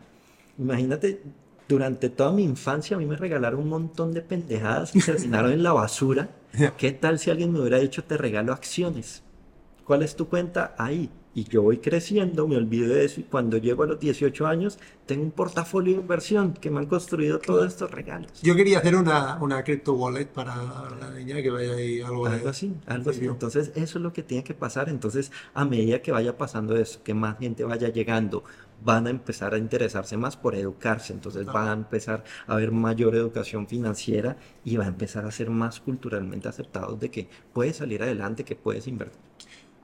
imagínate, durante toda mi infancia a mí me regalaron un montón de pendejadas que terminaron en la basura. <laughs> ¿Qué tal si alguien me hubiera dicho, te regalo acciones? ¿Cuál es tu cuenta? Ahí y yo voy creciendo, me olvido de eso y cuando llego a los 18 años tengo un portafolio de inversión que me han construido todos estos regalos. Yo quería hacer una, una crypto wallet para la niña que vaya ahí algo, algo así, algo así. Entonces eso es lo que tiene que pasar. Entonces a medida que vaya pasando eso, que más gente vaya llegando, van a empezar a interesarse más por educarse, entonces va a empezar a haber mayor educación financiera y va a empezar a ser más culturalmente aceptados de que puedes salir adelante, que puedes invertir.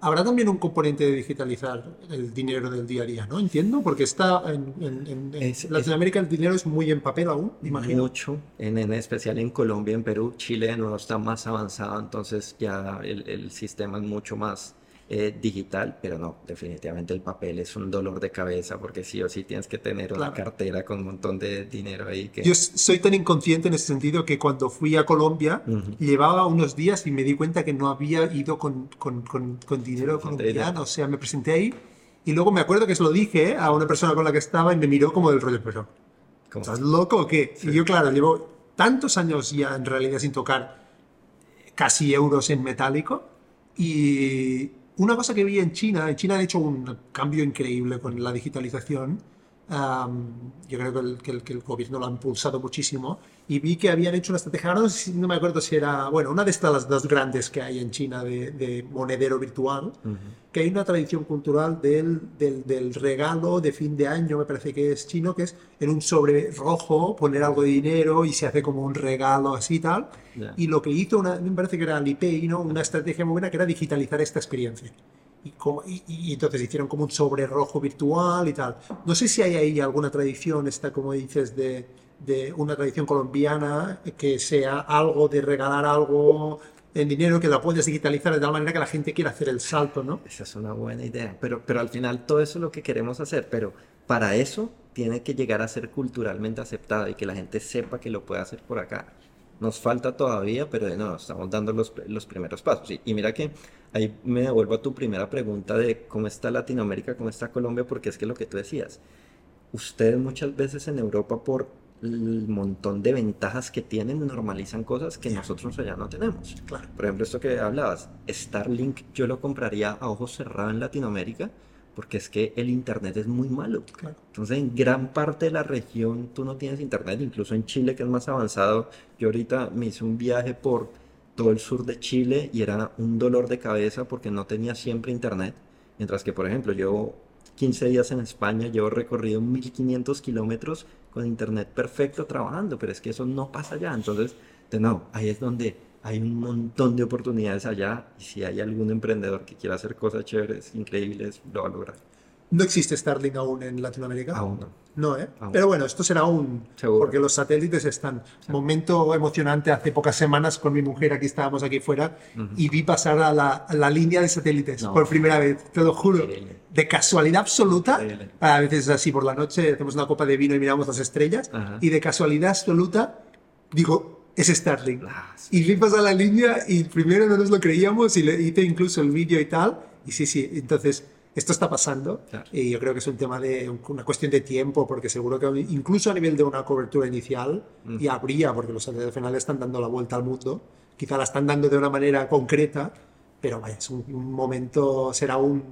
Habrá también un componente de digitalizar el dinero del día a día, ¿no? Entiendo, porque está en, en- en- en Es- Latinoamérica el dinero es muy en papel aún, imagino. Mucho, en, en especial en Colombia, en Perú, Chile nuevo está más avanzado, entonces ya el, el sistema es mucho más eh, digital, pero no, definitivamente el papel es un dolor de cabeza porque sí o sí tienes que tener una Claro. cartera con un montón de dinero ahí que... Yo soy tan inconsciente en ese sentido que cuando fui a Colombia Ujú. llevaba unos días y me di cuenta que no había ido con, con- con- con dinero Con colombiano. O sea, me presenté ahí y luego me acuerdo que se lo dije a una persona con la que estaba y me miró como del rollo, pero ¿estás loco o qué? Y yo, claro, llevo tantos años ya en realidad sin tocar casi euros en metálico y una cosa que vi en China, en China han hecho un cambio increíble con la digitalización. Yo creo que el, que, el, que el gobierno lo ha impulsado muchísimo y vi que habían hecho una estrategia, ahora no, sé no me acuerdo si era, bueno, una de estas las dos grandes que hay en China de, de monedero virtual, que hay una tradición cultural del, del, del regalo de fin de año, me parece que es chino, que es en un sobre rojo poner algo de dinero y se hace como un regalo así y tal. Y lo que hizo, una, me parece que era Alipay, ¿no? una estrategia muy buena que era digitalizar esta experiencia. Y, entonces hicieron como un sobre rojo virtual y tal. No sé si hay ahí alguna tradición, esta como dices, de, de una tradición colombiana que sea algo de regalar algo en dinero que la puedes digitalizar de tal manera que la gente quiera hacer el salto, ¿no? Esa es una buena idea, pero, pero al final todo eso es lo que queremos hacer, pero para eso tiene que llegar a ser culturalmente aceptado y que la gente sepa que lo puede hacer por acá. Nos falta todavía, pero de nuevo, estamos dando los, los primeros pasos. Y, y mira que ahí me devuelvo a tu primera pregunta de cómo está Latinoamérica, cómo está Colombia, porque es que lo que tú decías, ustedes muchas veces en Europa por el montón de ventajas que tienen normalizan cosas que nosotros allá no tenemos. Claro. Por ejemplo, esto que hablabas, Starlink yo lo compraría a ojos cerrados en Latinoamérica porque es que el internet es muy malo. Claro. Entonces, en gran parte de la región tú no tienes internet, incluso en Chile, que es más avanzado. Yo ahorita me hice un viaje por todo el sur de Chile y era un dolor de cabeza porque no tenía siempre internet. Mientras que, por ejemplo, llevo 15 días en España, llevo recorrido 1500 kilómetros con internet perfecto trabajando, pero es que eso no pasa allá. Entonces, de nuevo, ahí es donde hay un montón de oportunidades allá y si hay algún emprendedor que quiera hacer cosas chéveres, increíbles, lo va a lograr. No existe Starlink aún en Latinoamérica. Aún no. No, ¿eh? Aún. Pero bueno, esto será un... Seguro. Porque los satélites están... Momento emocionante hace pocas semanas con mi mujer, aquí estábamos aquí fuera, y vi pasar a la, a la línea de satélites No. por primera vez, te lo juro. Increíble. De casualidad absoluta, Increíble. a veces es así por la noche, hacemos una copa de vino y miramos las estrellas, Ajá. y de casualidad absoluta, digo, es Starlink. Ah, sí. Y vi pasar la línea y primero no nos lo creíamos y le hice incluso el vídeo y tal. Y sí, sí, entonces esto está pasando Claro. y yo creo que es un tema de una cuestión de tiempo porque seguro que incluso a nivel de una cobertura inicial y habría porque los satélites al final están dando la vuelta al mundo. Quizá la están dando de una manera concreta, pero vaya, es un, un momento, será un,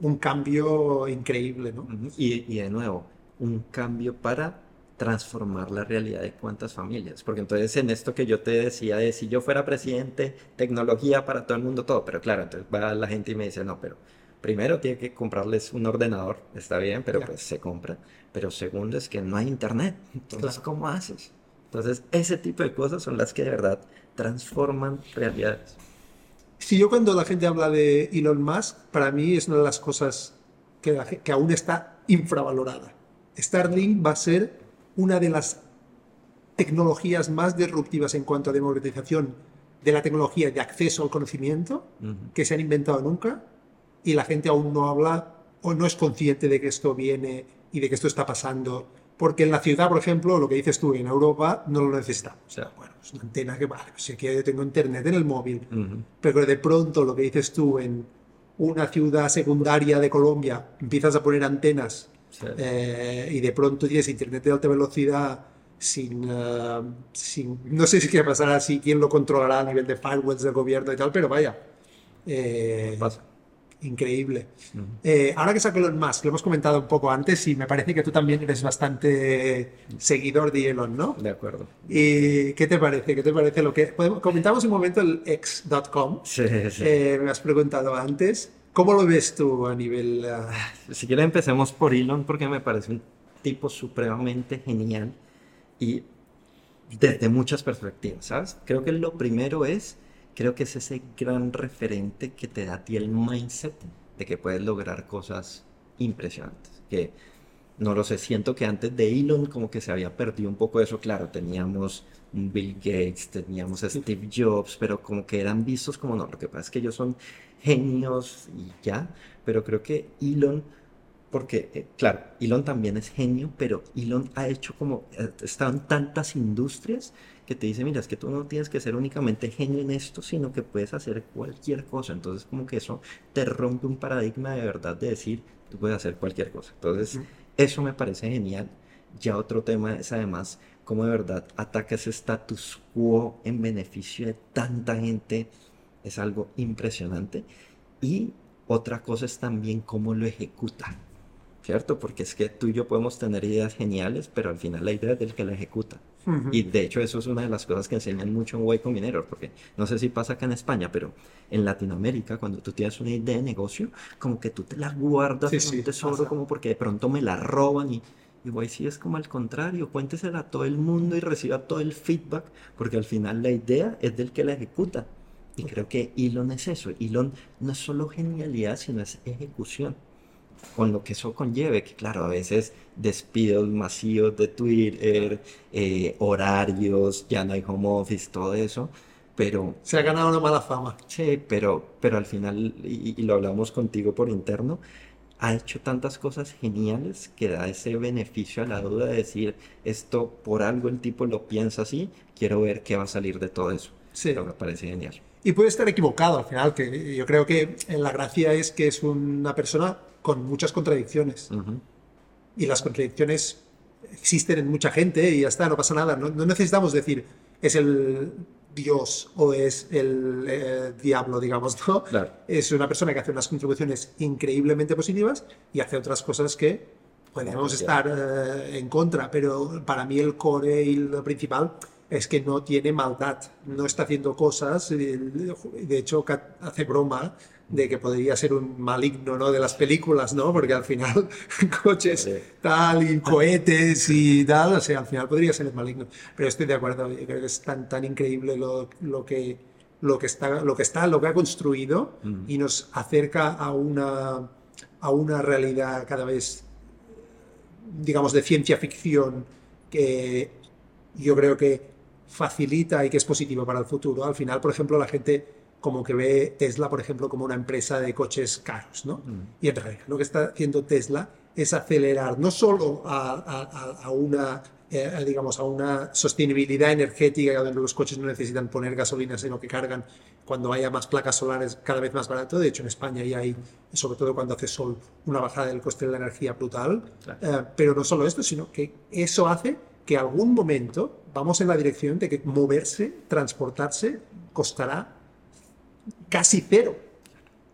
un cambio increíble, ¿no? Y, y de nuevo, un cambio para transformar la realidad de cuántas familias. Porque entonces en esto que yo te decía de si yo fuera presidente, tecnología para todo el mundo, todo. Pero claro, entonces va la gente y me dice, no, pero primero tiene que comprarles un ordenador, está bien, pero pues se compra. Pero segundo es que no hay internet. <laughs> Entonces, Claro. ¿cómo haces? Entonces, ese tipo de cosas son las que de verdad transforman realidades. Si yo cuando la gente habla de Elon Musk, para mí es una de las cosas que, la ge- que aún está infravalorada. Starlink va a ser una de las tecnologías más disruptivas en cuanto a democratización de la tecnología de acceso al conocimiento que se han inventado nunca y la gente aún no habla o no es consciente de que esto viene y de que esto está pasando. Porque en la ciudad, por ejemplo, lo que dices tú, en Europa no lo necesitamos. O sea, Bueno, es una antena que vale, pues si aquí yo tengo internet en el móvil, pero de pronto lo que dices tú en una ciudad secundaria de Colombia, empiezas a poner antenas Sí. eh, y de pronto tienes internet de alta velocidad sin, eh, sin- no sé si qué pasará, si quién lo controlará a nivel de firewalls del gobierno y tal, pero vaya, eh, Pasa. Increíble. Eh, ahora que saco Elon Musk, lo hemos comentado un poco antes y me parece que tú también eres bastante seguidor de Elon, ¿no? De acuerdo. ¿Y qué te parece? ¿Qué te parece lo que podemos- comentamos un momento el x.com? Sí, sí. Eh, me has preguntado antes. ¿Cómo lo ves tú a nivel... ah, Si quieren empecemos por Elon porque me parece un tipo supremamente genial y desde muchas perspectivas, ¿sabes? Creo que lo primero es creo que es ese gran referente que te da a ti el mindset de que puedes lograr cosas impresionantes. Que no lo sé, siento que antes de Elon como que se había perdido un poco eso. Claro, teníamos Bill Gates, teníamos Steve Jobs, pero como que eran vistos como no. Lo que pasa es que ellos son genios y ya, pero creo que Elon porque, eh, claro, Elon también es genio, pero Elon ha hecho como, ha eh, estado en tantas industrias que te dice, mira, es que tú no tienes que ser únicamente genio en esto, sino que puedes hacer cualquier cosa. Entonces, como que eso te rompe un paradigma de verdad de decir, tú puedes hacer cualquier cosa. Entonces, eso me parece genial. Ya otro tema es además cómo de verdad ataca ese status quo en beneficio de tanta gente. Es algo impresionante. Y otra cosa es también cómo lo ejecuta. ¿cierto? Porque es que tú y yo podemos tener ideas geniales, pero al final la idea es del que la ejecuta. Y de hecho eso es una de las cosas que enseñan mucho en Way Combinator, porque no sé si pasa acá en España, pero en Latinoamérica cuando tú tienes una idea de negocio, como que tú te la guardas en un tesoro, como porque de pronto me la roban y... Y sí es como al contrario, cuéntesela a todo el mundo y reciba todo el feedback, porque al final la idea es del que la ejecuta. Y creo que Elon es eso. Elon no es solo genialidad, sino es ejecución con lo que eso conlleve, que claro, a veces despidos masivos de Twitter, eh, horarios, ya no hay home office, todo eso, pero... Se ha ganado una mala fama. Sí, pero, pero al final, y, lo hablamos contigo por interno, ha hecho tantas cosas geniales que da ese beneficio a la duda de decir, esto por algo el tipo lo piensa así, quiero ver qué va a salir de todo eso. Sí. Pero me parece genial. Y puede estar equivocado al final, que yo creo que la gracia es que es una persona con muchas contradicciones. Y las contradicciones existen en mucha gente y ya está, no pasa nada. No, necesitamos decir es el Dios o es el eh, diablo, digamos, ¿no? Es una persona que hace unas contribuciones increíblemente positivas y hace otras cosas que podemos estar eh, en contra, pero para mí el core y lo principal es que no tiene maldad, no está haciendo cosas, de hecho hace broma de que podría ser un maligno ¿no? de las películas, ¿no? Porque al final <laughs> coches tal y cohetes y tal, o sea, al final podría ser el maligno. Pero estoy de acuerdo, yo creo que es tan, tan increíble lo, lo, que, lo, que está, lo que está, lo que ha construido y nos acerca a una, a una realidad cada vez, digamos, de ciencia ficción que yo creo que facilita y que es positivo para el futuro. Al final, por ejemplo, la gente como que ve Tesla, por ejemplo, como una empresa de coches caros, ¿no? Mm. Y en realidad lo que está haciendo Tesla es acelerar no solo a, una, eh, digamos, a una sostenibilidad energética donde los coches no necesitan poner gasolina, sino que cargan cuando haya más placas solares cada vez más barato. De hecho, en España ya hay, sobre todo cuando hace sol, una bajada del coste de la energía brutal. Eh, pero no solo esto, sino que eso hace que algún momento vamos en la dirección de que moverse, transportarse, costará casi cero.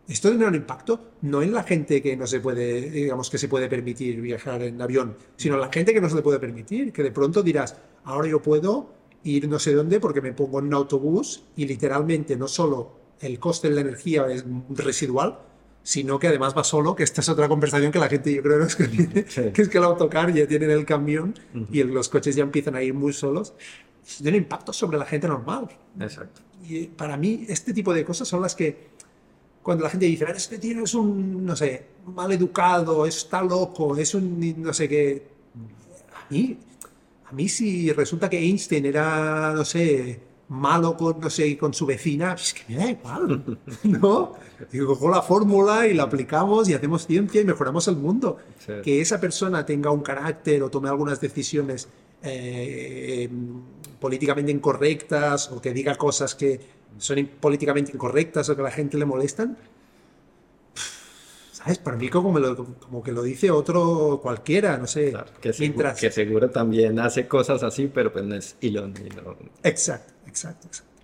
Esto tendrá un impacto no en la gente que no se puede, digamos, que se puede permitir viajar en avión, sino en la gente que no se le puede permitir, que de pronto dirás, ahora yo puedo ir no sé dónde porque me pongo en un autobús y literalmente no solo el coste de la energía es residual, sino que además va solo, que esta es otra conversación que la gente yo creo no es <laughs> que, que es que el autocar ya tiene el camión y los coches ya empiezan a ir muy solos. Tiene impacto sobre la gente normal. Exacto. Y para mí, este tipo de cosas son las que, cuando la gente dice, este tío es un, no sé, mal educado, está loco, es un, no sé qué. A mí, a mí si resulta que Einstein era, no sé, malo con, no sé, con su vecina, es que me da igual, <laughs> ¿no? Digo, cojo la fórmula y la aplicamos y hacemos ciencia y mejoramos el mundo. Que esa persona tenga un carácter o tome algunas decisiones eh, políticamente incorrectas o que diga cosas que son políticamente incorrectas o que a la gente le molestan, ¿sabes? Para mí como, como que lo dice otro cualquiera, no sé. que, seguro, que seguro también hace cosas así, pero pues no es Elon. Exacto, exacto, exacto.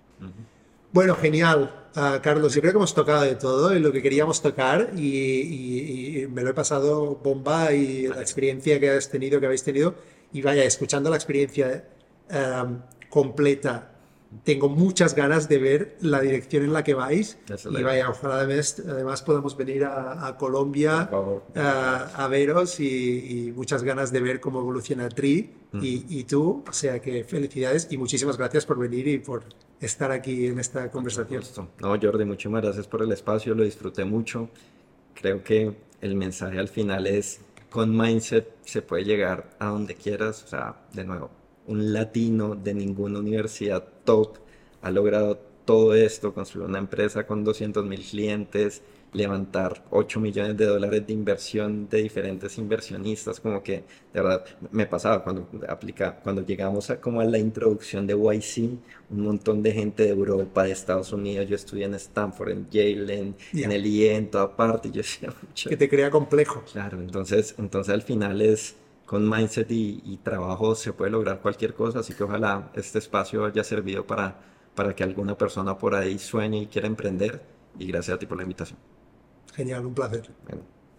Bueno, genial, ah, Carlos. Yo creo que hemos tocado de todo y lo que queríamos tocar y, me lo he pasado bomba y la experiencia que has tenido, que habéis tenido y vaya, escuchando la experiencia Em, completa tengo muchas ganas de ver la dirección en la que vais. Eso y vaya, ojalá además, además podamos venir a, a Colombia favor. a, veros y, y muchas ganas de ver cómo evoluciona Tri y, y tú. O sea que felicidades y muchísimas gracias por venir y por estar aquí en esta conversación. No, Jordi, muchísimas gracias por el espacio, lo disfruté mucho. Creo que el mensaje al final es, con Mindset se puede llegar a donde quieras. O sea, de nuevo, un latino de ninguna universidad top ha logrado todo esto, construir una empresa con 200 mil clientes, levantar 8 millones de dólares de inversión de diferentes inversionistas, como que de verdad me pasaba cuando aplica, cuando llegamos a como a la introducción de YC, un montón de gente de Europa, de Estados Unidos, yo estudié en Stanford, en Yale, en, en el IE, en toda parte, yo <laughs> decía, "Pucha". Que te crea complejo. Claro, entonces, entonces al final es con mindset y, y trabajo se puede lograr cualquier cosa, así que ojalá este espacio haya servido para, para que alguna persona por ahí sueñe y quiera emprender. Y gracias a ti por la invitación. Genial, un placer.